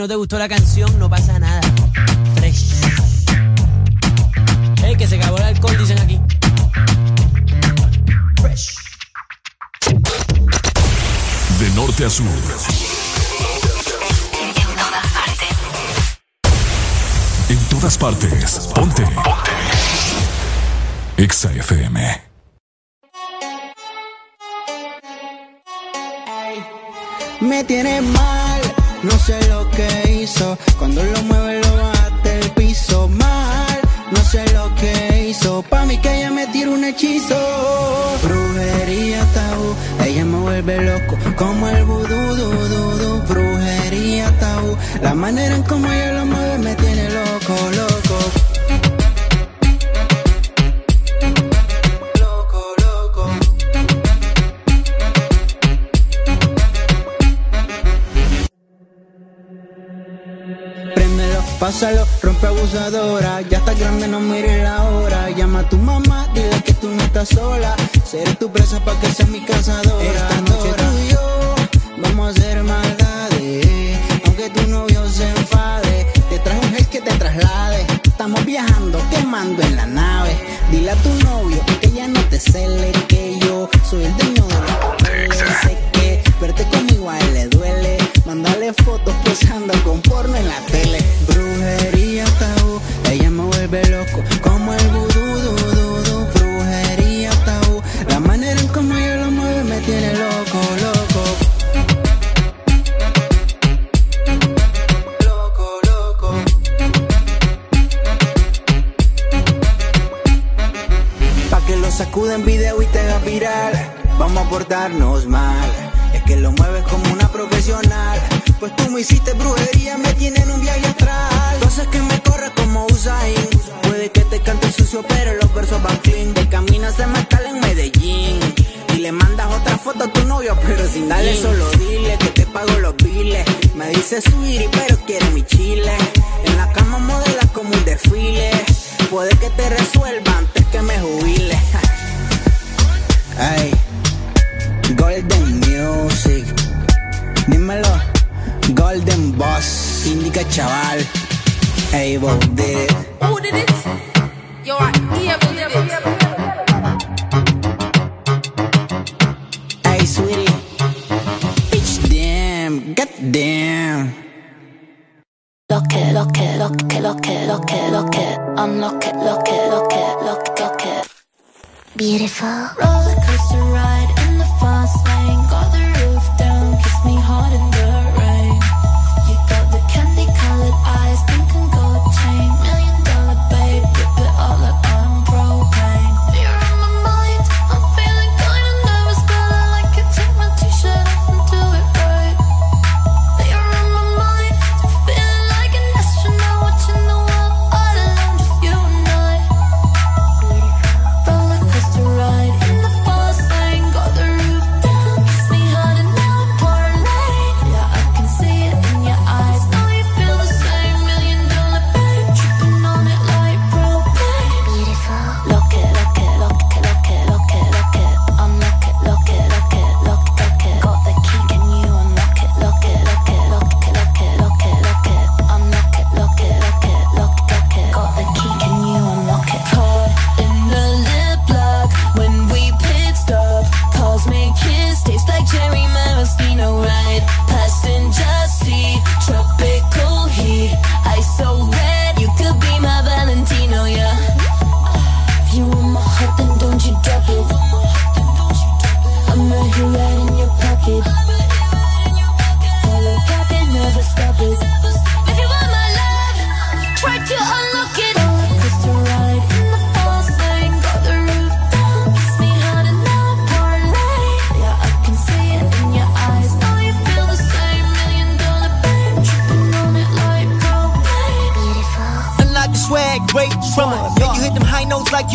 No te gustó la canción, no pasa nada. Fresh. Hey, que se acabó el alcohol, dicen aquí. Fresh. De norte a sur. En todas partes. Ponte. Ponte. Exa FM. Me tiene mal, no sé lo que hizo. Cuando lo mueve lo bajaste el piso mal. No sé lo que hizo. Pa' mí que ella me tira un hechizo. Brujería tabú, ella me vuelve loco. Como el vudú, du, du, du. brujería tabú. La manera en cómo ella lo mueve me tiene loco, loco. Pásalo, rompe abusadora. Ya está grande, no mires la hora. Llama a tu mamá, dile que tú no estás sola. Seré tu presa para que seas mi cazadora. Esta noche tú y yo vamos a hacer maldades. Aunque tu novio se enfade, te traje un gel que te traslade. Estamos viajando, quemando en la nave. Dile a tu novio que ya no te cele, que yo soy el dueño de la sin Dale solo dile que te pago los biles. Me dice subir pero quiere mi chile. En la cama modela como un desfile. Puede que te resuelva antes que me jubile. Ay, Golden Music. Dímelo, Golden Boss. Indica chaval. Able did it. Who did it? Yo, I able did it. Damn. Lock it, lock it, lock it, lock it, lock it, lock it. Unlock it, lock it, lock it, lock it, lock it. Beautiful. Roller coaster ride.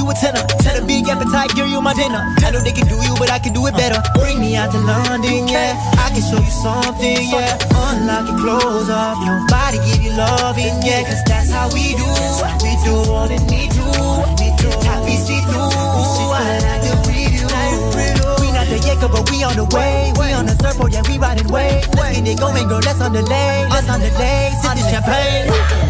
you a tenor. Tell a big appetite, girl, you my dinner. I know they can do you, but I can do it better. Bring me out to London, yeah. I can show you something, yeah. Unlock your clothes off your body, give you loving, yeah. Cause that's how we do. We do all that we do. We do how we see through. I like the redo. We not the Jacob, but we on the way. We on the surfboard, yeah, we riding way. Let's get it going, girl, let's on the lane. Let's on the lane. Sip the champagne.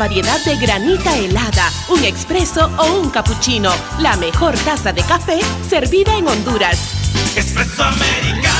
Variedad de granita helada, un expreso o un cappuccino. La mejor taza de café servida en Honduras. Americano,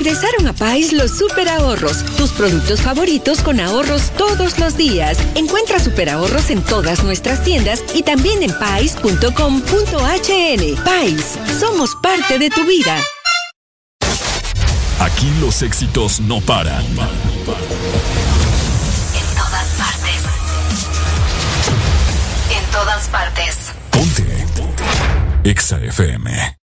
Regresaron a Pais los super ahorros, tus productos favoritos con ahorros todos los días. Encuentra super ahorros en todas nuestras tiendas y también en pais.com.hn. Pais, somos parte de tu vida. Aquí los éxitos no paran. En todas partes. En todas partes. Ponte. EXA FM.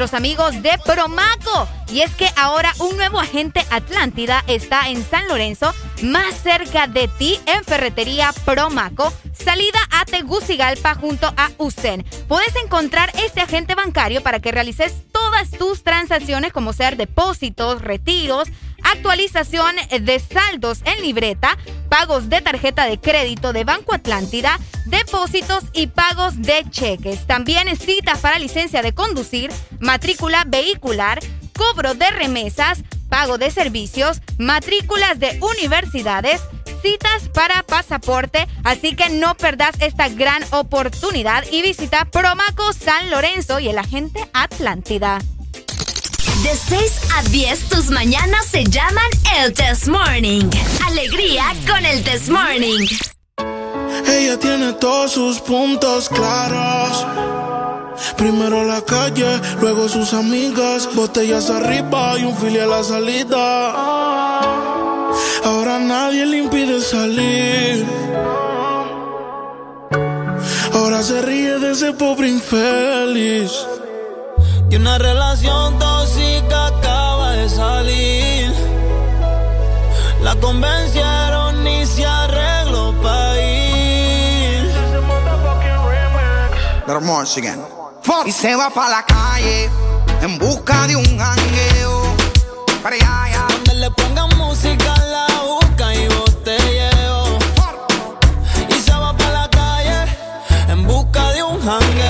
Amigos de Promaco. Y es que ahora un nuevo agente Atlántida está en San Lorenzo, más cerca de ti, en Ferretería Promaco, salida a Tegucigalpa junto a USEN. Puedes encontrar este agente bancario para que realices todas tus transacciones como ser depósitos, retiros, actualización de saldos en libreta, pagos de tarjeta de crédito de Banco Atlántida, depósitos y pagos de cheques. También citas para licencia de conducir, matrícula vehicular, cobro de remesas, pago de servicios, matrículas de universidades, citas para pasaporte, así que no perdas esta gran oportunidad y visita Promaco San Lorenzo y el agente Atlántida. De 6 a 10, tus mañanas se llaman el Test Morning. Alegría con el Test Morning. Ella tiene todos sus puntos claros. Primero la calle, luego sus amigas, botellas arriba y un filial a la salida. Ahora nadie le impide salir. Ahora se ríe de ese pobre infeliz. Y una relación tóxica acaba de salir. La convencieron y se arregló para ir. Little more again. Y se va pa' la calle en busca de un jangueo. Para allá, allá. Donde le pongan música, la busca y botelleo. Y se va pa' la calle en busca de un jangueo.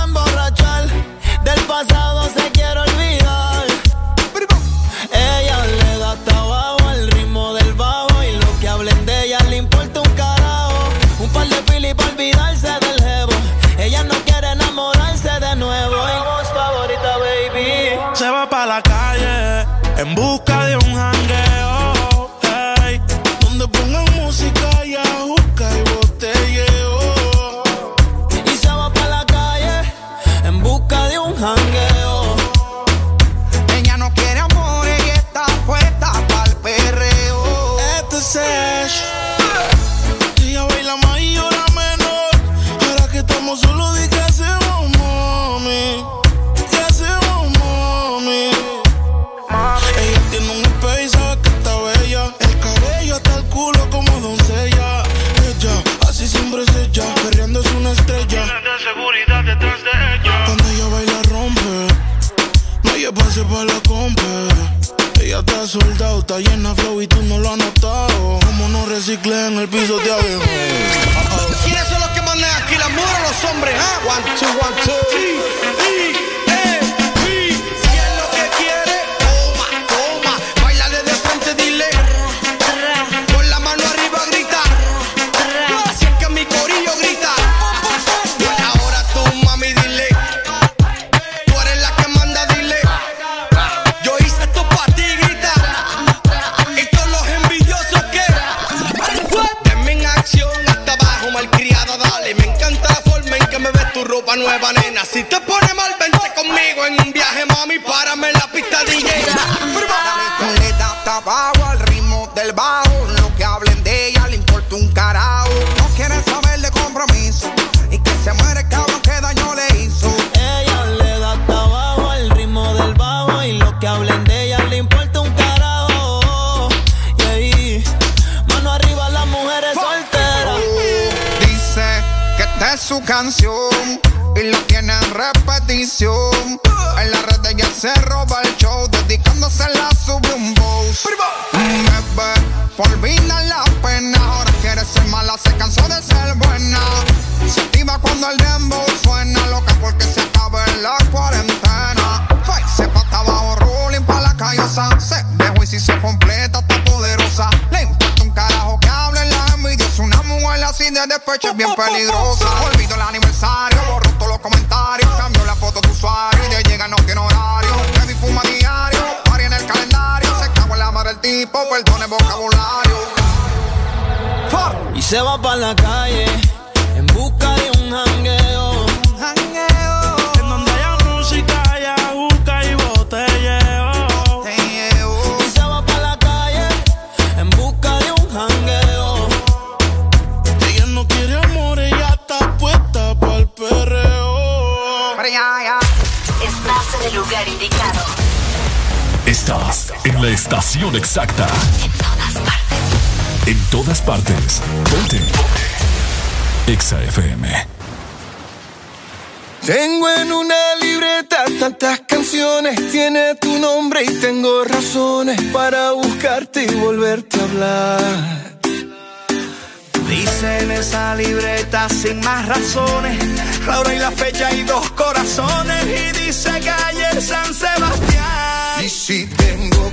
exacta. En todas partes. En todas partes. Ponte. Exa FM. Tengo en una libreta tantas canciones, tiene tu nombre y tengo razones para buscarte y volverte a hablar. Dice en esa libreta sin más razones, la hora y la fecha y dos corazones. Y dice calle San Sebastián. Y si tengo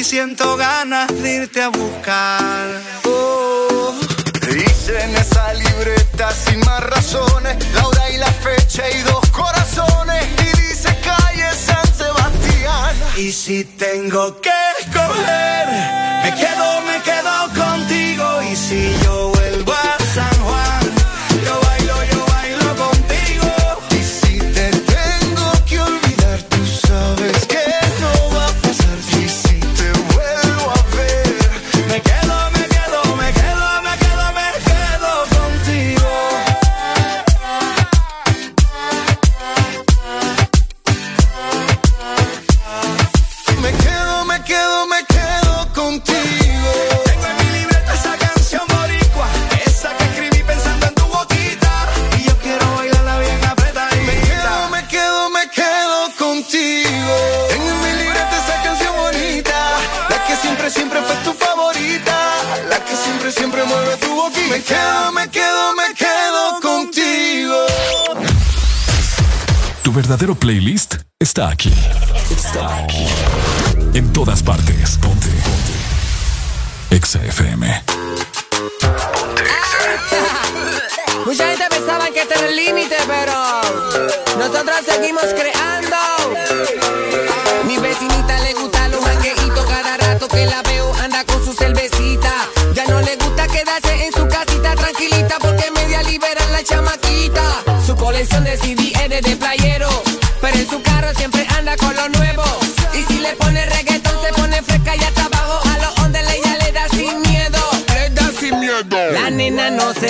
Y siento ganas de irte a buscar. Oh, dice en esa libreta sin más razones, la hora y la fecha y dos corazones. Y dice calle San Sebastián. Y si tengo que escoger, verdadero playlist está aquí. Está aquí. En todas partes. Ponte. Ponte. Exa FM. Mucha gente pensaba que este era el límite, pero nosotros seguimos creando. Mi vecinita le gusta los mangueitos cada rato que la veo anda con su cervecita. Ya no le gusta quedarse en su casita tranquilita porque media liberan la chamaquita. Su colección de CD es de playero, no se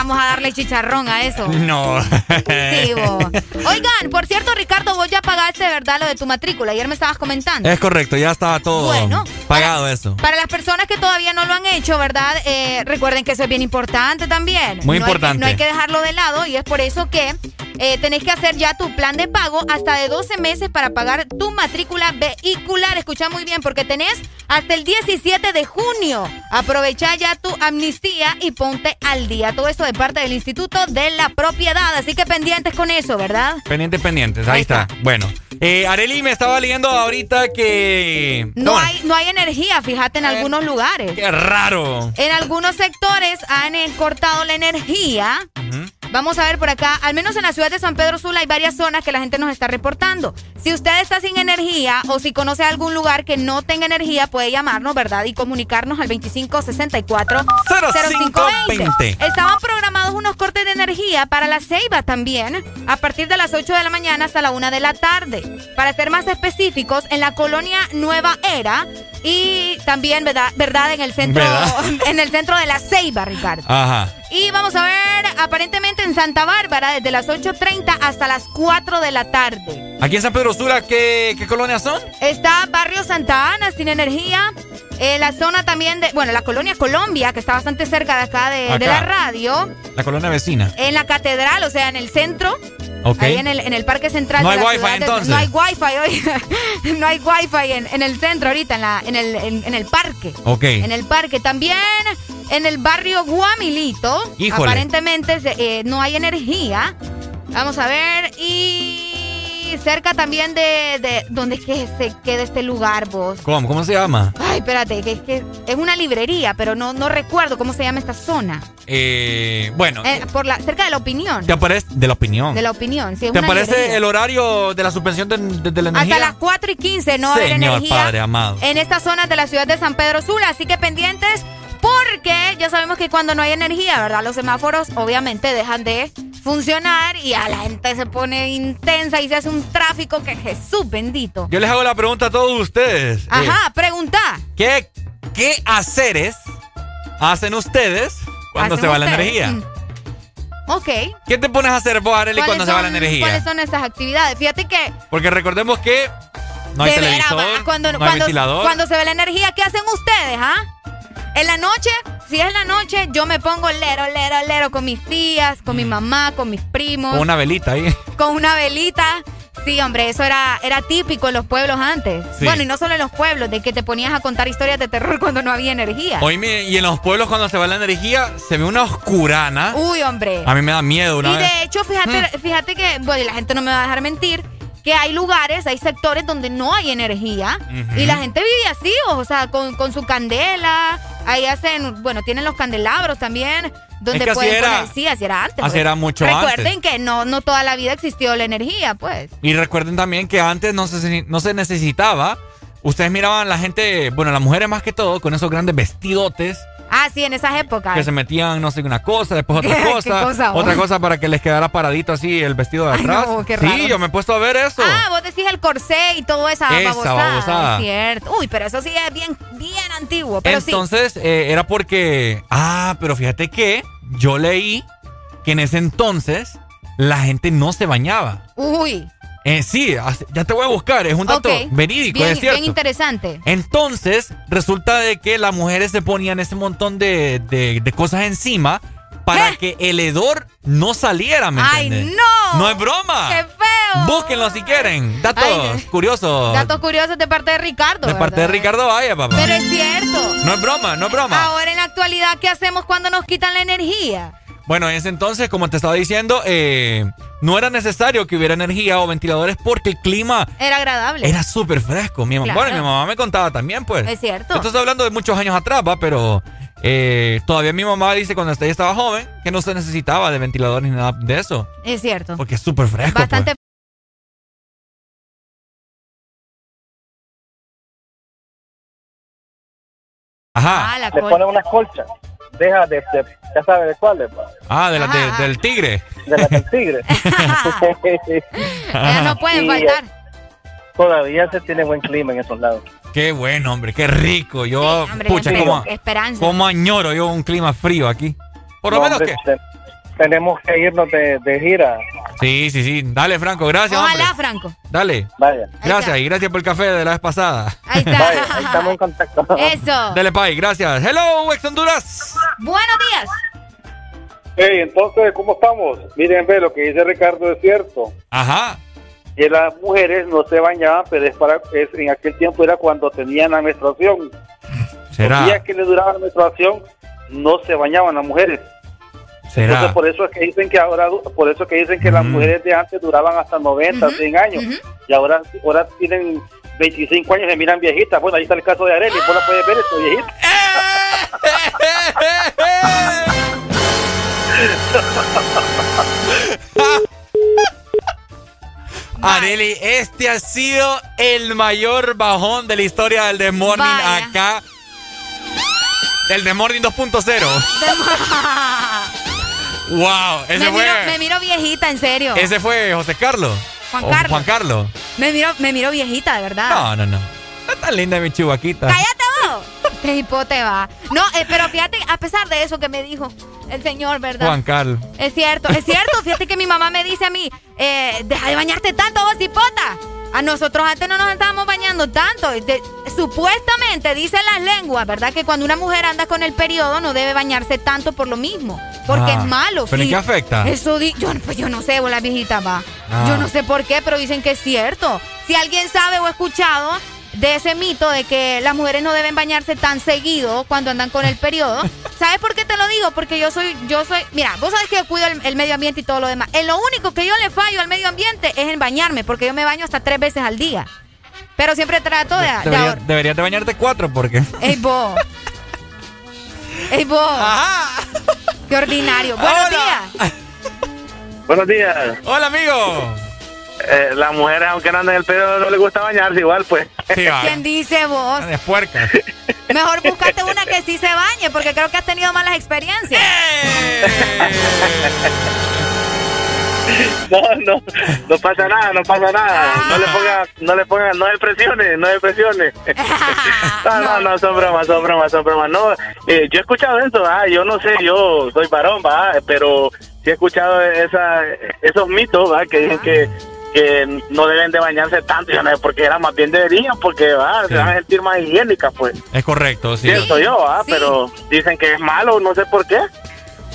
vamos a darle chicharrón a eso. No. Sí, vos. Oigan, por cierto, Ricardo, vos ya pagaste, ¿verdad? Lo de tu matrícula. Ayer me estabas comentando. Es correcto, ya estaba todo Bueno, pagado eso. Para las personas que todavía no lo han hecho, ¿verdad? Eh, recuerden que eso es bien importante también. Muy No hay que- importante. no hay que dejarlo de lado y es por eso que eh, tenés que hacer ya tu plan de pago hasta de 12 meses para pagar tu matrícula vehicular. Escucha muy bien porque tenés hasta el 17 de junio. Aprovecha ya tu amnistía y ponte al día. Todo esto de parte del Instituto de la Propiedad. Así que pendientes con eso, ¿verdad? Pendientes, pendientes, ahí, está. Bueno, eh, Areli me estaba leyendo ahorita que... No, hay, no hay energía, fíjate, en algunos lugares. Qué raro. En algunos sectores han eh, cortado la energía. Vamos a ver por acá, al menos en la ciudad de San Pedro Sula hay varias zonas que la gente nos está reportando. Si usted está sin energía o si conoce algún lugar que no tenga energía, puede llamarnos, ¿verdad? Y comunicarnos al 2564 0520. Estaban programados unos cortes de energía para la Ceiba también, a partir de las 8 de la mañana hasta la 1 de la tarde. Para ser más específicos, en la colonia Nueva Era y también, ¿verdad? ¿verdad? En el centro, ¿Verdad? en el centro de la Ceiba, Ricardo. Ajá. Y vamos a ver, aparentemente en Santa Bárbara, desde las 8.30 hasta las 4 de la tarde. Aquí en San Pedro Sula, ¿qué, qué colonias son? Está Barrio Santa Ana sin energía. Eh, la zona también de, bueno, la colonia Colombia, que está bastante cerca de acá de, la radio. La colonia vecina. En la catedral, o sea, en el centro. Ahí en el, en el parque central. No de hay la wifi, de- entonces. No hay wifi hoy. no hay wifi en, en el centro ahorita, en, la, en, el, en, en el parque. Ok. En el parque. También en el barrio Guamilito. Híjole. Aparentemente eh, no hay energía. Vamos a ver. Y cerca también de, de ¿dónde es que se queda este lugar vos? ¿Cómo? ¿Cómo se llama? Ay, espérate, que es que es una librería, pero no, no recuerdo cómo se llama esta zona. Eh, bueno. Eh, por la, cerca de la opinión. ¿Te aparece? De la opinión. De la opinión, sí. Es ¿Te una aparece librería. el horario de la suspensión de, de- de la energía? Hasta las 4 y 15 no haber Señor energía Padre amado. en esta zona de la ciudad de San Pedro Sula. Así que pendientes porque ya sabemos que cuando no hay energía, ¿verdad? Los semáforos obviamente dejan de funcionar y a la gente se pone intensa y se hace un tráfico que Jesús bendito. Yo les hago la pregunta a todos ustedes. Eh, Ajá, pregunta. ¿qué, ¿Qué haceres hacen ustedes cuando ¿Hacen se va la energía? Mm. Ok. ¿Qué te pones a hacer vos, Arely, cuando ¿Cuáles se va la energía? ¿Cuáles son esas actividades? Fíjate que Porque recordemos que no hay de televisor, va, cuando, no hay cuando, ventilador. cuando se ve la energía, ¿qué hacen ustedes, ah? En la noche, si es la noche, yo me pongo lero, lero, lero con mis tías, con mi mamá, con mis primos, Con una velita ahí. con una velita. Sí, hombre, eso era, era típico en los pueblos antes. Sí. Bueno, y no solo en los pueblos, de que te ponías a contar historias de terror cuando no había energía. Oíme, y en los pueblos cuando se va la energía se ve una oscurana. Uy, hombre. A mí me da miedo una y vez. de hecho, fíjate, fíjate que, bueno, y la gente no me va a dejar mentir, que hay lugares, hay sectores donde no hay energía y la gente vive así, o sea, con, con su candela, ahí hacen, bueno, tienen los candelabros también, donde Es que así pueden era- poner, sí, así era antes. así pues. era mucho Recuerden antes. que no, no toda la vida existió la energía, pues. Y recuerden también que antes no se, no se necesitaba. Ustedes miraban la gente, bueno, las mujeres más que todo, con esos grandes vestidotes Ah, sí, en esas épocas. que se metían, no sé, una cosa, después otra ¿Qué cosa, cosa, otra cosa para que les quedara paradito así el vestido de Ay, atrás. no, qué sí, yo me he puesto a ver eso. Ah, vos decís el corsé y toda esa, Esa babosada. babosada. es Cierto. Uy, pero eso sí es bien, bien antiguo. Pero sí. Entonces, eh, era porque. Ah, pero fíjate que yo leí que en ese entonces la gente no se bañaba. Uy. Eh, sí, ya te voy a buscar, es un dato verídico, bien, es cierto. Bien interesante. Entonces, resulta de que las mujeres se ponían ese montón de, de- de cosas encima para que el hedor no saliera, ¿me ¿Eh? ¡Ay, entiendes? no! No es broma. ¡Qué feo! Búsquenlo si quieren. Datos Ay, curiosos. Datos curiosos de parte de Ricardo. de parte de. Ricardo Vaya, papá. Pero es cierto. No es broma, no es broma. Ahora en la actualidad, ¿qué hacemos cuando nos quitan la energía? Bueno, en ese entonces, como te estaba diciendo, eh, no era necesario que hubiera energía o ventiladores porque el clima Era agradable. era súper fresco. Mi, Claro. Bueno, mi mamá me contaba también, pues. Es cierto. Esto estoy hablando de muchos años atrás, va, pero eh, todavía mi mamá dice cuando ella estaba joven que no se necesitaba de ventilador ni nada de eso. Es cierto. Porque es súper fresco. pues. Bastante. Ajá. Ah, la Le col- ponen unas colchas. Deja de, de- ya sabes de cuáles. Ah, de la, de- del tigre. de las del tigre. Ellas no pueden Y, faltar. Todavía se tiene buen clima en esos lados. Qué bueno, hombre, qué rico. Yo, Hombre, pucha, como, esperanza. como añoro yo un clima frío aquí. Por lo No, menos hombre, que. Te- tenemos que irnos de, de gira. Sí, sí, sí. Dale, Franco, gracias, Ojalá, hombre. Franco. Dale. Vaya. Gracias, y gracias por el café de la vez pasada. Ahí está. Vaya, ahí estamos en contacto. Eso. Dale, Pai, gracias. Hello, ex Honduras. Buenos días. Hey, entonces, ¿cómo estamos? Miren, ve, lo que dice Ricardo es cierto. Ajá. Que las mujeres no se bañaban, pero es para, es, en aquel tiempo era cuando tenían la menstruación. Los días ¿Será? que le duraba la menstruación, no se bañaban las mujeres. Entonces, por eso es que dicen que ahora, por eso es que dicen que las mujeres de antes duraban hasta 90, 100 años. Y ahora, ahora tienen 25 años y se miran viejitas. Bueno, ahí está el caso de Arely, vos la puedes ver, estoy viejita. Areli, este ha sido el mayor bajón de la historia del The Morning Vaya. acá. Del The Morning 2.0. wow, ese me, fue. miro, me miro viejita, en serio. Ese fue José Carlos. Juan O Carlos. Juan Carlos. Me miro, me miro viejita, de verdad. No, no, no. Está tan linda mi chihuaquita. ¡Cállate vos! Qué hipote va. No, eh, pero fíjate, a pesar de eso que me dijo el señor, ¿verdad? Juan Carlos. Es cierto, es cierto. Fíjate que mi mamá me dice a mí, eh, deja de bañarte tanto vos, hipota. A nosotros antes no nos estábamos bañando tanto. De- supuestamente dicen las lenguas, ¿verdad? Que cuando una mujer anda con el periodo no debe bañarse tanto por lo mismo. Porque Ah, es malo. ¿pero en qué afecta? Eso di yo, pues yo no sé, vos la viejita va. Ah. Yo no sé por qué, pero dicen que es cierto. Si alguien sabe o ha escuchado, de ese mito de que las mujeres no deben bañarse tan seguido cuando andan con el periodo. ¿Sabes por qué te lo digo? Porque yo soy, yo soy, mira, vos sabes que yo cuido el, medio ambiente y todo lo demás. En lo único que yo le fallo al medio ambiente es en bañarme, porque yo me baño hasta tres veces al día. Pero siempre trato de... deberías de bañarte cuatro porque... Ey, vos. Ey, vos. Ajá. Qué ordinario. Buenos días. Buenos días. Hola, amigo. Eh, las mujeres, aunque no anden en el periodo, no les gusta bañarse igual, pues. ¿Quién dice vos? De puerca. Mejor búscate una que sí se bañe, porque creo que has tenido malas experiencias. No, no, no pasa nada, no pasa nada. No le pongan, no le pongan, no depresiones, no depresiones. No, no, no, son bromas, son bromas, son bromas. No, eh, yo he escuchado eso, ah, yo no sé, yo soy varón, va, pero sí he escuchado esa, esos mitos, va, que dicen que que no deben de bañarse tanto, yo no sé por qué era más bien deberían, porque va, se van a sentir más higiénicas, pues. Es correcto, sí. Siento yo, ¿ah? pero dicen que es malo, no sé por qué.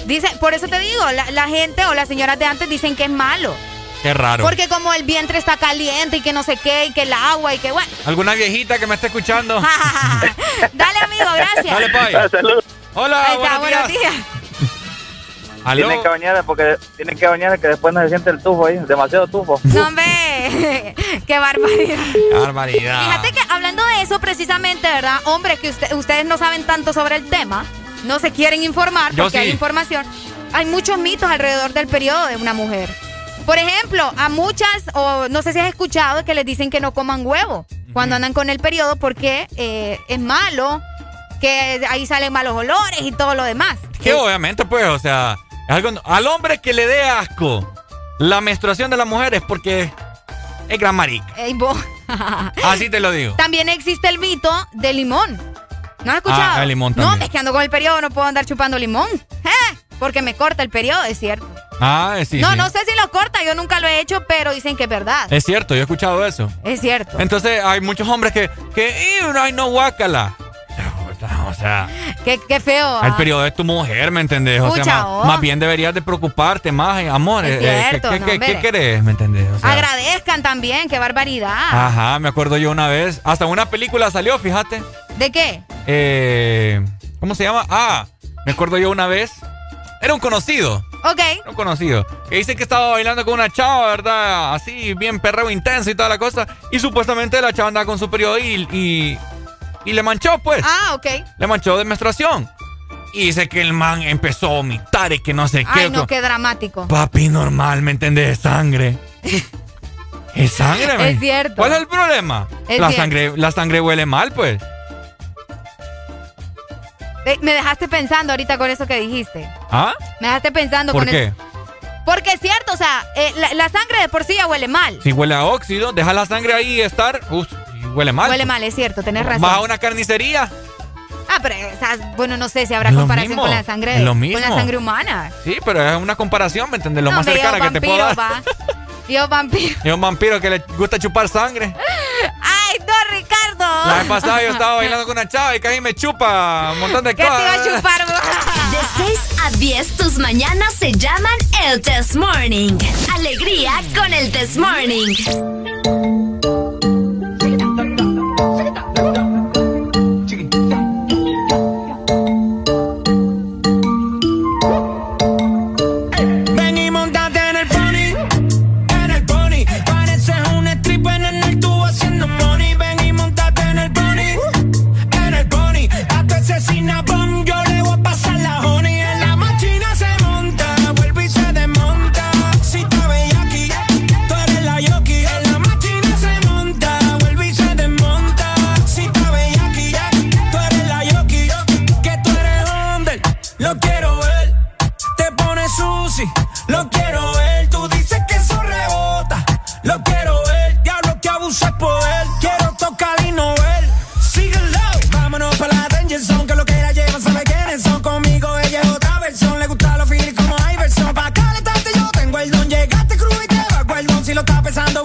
Dice, por eso te digo, la, gente o las señoras de antes dicen que es malo. Qué raro. Porque como el vientre está caliente y que no sé qué, y que el agua y que bueno. ¿Alguna viejita que me esté escuchando? Dale, amigo, gracias. Dale, Pai. Hola, buenos, días. Tienen que bañar porque tienen que bañar que después no se siente el tufo ahí, demasiado tufo. No, hombre, qué barbaridad. Qué barbaridad. Fíjate que hablando de eso precisamente, ¿verdad? Hombres que ustedes no saben tanto sobre el tema, no se quieren informar porque hay información. Hay muchos mitos alrededor del periodo de una mujer. Por ejemplo, a muchas, o no sé si has escuchado, que les dicen que no coman huevo cuando andan con el periodo porque eh, es malo, que ahí salen malos olores y todo lo demás. Que obviamente, pues, o sea, al hombre que le dé asco la menstruación de la mujer es porque es gran marica. Así te lo digo. También existe el mito del limón. ¿No has escuchado? Ah, el limón también. No, es que ando con el periodo, no puedo andar chupando limón. ¿Eh? Porque me corta el periodo, es cierto. Ah, sí. No, no sé si lo corta, yo nunca lo he hecho, pero dicen que es verdad. Es cierto, yo he escuchado eso. Es cierto. Entonces hay muchos hombres que, que, ay, no, guácala. O sea. Qué, qué feo. El ¿ah? periodo es tu mujer, ¿me entendés? O sea, más, bien deberías de preocuparte más, eh, amor. Es eh, cierto, ¿qué, qué, querés, me entendés? Agradezcan también, qué barbaridad. Ajá, me acuerdo yo una vez. Hasta una película salió, fíjate. ¿De qué? Eh, ¿Cómo se llama? Ah, me acuerdo yo una vez. Era un conocido. Ok. Era un conocido. Que dice que estaba bailando con una chava, ¿verdad? Así, bien perreo intenso y toda la cosa. Y supuestamente la chava andaba con su periodo y y le manchó, pues. Ah, ok. Le manchó de menstruación. Y dice que el man empezó a vomitar y que no sé qué. Ay, no, qué dramático. Papi, normal, ¿me entiendes? Sangre. es sangre, Es cierto. ¿Cuál es el problema? la, Sangre, la sangre huele mal, pues. Me dejaste pensando ahorita con eso que dijiste. ¿Ah? Me dejaste pensando ¿Por con qué? Porque es cierto, o sea, eh, la, sangre de por sí ya huele mal. Si huele a óxido, deja la sangre ahí estar. Uf, huele mal. Huele mal, es cierto, tenés razón. Vas a una carnicería. Ah, pero bueno, no sé si habrá comparación con la sangre lo mismo. con la sangre humana. Sí, pero es una comparación, ¿me entiendes? Lo más cercana que te puedo dar. Va. Yo vampiro. Yo un vampiro que le gusta chupar sangre. Ay, no, Ricardo. La vez pasada yo estaba bailando con una chava y casi me chupa un montón de ¿Qué cosas. te iba a chupar? De 6 a 10 tus mañanas se llaman el Test Morning. Alegría con el Test Morning. lo estaba pensando.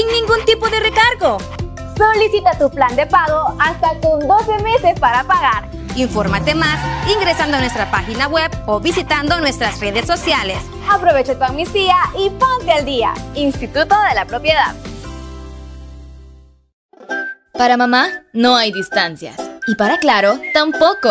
sin ningún tipo de recargo. Solicita tu plan de pago hasta con 12 meses para pagar. Infórmate más ingresando a nuestra página web o visitando nuestras redes sociales. Aprovecha tu amnistía y ponte al día. Instituto de la Propiedad. Para mamá no hay distancias. Y para Claro, tampoco.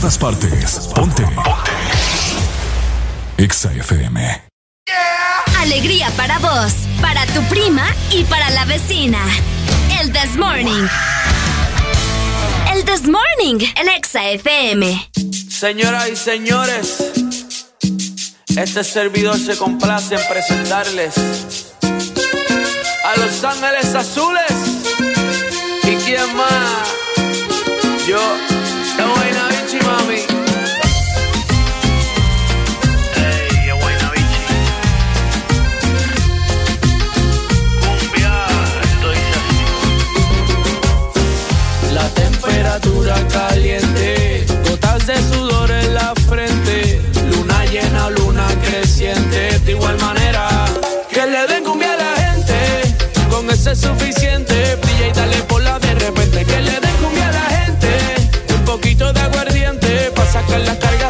Todas partes. Ponte. Ponte. Exa FM. Alegría para vos, para tu prima y para la vecina. El This Morning. El This Morning en Exa FM. Señoras y señores, este servidor se complace en presentarles a Los Ángeles Azules. ¿Y quién más? Yo, caliente, gotas de sudor en la frente, luna llena, luna creciente, de igual manera que le den cumbia a la gente, con eso es suficiente, brilla y dale por la de repente, que le den cumbia a la gente, un poquito de aguardiente, para sacar las cargas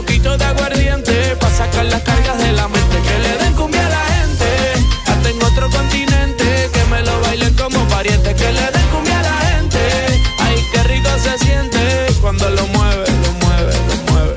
poquito de aguardiente. Pa' sacar las cargas de la mente. Que le den cumbia a la gente, hasta en otro continente. Que me lo bailen como pariente. Que le den cumbia a la gente, ay, qué rico se siente cuando lo mueve, lo mueve, lo mueve.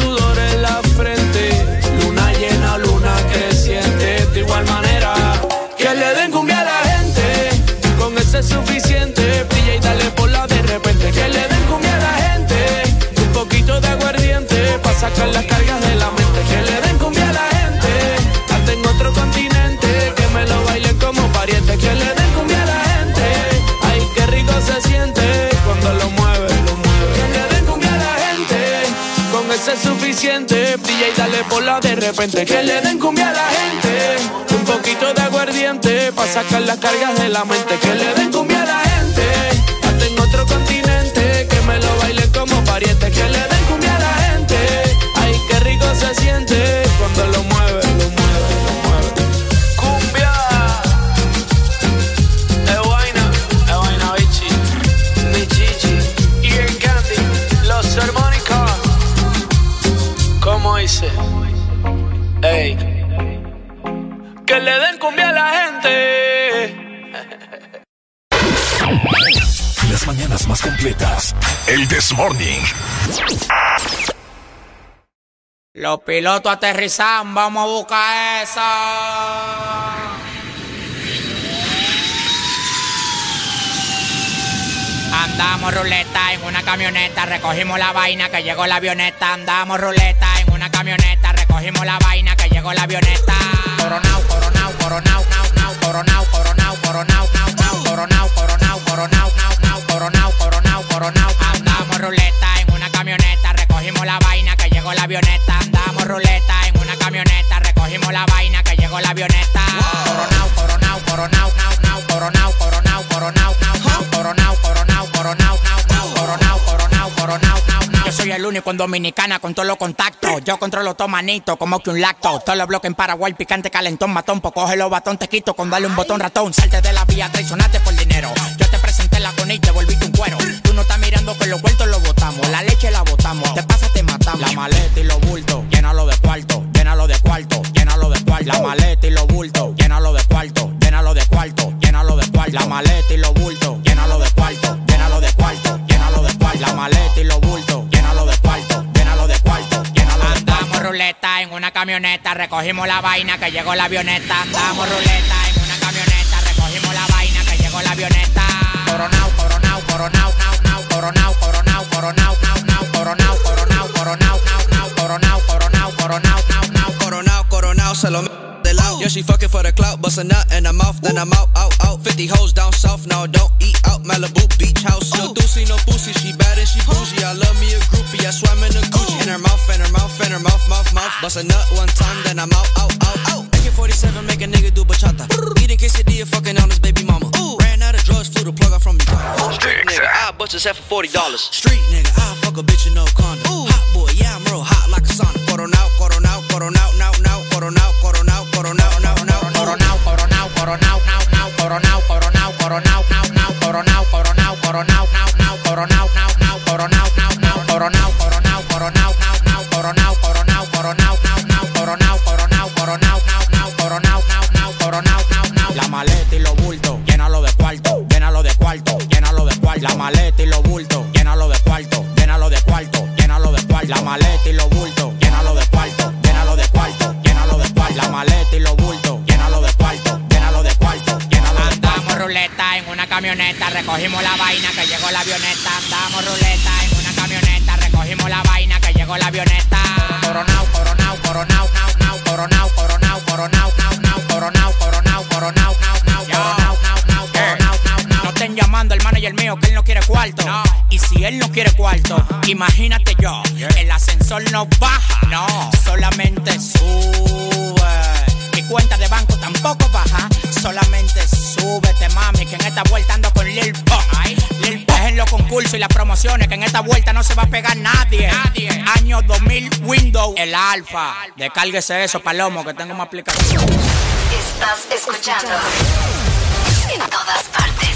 sacar las cargas de la mente. Que le den cumbia a la gente, hasta en otro continente, que me lo bailen como pariente. Que le den cumbia a la gente, ay, qué rico se siente cuando lo mueve, lo mueve. Que le den cumbia a la gente, con ese es suficiente. Brilla y dale por la de repente. Que le den cumbia a la gente, un poquito de aguardiente, pa' sacar las cargas de la mente. Que le den cumbia a la gente, hasta en otro continente, se siente cuando lo mueve, lo mueve, lo mueve. Cumbia, es vaina, es vaina, bichi, mi chichi, y el candy, los armónicos. ¿Cómo dice? Ey, que le den cumbia a la gente. Las mañanas más completas. El This Morning. Los pilotos aterrizan, vamos a buscar esa. Andamos ruleta en una camioneta, recogimos la vaina que llegó la avioneta. Andamos ruleta en una camioneta, recogimos la vaina que llegó la avioneta. Coronao, coronao, coronao, nao, nao, coronao, coronao, coronao, nao, nao, coronao, coronao, coronao, nao, nao, coronao, coronao, coronao. Andamos ruleta en una camioneta, recogimos la vaina que llegó la avioneta. Andamos ruleta en una camioneta, recogimos la vaina que llegó la avioneta. Coronao, coronao, coronao, nao, nao, coronao, coronao, coronao, nao, nao, coronao, coronao, coronao, nao, nao, coronao, coronao, coronao, nao, nao. Yo soy el único en Dominicana con todos los contactos. Yo controlo todo manito, como que un lacto. Todos los bloques en Paraguay, picante, calentón, matón. Pues coge los batón, te quito con darle un botón ratón. Salte de la vía, traicionaste por dinero. Yo te presenté la con y te volviste un cuero. Tú no estás mirando que los vueltos los botamos. La leche la botamos. Te pasa, te matamos. La maleta y los bultos, llénalo de cuarto, llénalo de cuarto, llénalo de cuarto. La maleta y los bultos, llénalo de cuarto, llénalo de cuarto, llénalo de cuarto. La maleta y los bultos, llénalo de cuarto, llénalo de cuarto, llénalo de cuarto. La maleta y los bultos, llénalo de cuarto, llénalo de cuarto, llénalo de cuarto. Andamos ruleta en una camioneta, recogimos la vaina que llegó la avioneta. Andamos ruleta en una camioneta, recogimos la vaina bust a nut in her mouth, then I'm out, out, out. 50 hoes down south, now don't eat out. Malibu beach house. No oh. doozy, no pussy, she bad and she bougie. I love me a groupie, I swam in a Gucci. Oh. In her mouth, in her mouth, in her mouth, mouth, mouth. Bust a nut one time, then I'm out, out, out, out. AK-47 make a nigga do bachata. Eating quesadilla, fucking on his baby mama. Ooh. Ran out of drugs, flew the plug out from me. Street nigga, I bust his head for forty dollars. Street nigga, I fuck a bitch in no condom. Va a pegar nadie. Año 2000 Windows, el alfa. Descárguese eso, Palomo, que tengo una aplicación. Estás escuchando en todas partes.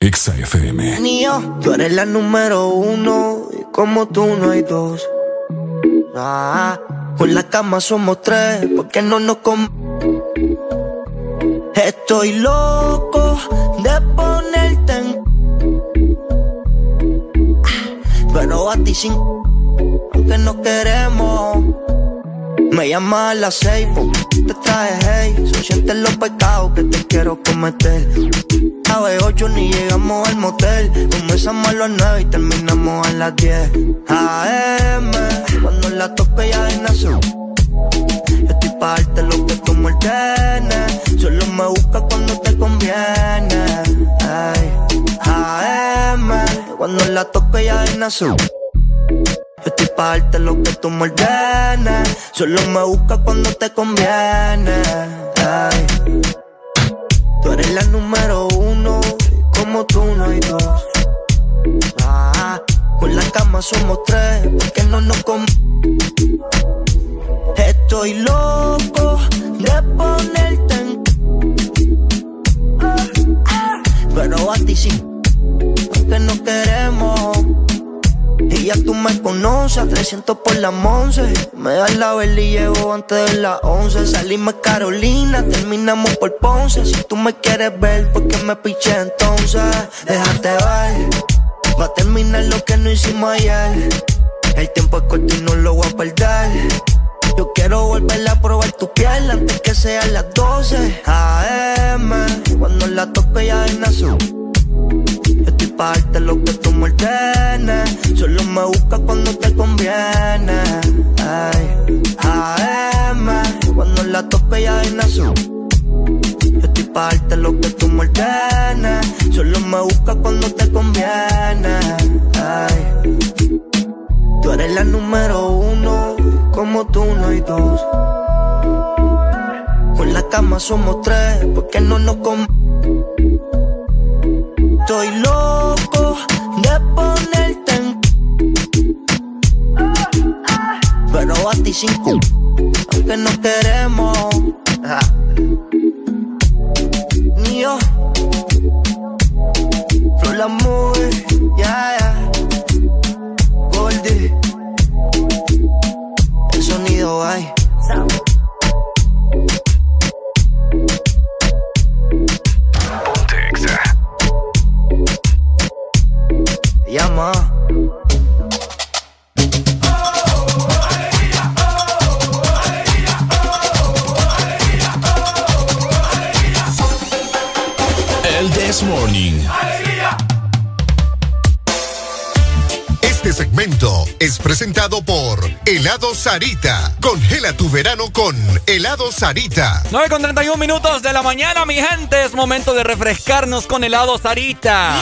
Exa FM. Mío, tú eres la número uno y como tú no hay dos. Ah, por la cama somos tres, porque no nos com Estoy loco de ponerte a ti sin aunque no queremos. Me llama a las seis, te traje hey So los pecados que te quiero cometer. A las ocho ni llegamos al motel. Comenzamos a las nueve y terminamos a las diez. AM, cuando la toque ya es nació Yo estoy pa' darte lo que tú me Solo me busca cuando te conviene. Ay, AM, cuando la toque ya es yo estoy pa' darte lo que tú me ordenes. Solo me buscas cuando te conviene. Tú eres la número uno, como tú no hay dos. Ah, por la cama somos tres, porque no nos com Estoy loco de ponerte en. Pero a ti sí, aunque no queremos. Y ya tú me conoces, a 300 por la 11. Me das la vela y llego antes de las 11. Salimos Carolina, terminamos por Ponce. Si tú me quieres ver, ¿por qué me piché entonces? Déjate ver, va a terminar lo que no hicimos ayer. El tiempo es corto y no lo voy a perder. Yo quiero volver a probar tu piel antes que sean las 12 AM. Cuando la toque ya es nació. Yo estoy pa' darte lo que tú me. Solo me buscas cuando te conviene. Ay, AM, cuando la toque ya es nación. Yo estoy pa' darte lo que tú me. Solo me buscas cuando te conviene. Ay, tú eres la número uno, como tú no hay dos. Con la cama somos tres, porque no nos com Estoy loco de ponerte Pero a ti sin cu Aunque no queremos. Ajá. Ni yo. Flor la movie Ya, ya Goldie El sonido hay Llama. El This Morning. Este segmento es presentado por Helado Sarita. Congela tu verano con Helado Sarita. 9 con 31 minutos de la mañana, mi gente. Es momento de refrescarnos con helado Sarita.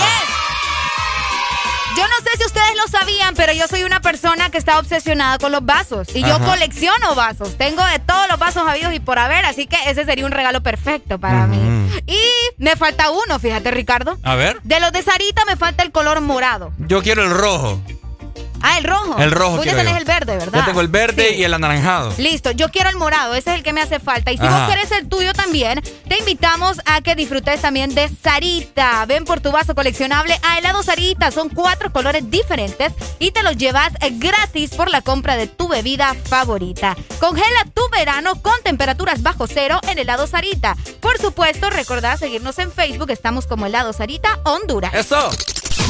Yo no sé si ustedes lo sabían, pero yo soy una persona que está obsesionada con los vasos. Y yo colecciono vasos. Tengo de todos los vasos habidos y por haber, así que ese sería un regalo perfecto para mí. Y me falta uno, fíjate, Ricardo. A ver, De los de Sarita me falta el color morado. yo quiero el rojo. Ah, el rojo. El rojo Tú ya quiero tenés yo. el verde, ¿verdad? Yo tengo el verde y el anaranjado. Listo, yo quiero el morado, ese es el que me hace falta. Y si Ajá. vos querés el tuyo también, te invitamos a que disfrutes también de Sarita. Ven por tu vaso coleccionable a helado Sarita. Son cuatro colores diferentes y te los llevas gratis por la compra de tu bebida favorita. Congela tu verano con temperaturas bajo cero en helado Sarita. Por supuesto, recordá seguirnos en Facebook, estamos como helado Sarita Honduras. Eso.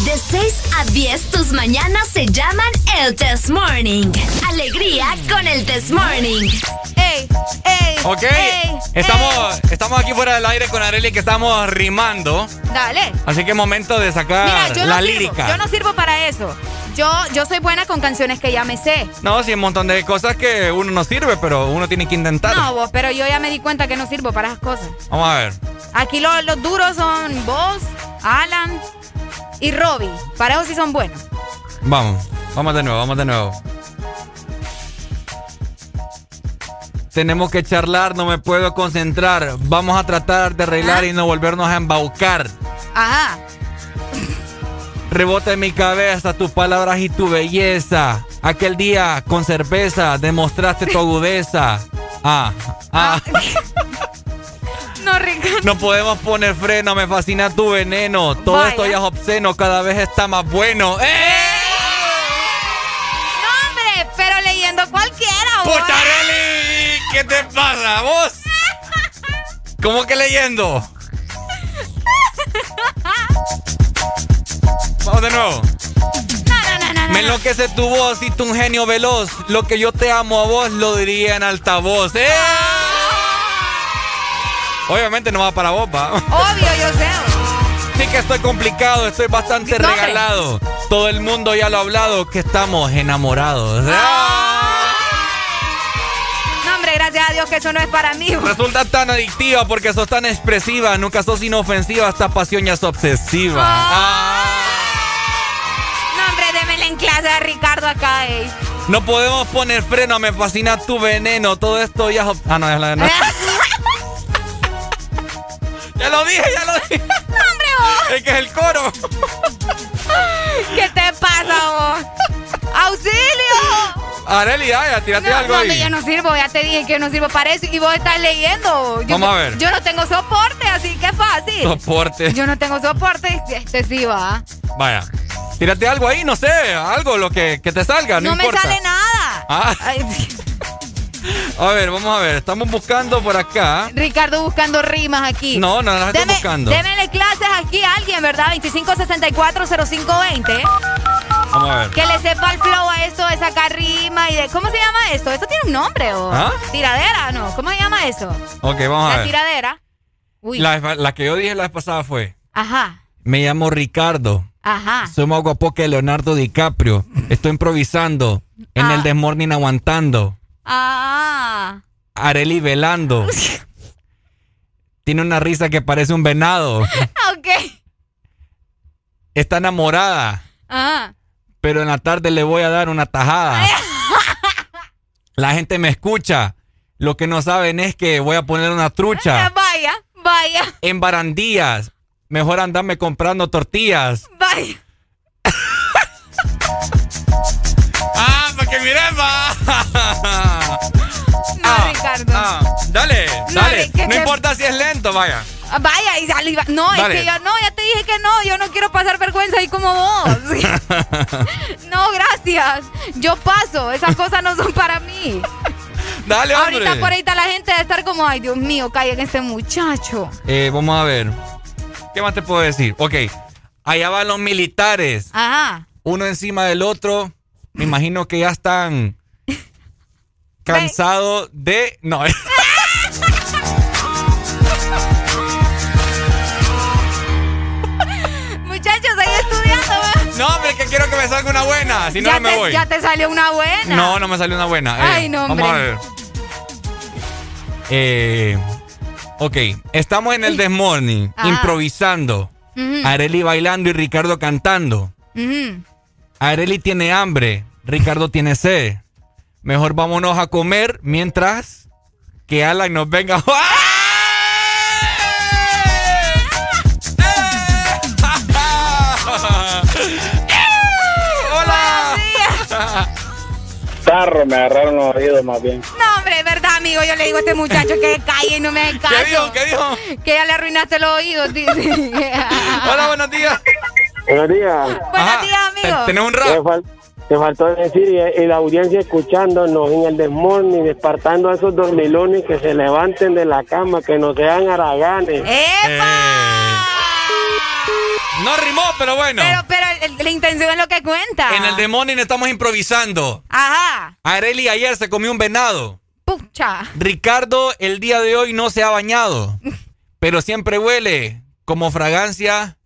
De 6 a 10 tus mañanas se llaman el Test Morning. Alegría con el Test Morning. ¡Ey! ¡Ey! Ok. estamos, estamos aquí fuera del aire con Areli que estamos rimando. Dale. Así que momento de sacar la lírica. Yo no sirvo para eso. Yo, yo soy buena con canciones que ya me sé. No, sí, un montón de cosas que uno no sirve, pero uno tiene que intentar. No, vos, pero yo ya me di cuenta que no sirvo para esas cosas. Vamos a ver. Aquí los duros son vos, Alan y Robbie. Para eso sí son buenos. Vamos, vamos de nuevo, vamos de nuevo. Tenemos que charlar, no me puedo concentrar. Vamos a tratar de arreglar y no volvernos a embaucar. Ajá. Rebota en mi cabeza tus palabras y tu belleza. Aquel día con cerveza demostraste tu agudeza. Ah, ah. No, Ricardo. No podemos poner freno, me fascina tu veneno. Todo esto ya es obsceno, cada vez está más bueno. ¡Eh! No, hombre, pero leyendo cualquiera, ¡Puchareli! ¿Qué te pasa, vos? ¿Cómo que leyendo? Vamos de nuevo. No, no, no, Me enloquece tu voz y tu un genio veloz. Lo que yo te amo a vos lo diría en altavoz. ¡Eh! Obviamente no va para vos, ¿va? Obvio, yo sé. Sí que estoy complicado, estoy bastante regalado. Todo el mundo ya lo ha hablado, que estamos enamorados. ¡Ah! gracias a Dios que eso no es para mí. Resulta tan adictiva porque sos tan expresiva. Nunca sos inofensiva, esta pasión ya es obsesiva. Ah. No, hombre, démele en clase a Ricardo acá, eh. No podemos poner freno, me fascina tu veneno. Todo esto ya es. Ah, no, ya lo no. Ya lo dije, ya lo dije. ¡Hombre, vos! Es que es el coro. ¿Qué te pasa, vos? ¡Auxilio! Areli, ya, tírate algo no, ahí. yo no sirvo, ya te dije que no sirvo para eso y vos estás leyendo. Yo, Vamos a ver. Yo no tengo soporte, así que fácil. Soporte. Yo no tengo soporte, este sí va. Vaya. Tírate algo ahí, no sé, algo lo que, que te salga, no, no me sale nada. Ah. A ver, vamos a ver. Estamos buscando por acá. Ricardo buscando rimas aquí. No, no las estoy buscando. Démele clases aquí a alguien, ¿verdad? 25640520. Vamos a ver. Que le sepa el flow a esto de sacar rima y de. ¿Cómo se llama esto? ¿Esto tiene un nombre o? ¿Ah? ¿Tiradera? No. ¿Cómo se llama eso? Ok, vamos a ver. La tiradera. Uy. La, que yo dije la vez pasada fue. Ajá. Me llamo Ricardo. Ajá. Soy más guapo que Leonardo DiCaprio. Estoy improvisando. En el ah. Desmorning aguantando. Ah. Areli velando. Tiene una risa que parece un venado. ok. Está enamorada. Ah. Pero en la tarde le voy a dar una tajada. la gente me escucha. Lo que no saben es que voy a poner una trucha. Vaya, vaya. En barandillas. Mejor andarme comprando tortillas. Vaya. Que miren, va! No, ah, Ricardo. Ah, dale, dale. No, importa si es lento, vaya. Ah, vaya, y saliva. No, es que ya, no, ya te dije que no. Yo no quiero pasar vergüenza ahí como vos. no, gracias. Yo paso. Esas cosas no son para mí. Dale, hombre. Ahorita por ahí está la gente de estar como, ay, Dios mío, en este muchacho. Eh, vamos a ver. ¿Qué más te puedo decir? Ok. Allá van los militares. Ajá. Uno encima del otro me imagino que ya están cansados de. No. Muchachos, ahí estudiando, No, hombre, que quiero que me salga una buena. Si no, no me voy. Ya te salió una buena. No, no me salió una buena. Eh, Ay, no, hombre. Vamos a ver. Eh, ok, estamos en el Desmorning, improvisando. Areli bailando y Ricardo cantando. Areli tiene hambre, Ricardo tiene sed. Mejor vámonos a comer mientras que Alan nos venga. ¡Hola! Carro, me agarraron los oídos más bien. No, hombre, es verdad, amigo. Yo le digo a este muchacho que calle y no me caso. ¿Qué dijo? ¿Qué dijo? Que ya le arruinaste los oídos. Hola, buenos días. Buenos días. Buenos días, amigo. ¿Tenés un rap? Te faltó decir, y, la audiencia escuchándonos en el desmorning, despertando a esos dormilones que se levanten de la cama, que no sean araganes. ¡Epa! Eh, no rimó, pero bueno. Pero, pero la intención es lo que cuenta. En el desmorning estamos improvisando. Ajá. Areli ayer se comió un venado. Pucha. Ricardo el día de hoy no se ha bañado, pero siempre huele como fragancia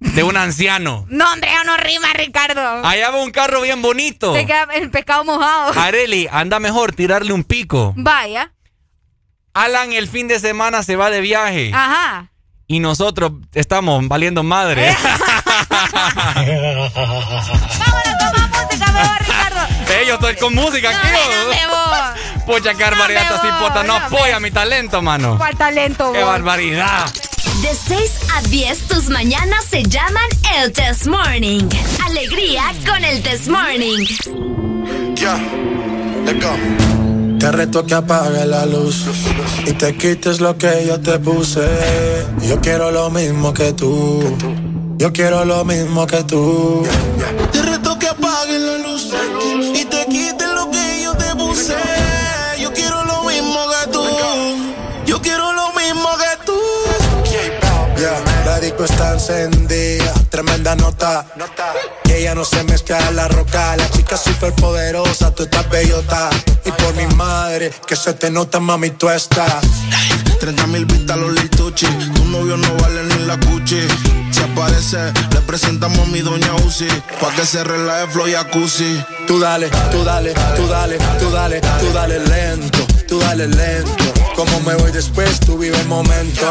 de un anciano. No, hombre, ya no rima, Ricardo. Allá va un carro bien bonito. Te queda el pescado mojado. Areli, anda mejor tirarle un pico. Vaya. Alan el fin de semana se va de viaje. Ajá. Y nosotros estamos valiendo madre. Vámonos con más música, mejor, Ricardo. Eh, yo estoy con música aquí. ¿o? Pucha, qué barbaridad, esta cipota no apoya mi talento, mano. ¿Cuál talento, Qué vos? barbaridad. De 6 a 10, tus mañanas se llaman el Test Morning. Alegría con el Test Morning. Ya, let's go. Te reto que apague la luz y te quites lo que yo te puse. Yo quiero lo mismo que tú. Yo quiero lo mismo que tú. Encendida, tremenda nota. Y ella no se mezcla en la roca. La chica super poderosa, tú estás bellota. Y por mi madre, que se te nota, mami, tú estás. 30 mil vistas los lituchi. Tu novio no vale ni la cuchi. Si aparece, le presentamos a mi doña Uzi. Pa' que se relaje flow jacuzzi. Tú dale, tú dale, tú dale, tú dale, tú dale lento, tú dale lento. Como me voy después, tú vive el momento.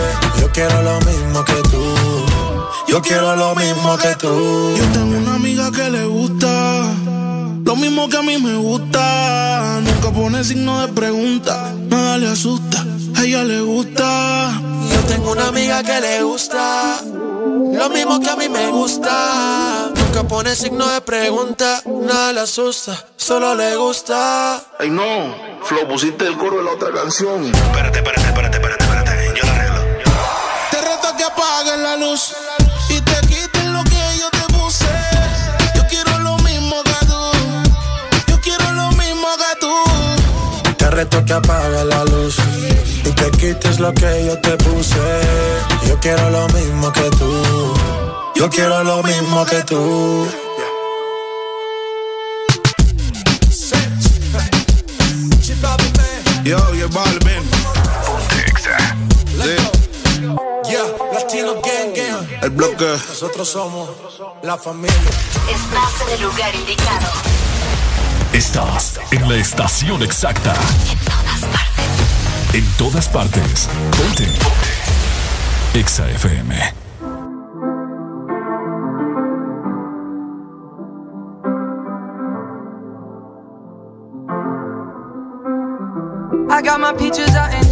Yo quiero lo mismo que tú. Yo quiero lo mismo que tú. Yo tengo una amiga que le gusta lo mismo que a mí me gusta. Nunca pone signo de pregunta, nada le asusta. A ella le gusta. Yo tengo una amiga que le gusta lo mismo que a mí me gusta. Nunca pone signo de pregunta, nada le asusta, solo le gusta. Ay no, Flo, pusiste el coro de la otra canción. Espérate, espérate, espérate, espérate, espérate. Que apagues la luz y te quites lo que yo te puse. Yo quiero lo mismo que tú. Yo quiero lo mismo que tú. Te reto que apague la luz y te quites lo que yo te puse. Yo quiero lo mismo que tú. Yo quiero lo mismo que tú. Yo, yo, Balvin. El bloque. Nosotros somos la familia. Estás en el lugar indicado. Estás en la estación exacta. En todas partes. Ponte. Exa FM. I got my peaches out in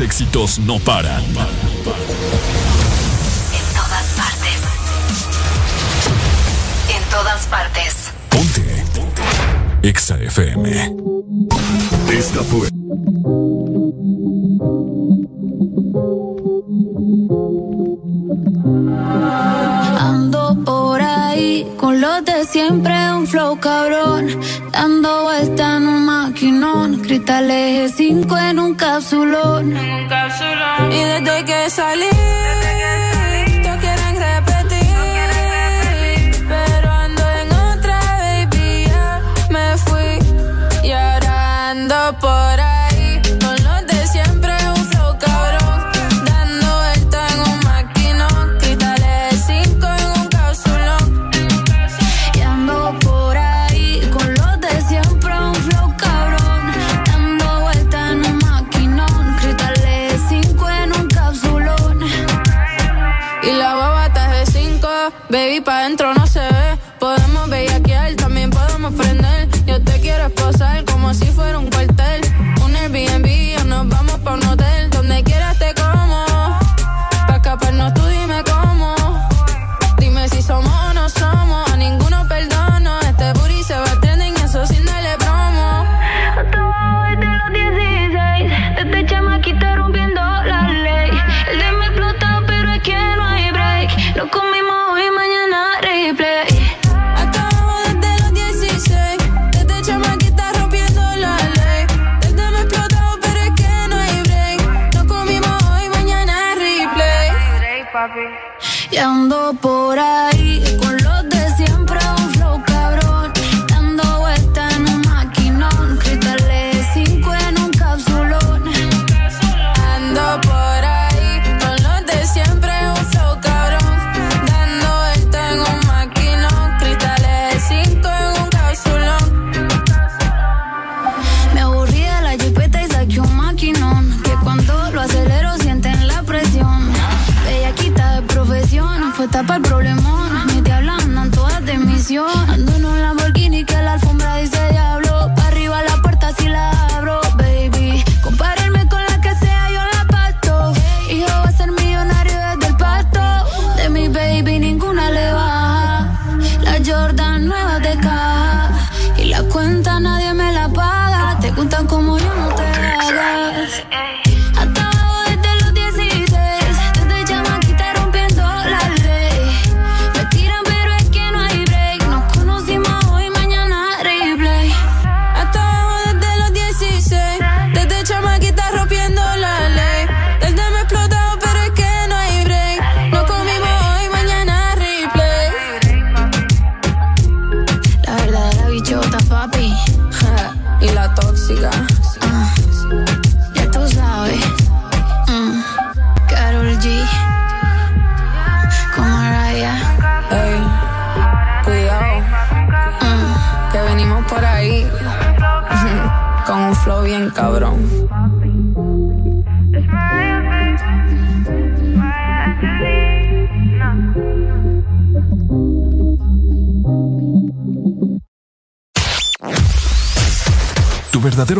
Los éxitos no paran. En todas partes. En todas partes. Ponte. Exa FM. Esta fue. Ando por ahí con los de siempre, un flow cabrón. Dando vuelta en un maquinón. Cristales 5 en un capsulón. Y desde que salí, todos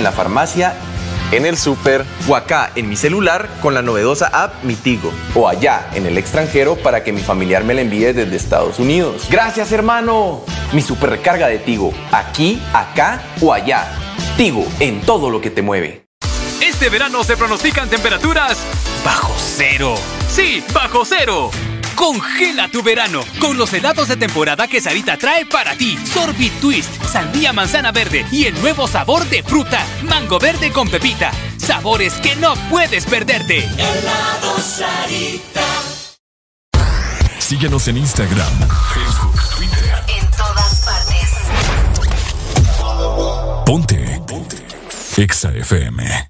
en la farmacia, en el super o acá en mi celular con la novedosa app Mi Tigo. O allá en el extranjero para que mi familiar me la envíe desde Estados Unidos. Gracias hermano. Mi super recarga de Tigo, aquí, acá o allá. Tigo en todo lo que te mueve. Este verano se pronostican temperaturas bajo cero. Sí, bajo cero. Congela tu verano con los helados de temporada que Sarita trae para ti. Sorbit Twist, sandía manzana verde y el nuevo sabor de fruta, mango verde con pepita. Sabores que no puedes perderte. Helado Sarita. Síguenos en Instagram, Facebook, Twitter. En todas partes. Ponte. Ponte. Exa FM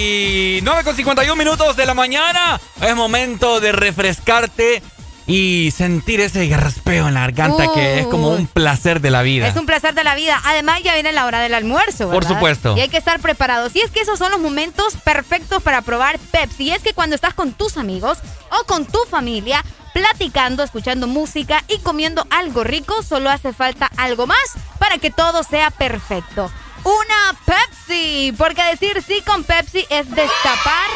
¡Hey! 9 con 51 minutos de la mañana. Es momento de refrescarte y sentir ese garraspeo en la garganta que es como un placer de la vida. Es un placer de la vida. Además, ya viene la hora del almuerzo. Por supuesto. Y hay que estar preparados. Y es que esos son los momentos perfectos para probar Pepsi. Y es que cuando estás con tus amigos o con tu familia, platicando, escuchando música y comiendo algo rico, solo hace falta algo más para que todo sea perfecto una Pepsi. Porque decir sí con Pepsi es destapar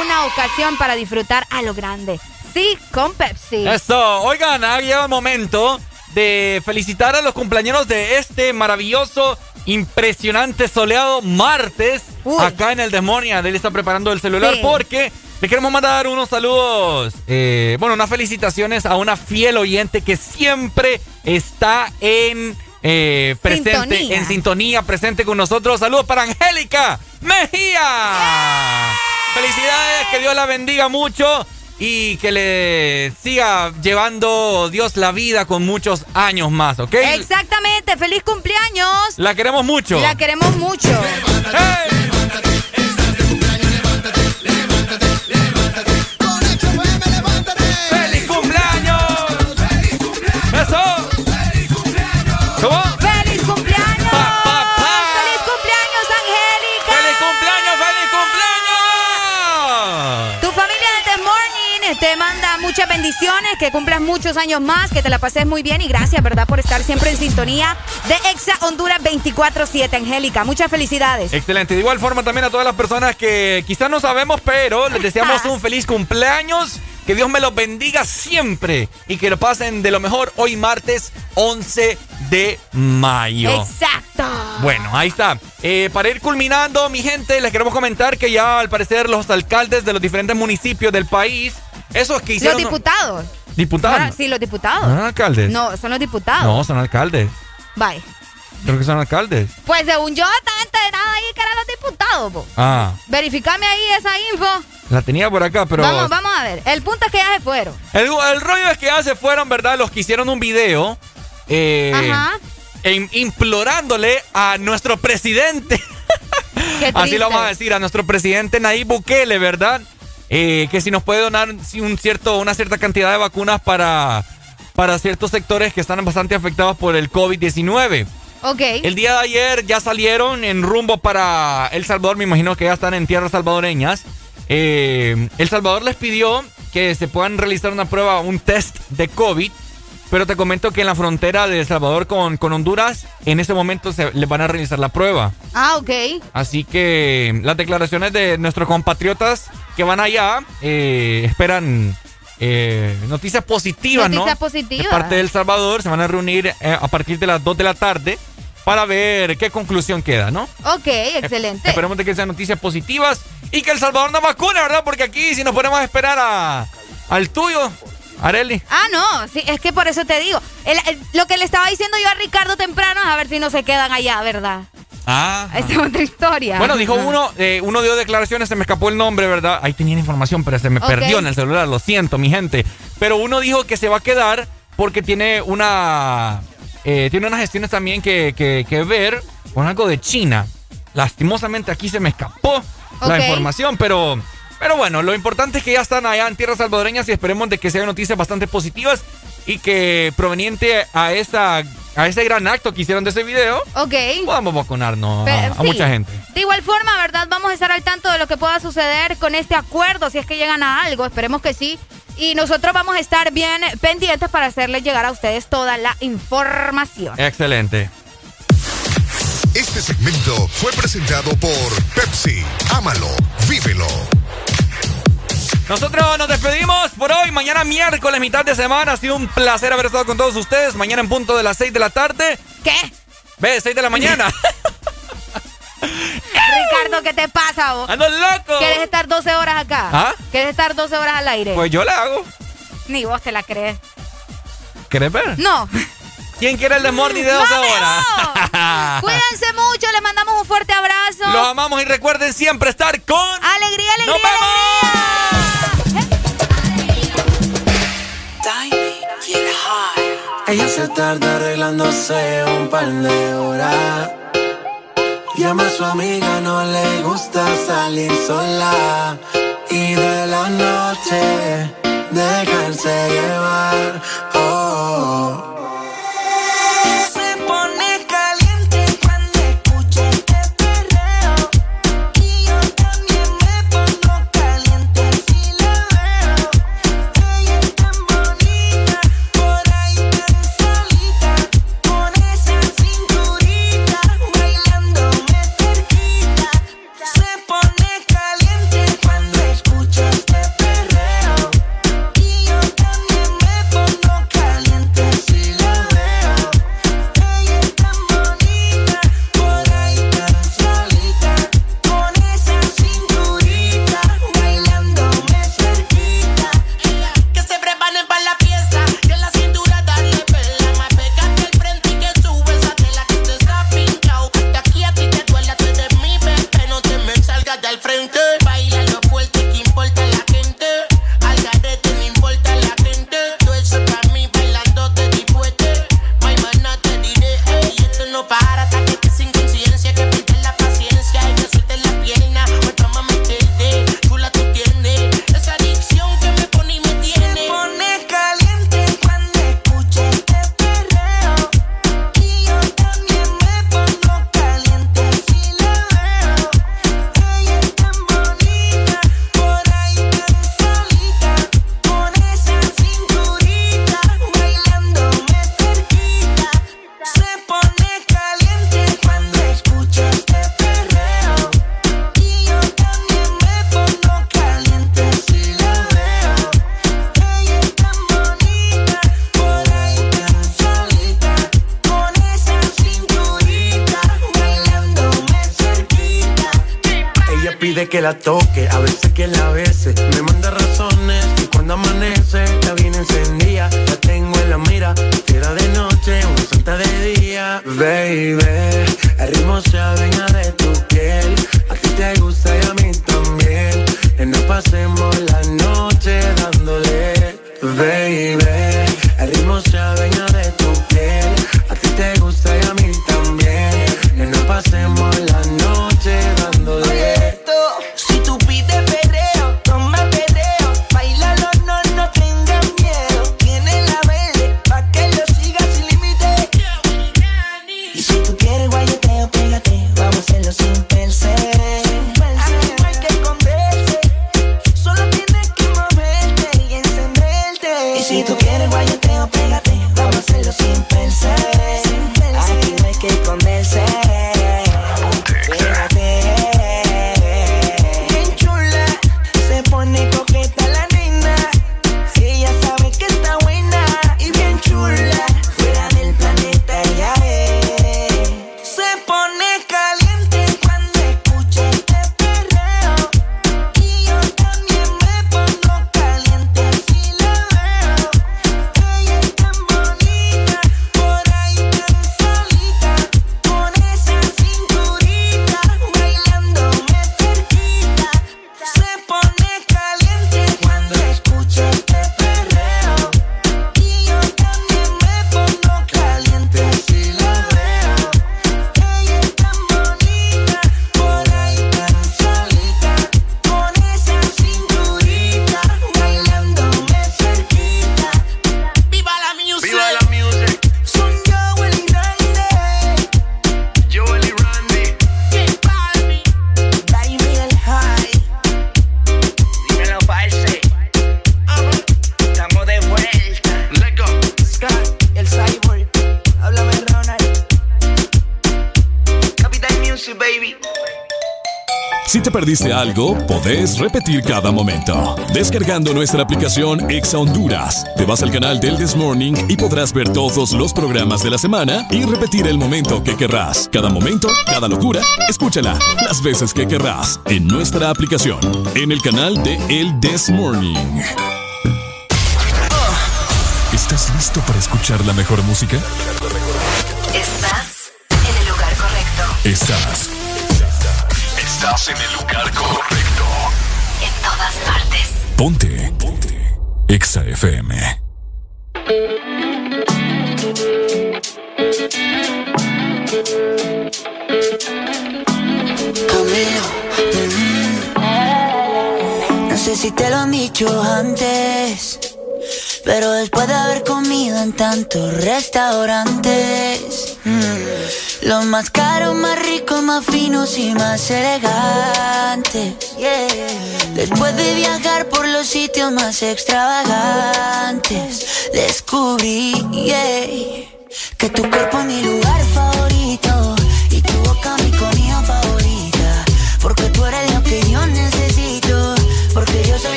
una ocasión para disfrutar a lo grande. Sí con Pepsi. Esto, oigan, ha llegado el momento de felicitar a los cumpleaños de este maravilloso, impresionante, soleado martes acá en el Demonia. Él está preparando el celular porque le queremos mandar unos saludos, eh, bueno, unas felicitaciones a una fiel oyente que siempre está en eh, presente, en sintonía, presente con nosotros. Saludos para Angélica Mejía. Felicidades, que Dios la bendiga mucho y que le siga llevando Dios la vida con muchos años más, ¿ok? Exactamente, feliz cumpleaños. La queremos mucho. La queremos mucho. ¡Feliz bendiciones, que cumplas muchos años más, que te la pases muy bien y gracias, ¿verdad? Por estar siempre en sintonía de Exa Honduras 24-7, Angélica. Muchas felicidades. Excelente. De igual forma también a todas las personas que quizás no sabemos, pero les deseamos un feliz cumpleaños. Que Dios me los bendiga siempre y que lo pasen de lo mejor hoy martes 11 de mayo. Exacto. Bueno, ahí está. Eh, para ir culminando, mi gente, les queremos comentar que ya al parecer los alcaldes de los diferentes municipios del país, esos que hicieron... Los diputados. ¿Diputados? sí, los diputados. ¿No son alcaldes? No, son los diputados. No, son alcaldes. Bye. Creo que son alcaldes. Pues según yo, estaba enterada ahí que eran los diputados, po. Ah. Verificame ahí esa info. La tenía por acá, pero... Vamos, vamos a ver. El punto es que ya se fueron. El, el rollo es que ya se fueron, ¿verdad? Los que hicieron un video. Eh, Ajá. e- implorándole a nuestro presidente. Así lo vamos a decir, a nuestro presidente Nayib Bukele, ¿verdad? Eh, que si nos puede donar un cierto, una cierta cantidad de vacunas para, para ciertos sectores que están bastante afectados por el COVID-19. Ok. El día de ayer ya salieron en rumbo para El Salvador, me imagino que ya están en tierras salvadoreñas. Eh, el Salvador les pidió que se puedan realizar una prueba, un test de COVID, pero te comento que en la frontera de El Salvador con, con Honduras, en ese momento se les van a realizar la prueba. Ah, ok. Así que las declaraciones de nuestros compatriotas que van allá eh, esperan eh, noticias positivas, ¿no? Noticias positivas. De parte de El Salvador, se van a reunir eh, a partir de las 2 de la tarde para ver qué conclusión queda, ¿no? Ok, excelente. Esperemos de que sean noticias positivas y que El Salvador nos vacune, ¿verdad? Porque aquí si nos ponemos a esperar a, al tuyo, Areli. Ah, no, sí, es que por eso te digo. El- el- lo que le estaba diciendo yo a Ricardo temprano es a ver si no se quedan allá, ¿verdad? Ah. Esa es otra historia. Bueno, dijo uno, eh, uno dio declaraciones, se me escapó el nombre, ¿verdad? Ahí tenía la información, pero se me perdió en el celular, lo siento, mi gente. Pero uno dijo que se va a quedar porque tiene una. eh, tiene unas gestiones también que, que- que ver con algo de China. Lastimosamente aquí se me escapó la información, pero. Pero bueno, lo importante es que ya están allá en tierras salvadoreñas y esperemos de que sean noticias bastante positivas y que proveniente a esta a ese gran acto que hicieron de ese video, Ok. podamos vacunarnos a- Pe- a, sí. mucha gente. De igual forma, ¿verdad? Vamos a estar al tanto de lo que pueda suceder con este acuerdo, si es que llegan a algo, esperemos que sí. Y nosotros vamos a estar bien pendientes para hacerles llegar a ustedes toda la información. Excelente. Este segmento fue presentado por Pepsi. Ámalo, vívelo. Nosotros nos despedimos por hoy. Mañana miércoles, mitad de semana. Ha sido un placer haber estado con todos ustedes. Mañana en punto de las 6 de la tarde. ¿Qué? Ve, 6 de la mañana. Ricardo, ¿qué te pasa vos? ¡Ando loco! ¿Quieres estar 12 horas acá? ¿Ah? ¿Quieres estar 12 horas al aire? pues yo la hago. Ni vos te la crees. ¿Querés ver? No. ¿Quién quiere el de Morning de 12 horas? Cuídense mucho, les mandamos un fuerte abrazo. Los amamos y recuerden siempre estar con. Alegría, alegría. ¡Nos Ella se tarda arreglándose un par de horas. Llama a su amiga, no le gusta salir sola. Y de la noche, dejarse llevar. Podés repetir cada momento. Descargando nuestra aplicación Exa Honduras, te vas al canal del This Morning y podrás ver todos los programas de la semana y repetir el momento que querrás. Cada momento, cada locura, escúchala las veces que querrás en nuestra aplicación, en el canal de El This Morning. ¿Estás listo para escuchar la mejor música? Estás en el lugar correcto. Estás. Estás en el lugar correcto. En todas partes. Ponte. Ponte. Exa FM. Mm. No sé si te lo han dicho antes. Pero después de haber comido en tantos restaurantes, mm, lo más más finos y más elegantes. Después de viajar por los sitios más extravagantes, descubrí.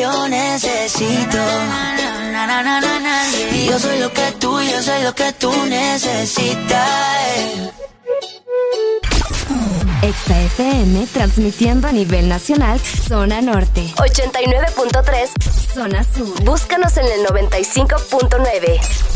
yo necesito. Yo soy lo que tú, yo soy lo que tú necesitas. Exa FM transmitiendo a nivel nacional Zona Norte 89.3 Zona Sur Búscanos en el 95.9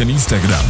En Instagram,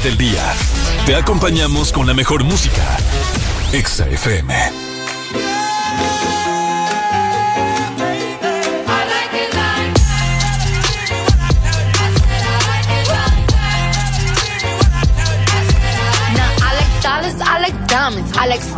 del día, te acompañamos con la mejor música. Exa FM.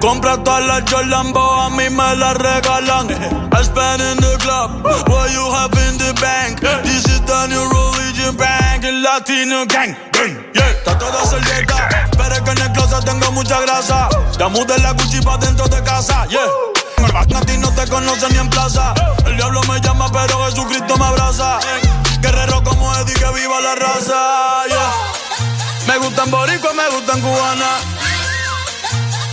Tú compras todas las Jordan, a mí me las regalan. I spend in the club, what you have in the bank. This is the new religion bank, el latino gang. Yeah, está toda servieta, pero es que en el closet tengo mucha grasa. Ya mudé la Gucci dentro de casa, yeah. A ti no te conocen ni en plaza. El diablo me llama, pero Jesucristo me abraza. Guerrero como Eddie, que viva la raza, yeah. Me gustan boricua, me gustan cubana.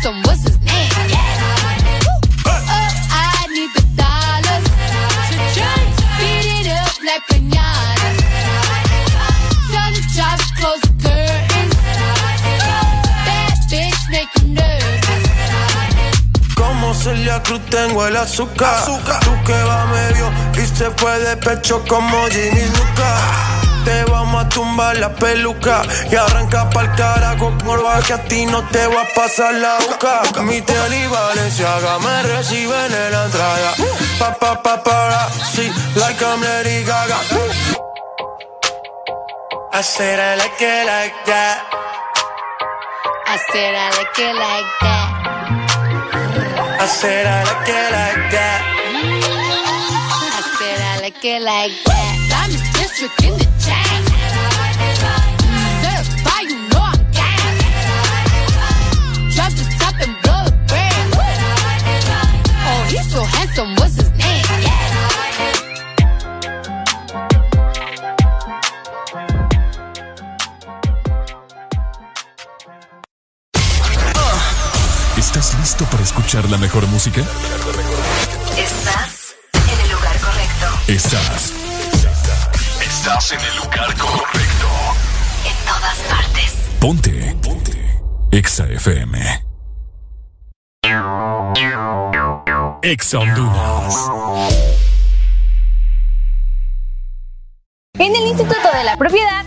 he's so handsome, what's his name? Oh, I need the dollars to. Beat it up like pinatas. Tell the job close the curtains. That bitch make you nervous. Como Celia Cruz tengo el azúcar. Tú que va medio y se fue de pecho como Ginny Luca. Te vamos a tumbar la peluca y arranca pa'l carajo morba que a ti no te va a pasar la boca. Mi tele y Valenciaga me reciben en la entrada. Pa pa pa para, sí, like I'm Lady Gaga. I said I like it like that. I said I like it like that. I said I like it like that. I said I like it like that. I'm district in the ¿Listo para escuchar la mejor música? Estás en el lugar correcto. Estás. Estás en el lugar correcto. En todas partes. Ponte. Ponte. Exa FM. Exa Honduras. En el Instituto de la Propiedad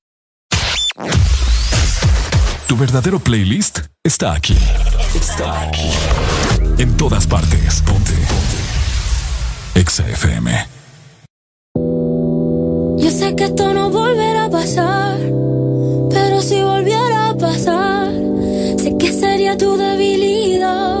Tu verdadero playlist está aquí. Está aquí. En todas partes. Ponte. Exa FM. Yo sé que esto no volverá a pasar, pero si volviera a pasar, sé que sería tu debilidad,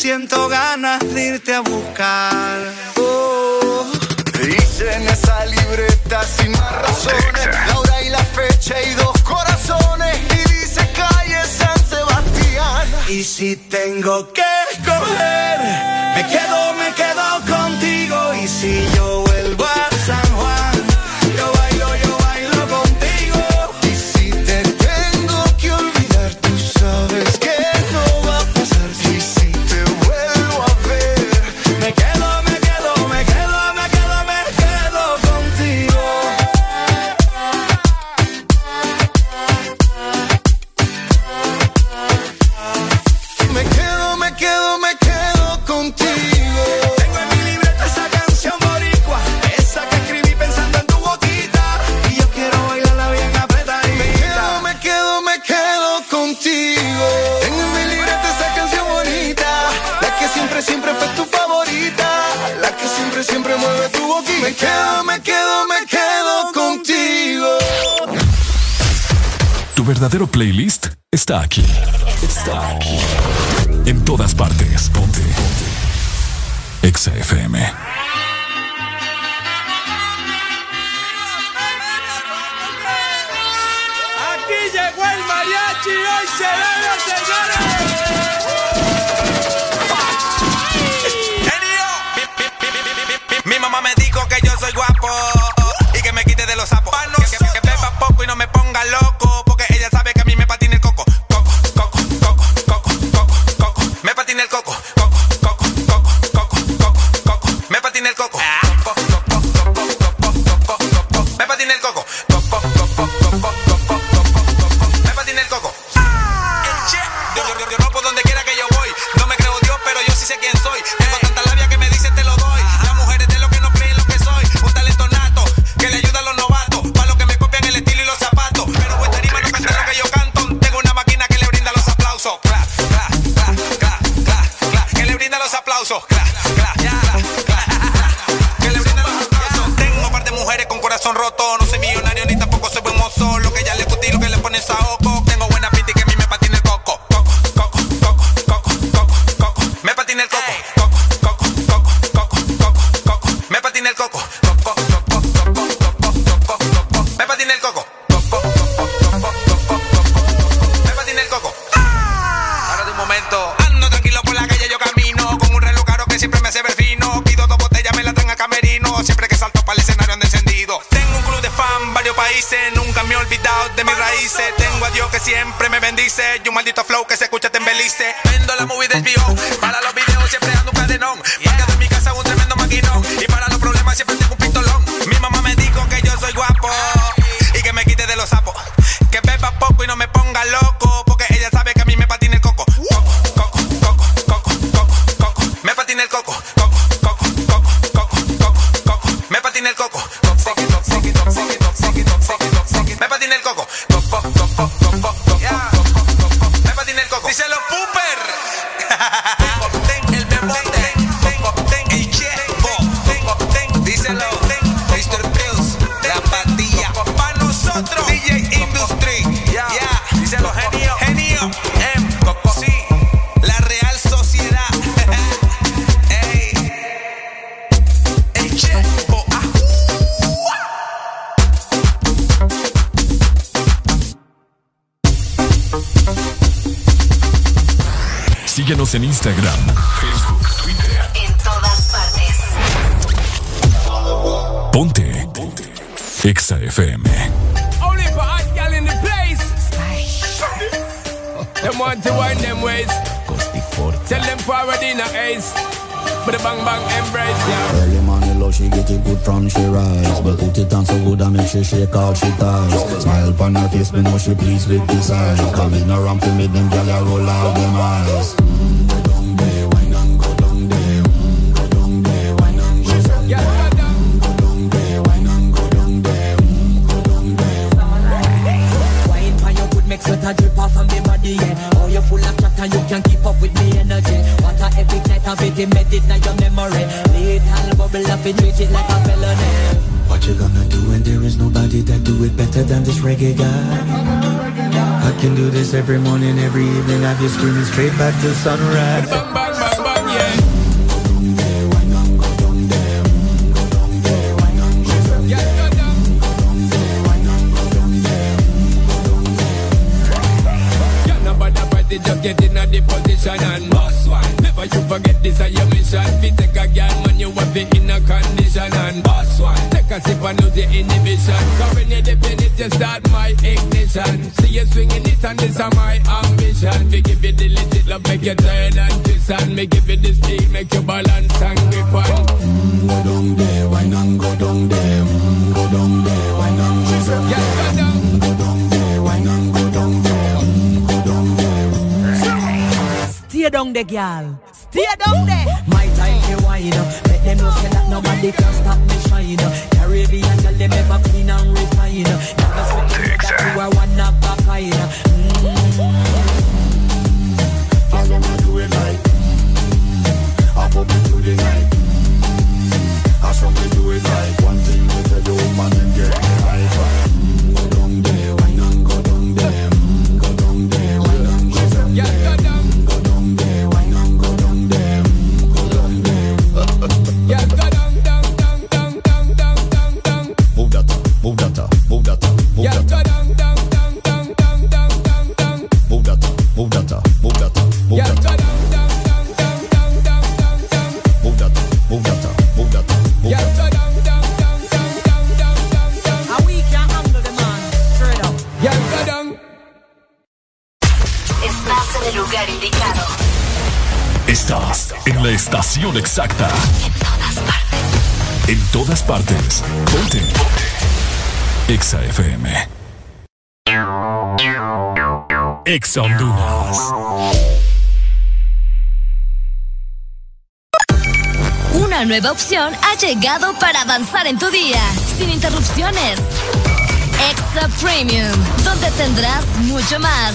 siento ganas de irte a buscar. Oh. Dice en esa libreta sin más razones, la hora y la fecha y dos corazones. Y dice calle San Sebastián. Y si tengo que escoger verdadero playlist está aquí. Está aquí. En todas partes. Ponte. Ponte. Exa FM. Aquí llegó el mariachi. Hoy celebra, señores. Instagram, Facebook, Twitter. En todas partes. Ponte. Ponte. Exa FM. Only for hot in the place. Them want to wind them ways. Tell them forward in ace. But the bang bang embrace, yeah. She get it good from she rise. But put it on so good I make she shake out she ties. Smile upon her face, me know she pleased with this eyes. Coming around to me, them gal roll out them eyes. reggae guy. I can do this every morning, every evening. I've you screaming straight back to sunrise. me give you this deal, make you balance and grip on. Mm, go down there, why not go down there? Mm, go down there, why not go down there? Yeah, go down. Stay down there, girl. Stay down there. My time you wider. Let them know that nobody can stop me shining. Caribbean girl, them never clean and refine. Exacta. En todas partes. En todas partes. Ponte. Exa FM. Exa Honduras. Una nueva opción ha llegado para avanzar en tu día, sin interrupciones. Exa Premium, donde tendrás mucho más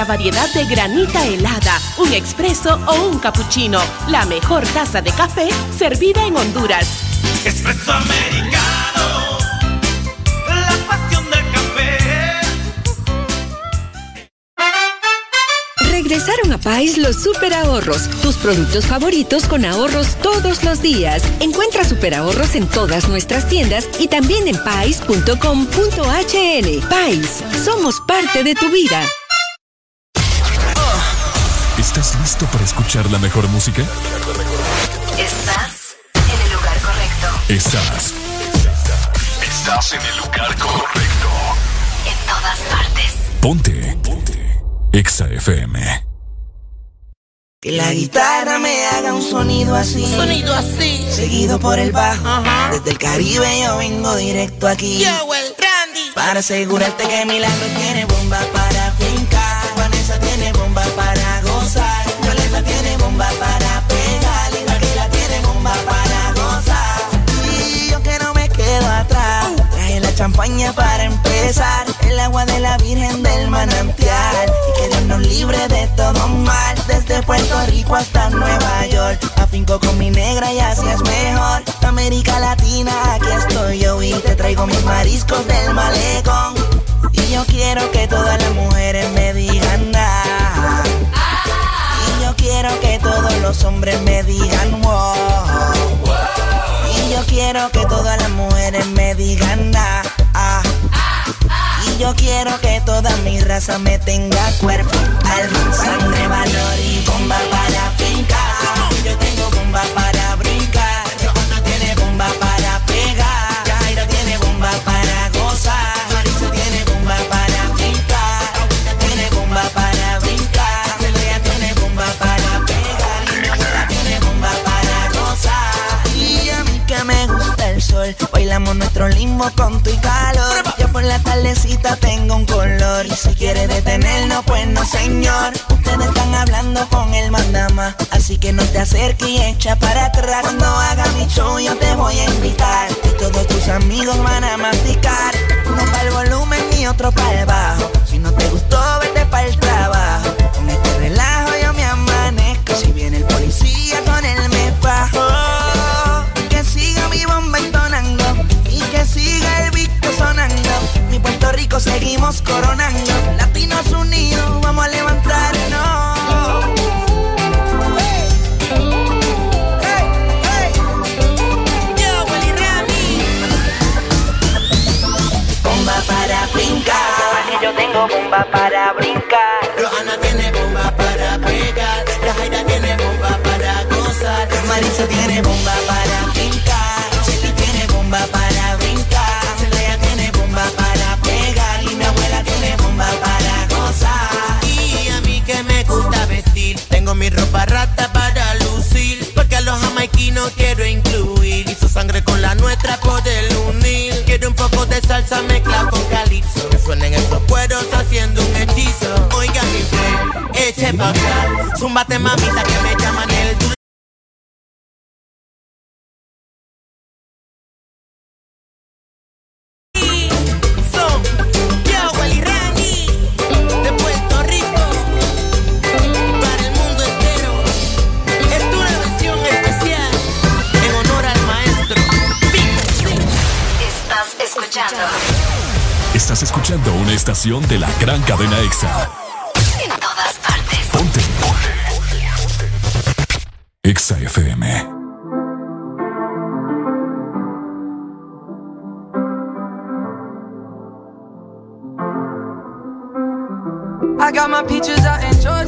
nuestra variedad de granita helada, un expreso o un cappuccino. La mejor taza de café servida en Honduras. Expreso americano. La pasión del café. Regresaron a Pais los super ahorros, tus productos favoritos con ahorros todos los días. Encuentra super ahorros en todas nuestras tiendas y también en pais.com.hn. Pais, somos parte de tu vida. ¿Estás listo para escuchar la mejor música? Estás en el lugar correcto. Estás. Estás en el lugar correcto. En todas partes. Ponte. Ponte. Exa FM. Que la guitarra me haga un sonido así. Sonido así. Seguido por el bajo. Desde el Caribe yo vengo directo aquí. Yo, el Randy. Para asegurarte que Milagro tiene bomba para fincar. Vanessa tiene bomba para champaña para empezar. El agua de la Virgen del manantial. Y que Dios nos libre de todo mal. Desde Puerto Rico hasta Nueva York. Afinco con mi negra y así es mejor. América Latina, aquí estoy yo. Y te traigo mis mariscos del malecón. Y yo quiero que todas las mujeres me digan nada. Y yo quiero que todos los hombres me digan wow. Y yo quiero que todas las mujeres me digan na, ah. Yo quiero que toda mi raza me tenga cuerpo, alma, sangre, valor y bomba para fincar. Yo tengo bomba para bailamos nuestro limbo con tu calor. Yo por la tardecita tengo un color. Y si quiere detenernos, pues no, señor. Ustedes están hablando con el mandama. Así que no te acerques y echa para atrás. Cuando haga mi show, yo te voy a invitar. Y todos tus amigos van a masticar. Uno para el volumen y otro para el bajo. Si no te gustó, vete para el Rico seguimos coronando. Latinos unidos, vamos a levantarnos. Bomba para brincar. Que yo tengo bomba para brincar. Johanna tiene bomba para pegar. La Jaira tiene bomba para gozar. Marisa tiene bomba para nuestra poder unir. Quiero un poco de salsa mezcla con calipso. Que suenen esos cueros haciendo un hechizo. Oiga mi friend, eche pa' acá. Zúmbate mamita que me llaman escuchando. Estás escuchando una estación de la gran cadena EXA. En todas partes. Ponte. EXA FM. I got my peaches out in Georgia.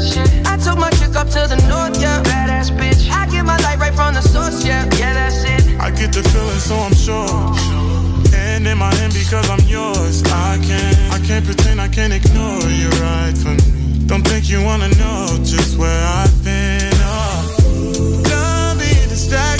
Shit. I took my chick up to the north, yeah. Badass bitch. I get my light right from the source, yeah. Yeah, that's it. I get the feeling, so I'm sure. And in my hand because I'm yours. I can't, I can't pretend, I can't ignore you right from me. Don't think you wanna know just where I've been. Oh. Done being distracted.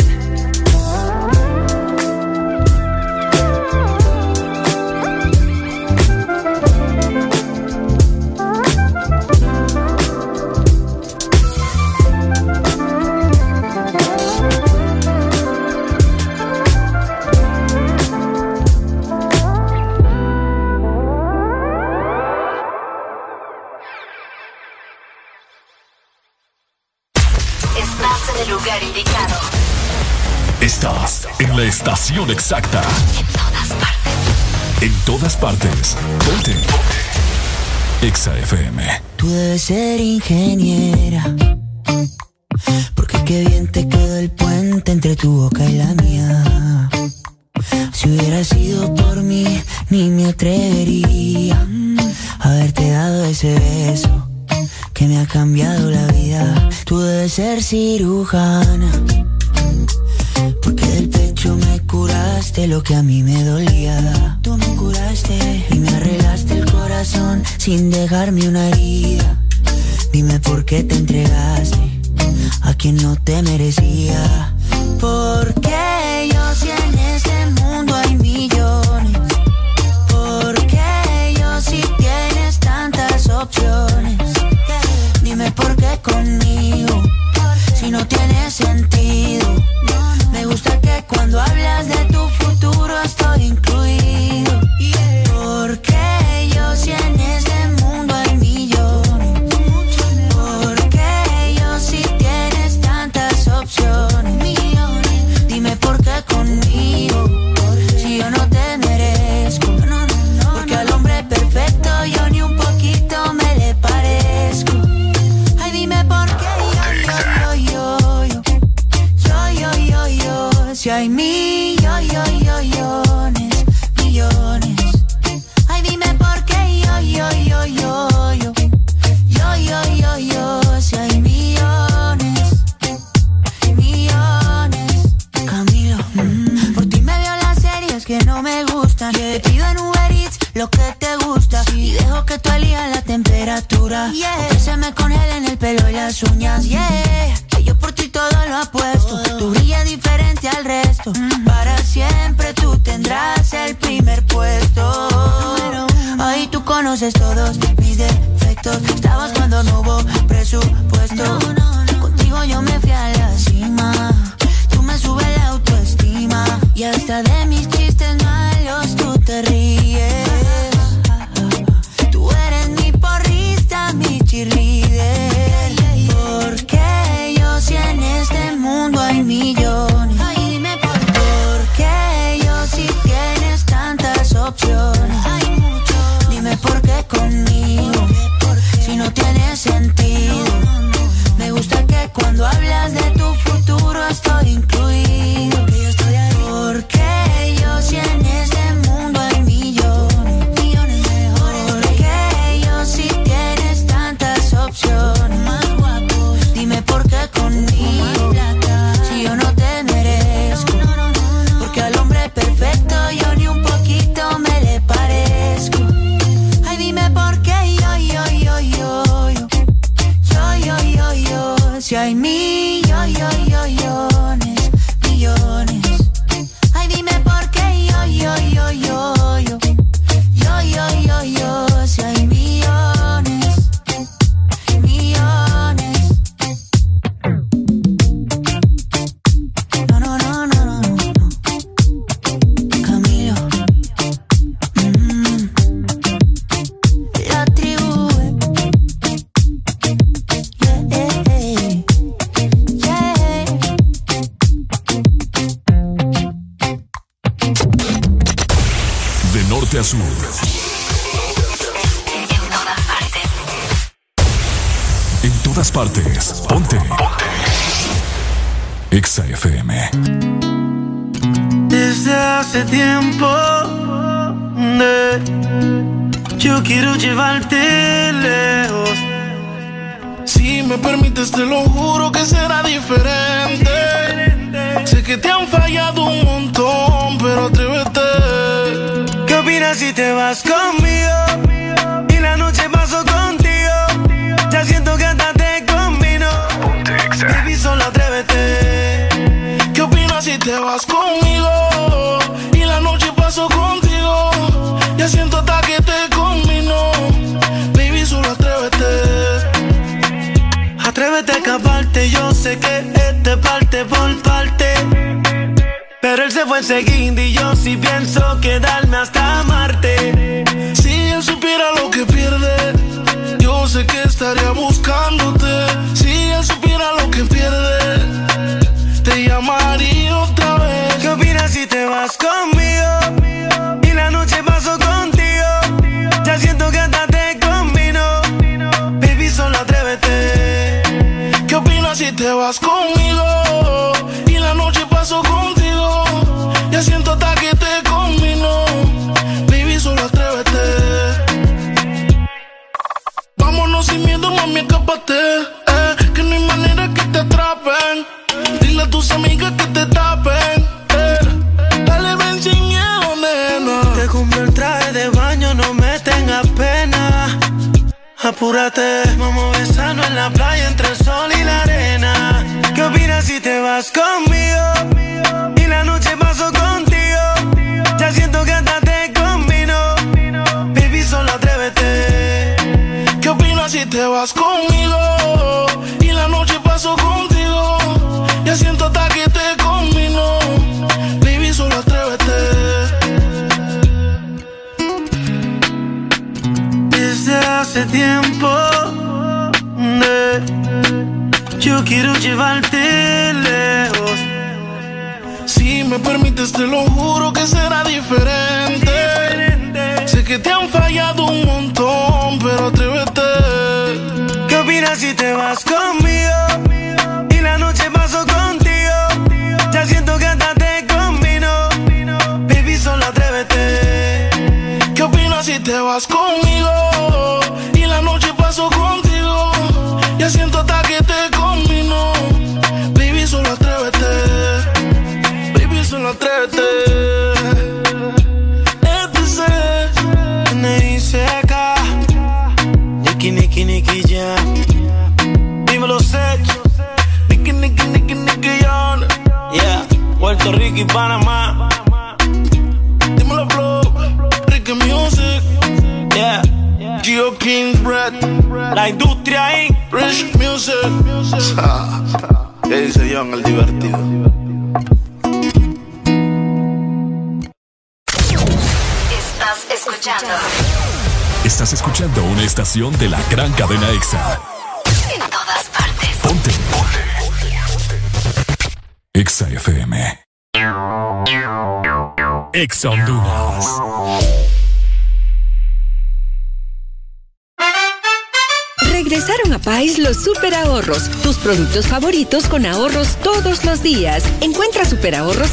Estación exacta. En todas partes. En todas partes. Ponte. Exa FM. Tú debes ser ingeniera. Porque qué bien te quedó el puente entre tu boca y la mía. Si hubiera sido por mí, ni me atrevería a haberte dado ese beso que me ha cambiado la vida. Tú debes ser cirujana. Curaste lo que a mí me dolía. Tú me curaste y me arreglaste el corazón sin dejarme una herida. Dime por qué te entregaste a quien no te merecía. Porque yo si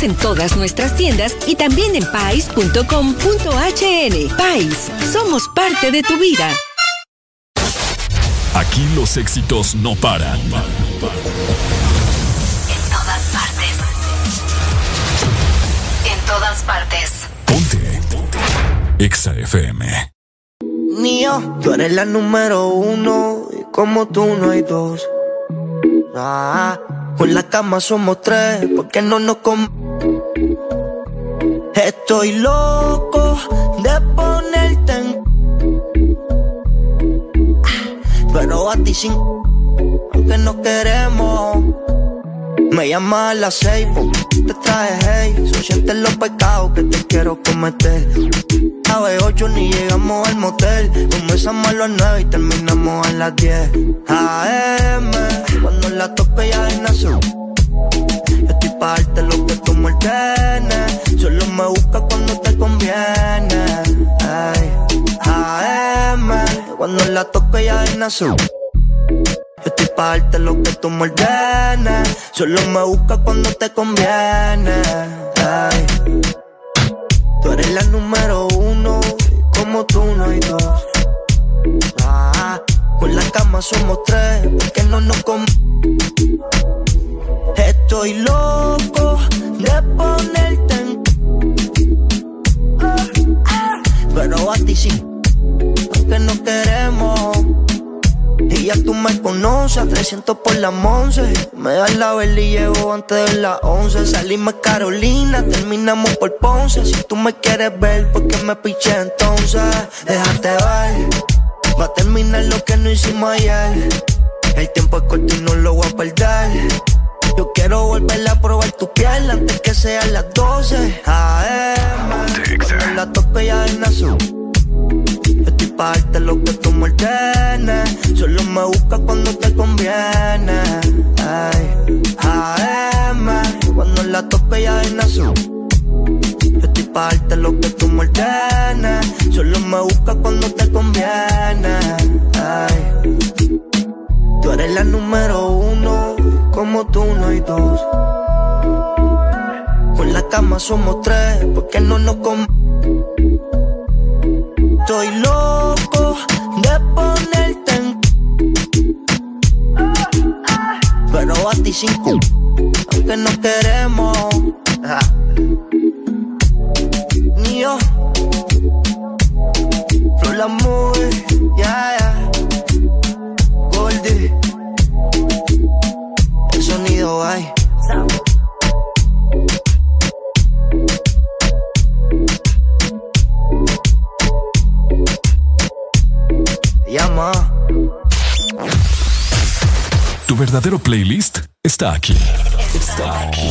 En todas nuestras tiendas y también en pais.com.hn. Pais, somos parte de tu vida. Aquí los éxitos no paran. En todas partes. En todas partes. Ponte. Ponte. Exa FM. Mío, tú eres la número uno. Y como tú no hay dos. Ah, por la cama somos tres. Porque no nos comemos Estoy loco de ponerte en. Pero a ti sin. Aunque no queremos. Me llama a las seis, te traje hey. So los pecados que te quiero cometer. A las ocho ni llegamos al motel. Comenzamos a las nueve y terminamos a las diez. AM, cuando la tope ya es nació. Yo estoy pa' darte lo que tú me Solo me busca cuando te conviene. Ay. Salimos Carolina, terminamos por Ponce. Si tú me quieres ver, ¿por qué me piché azul. Estoy pa' darte lo que tú me Solo me busca cuando te conviene. Tú eres la número uno como tú no hay dos. Con la cama somos tres, porque no nos com Estoy loco de ponerte en. Pero a ti cinco, aunque no queremos. Yo. Flor la ya, yeah, yeah. Goldie sonido hay. Llama. Tu verdadero playlist está aquí. Está aquí.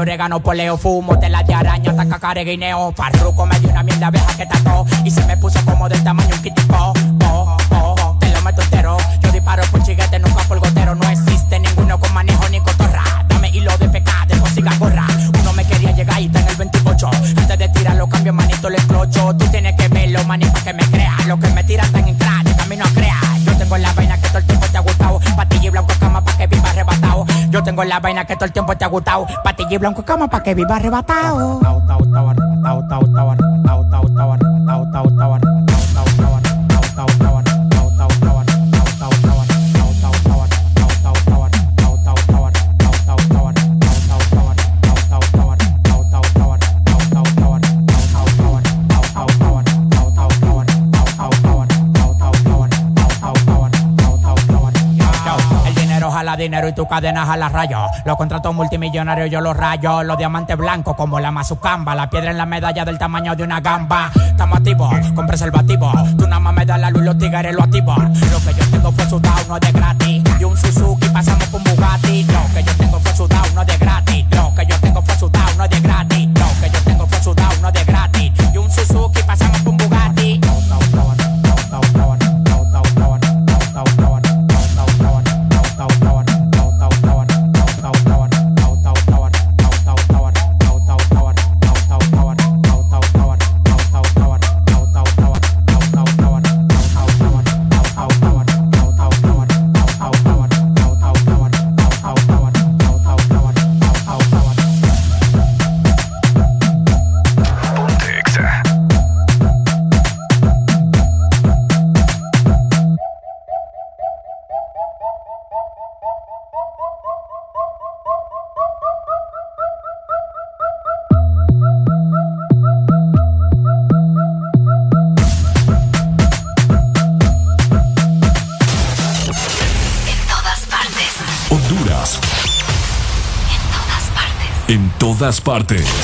Orégano, poleo, fumo, tela de araña, taca, guineo, farruco, me dio una mierda abeja que tató y se me puso como del tamaño un kitipo, oh, oh, te lo meto entero, yo disparo por chiguete, nunca por gotero, no existe ninguno con manejo ni cotorra, dame hilo de pecado, siga gorra, uno me quería llegar y está en el 28, antes de tirarlo cambio manito le explocho, tú tienes que verlo, manito, que me crea, lo que me tiran tan en yo tengo la vaina que todo el tiempo te ha gustado, patilla y blanco cama para que viva arrebatado. Y tu cadenas a la raya. Los contratos multimillonarios yo los rayo. Los diamantes blancos como la mazucamba. La piedra en la medalla del tamaño de una gamba. Estamos activos con preservativo. Tú nada más me das la luz los tigres lo activos. Lo que yo tengo fue sudado, no es de gratis. Y un Suzuki pasamos un Bugatti. Lo que yo tengo fue sudado, no es de gratis. Todas partes.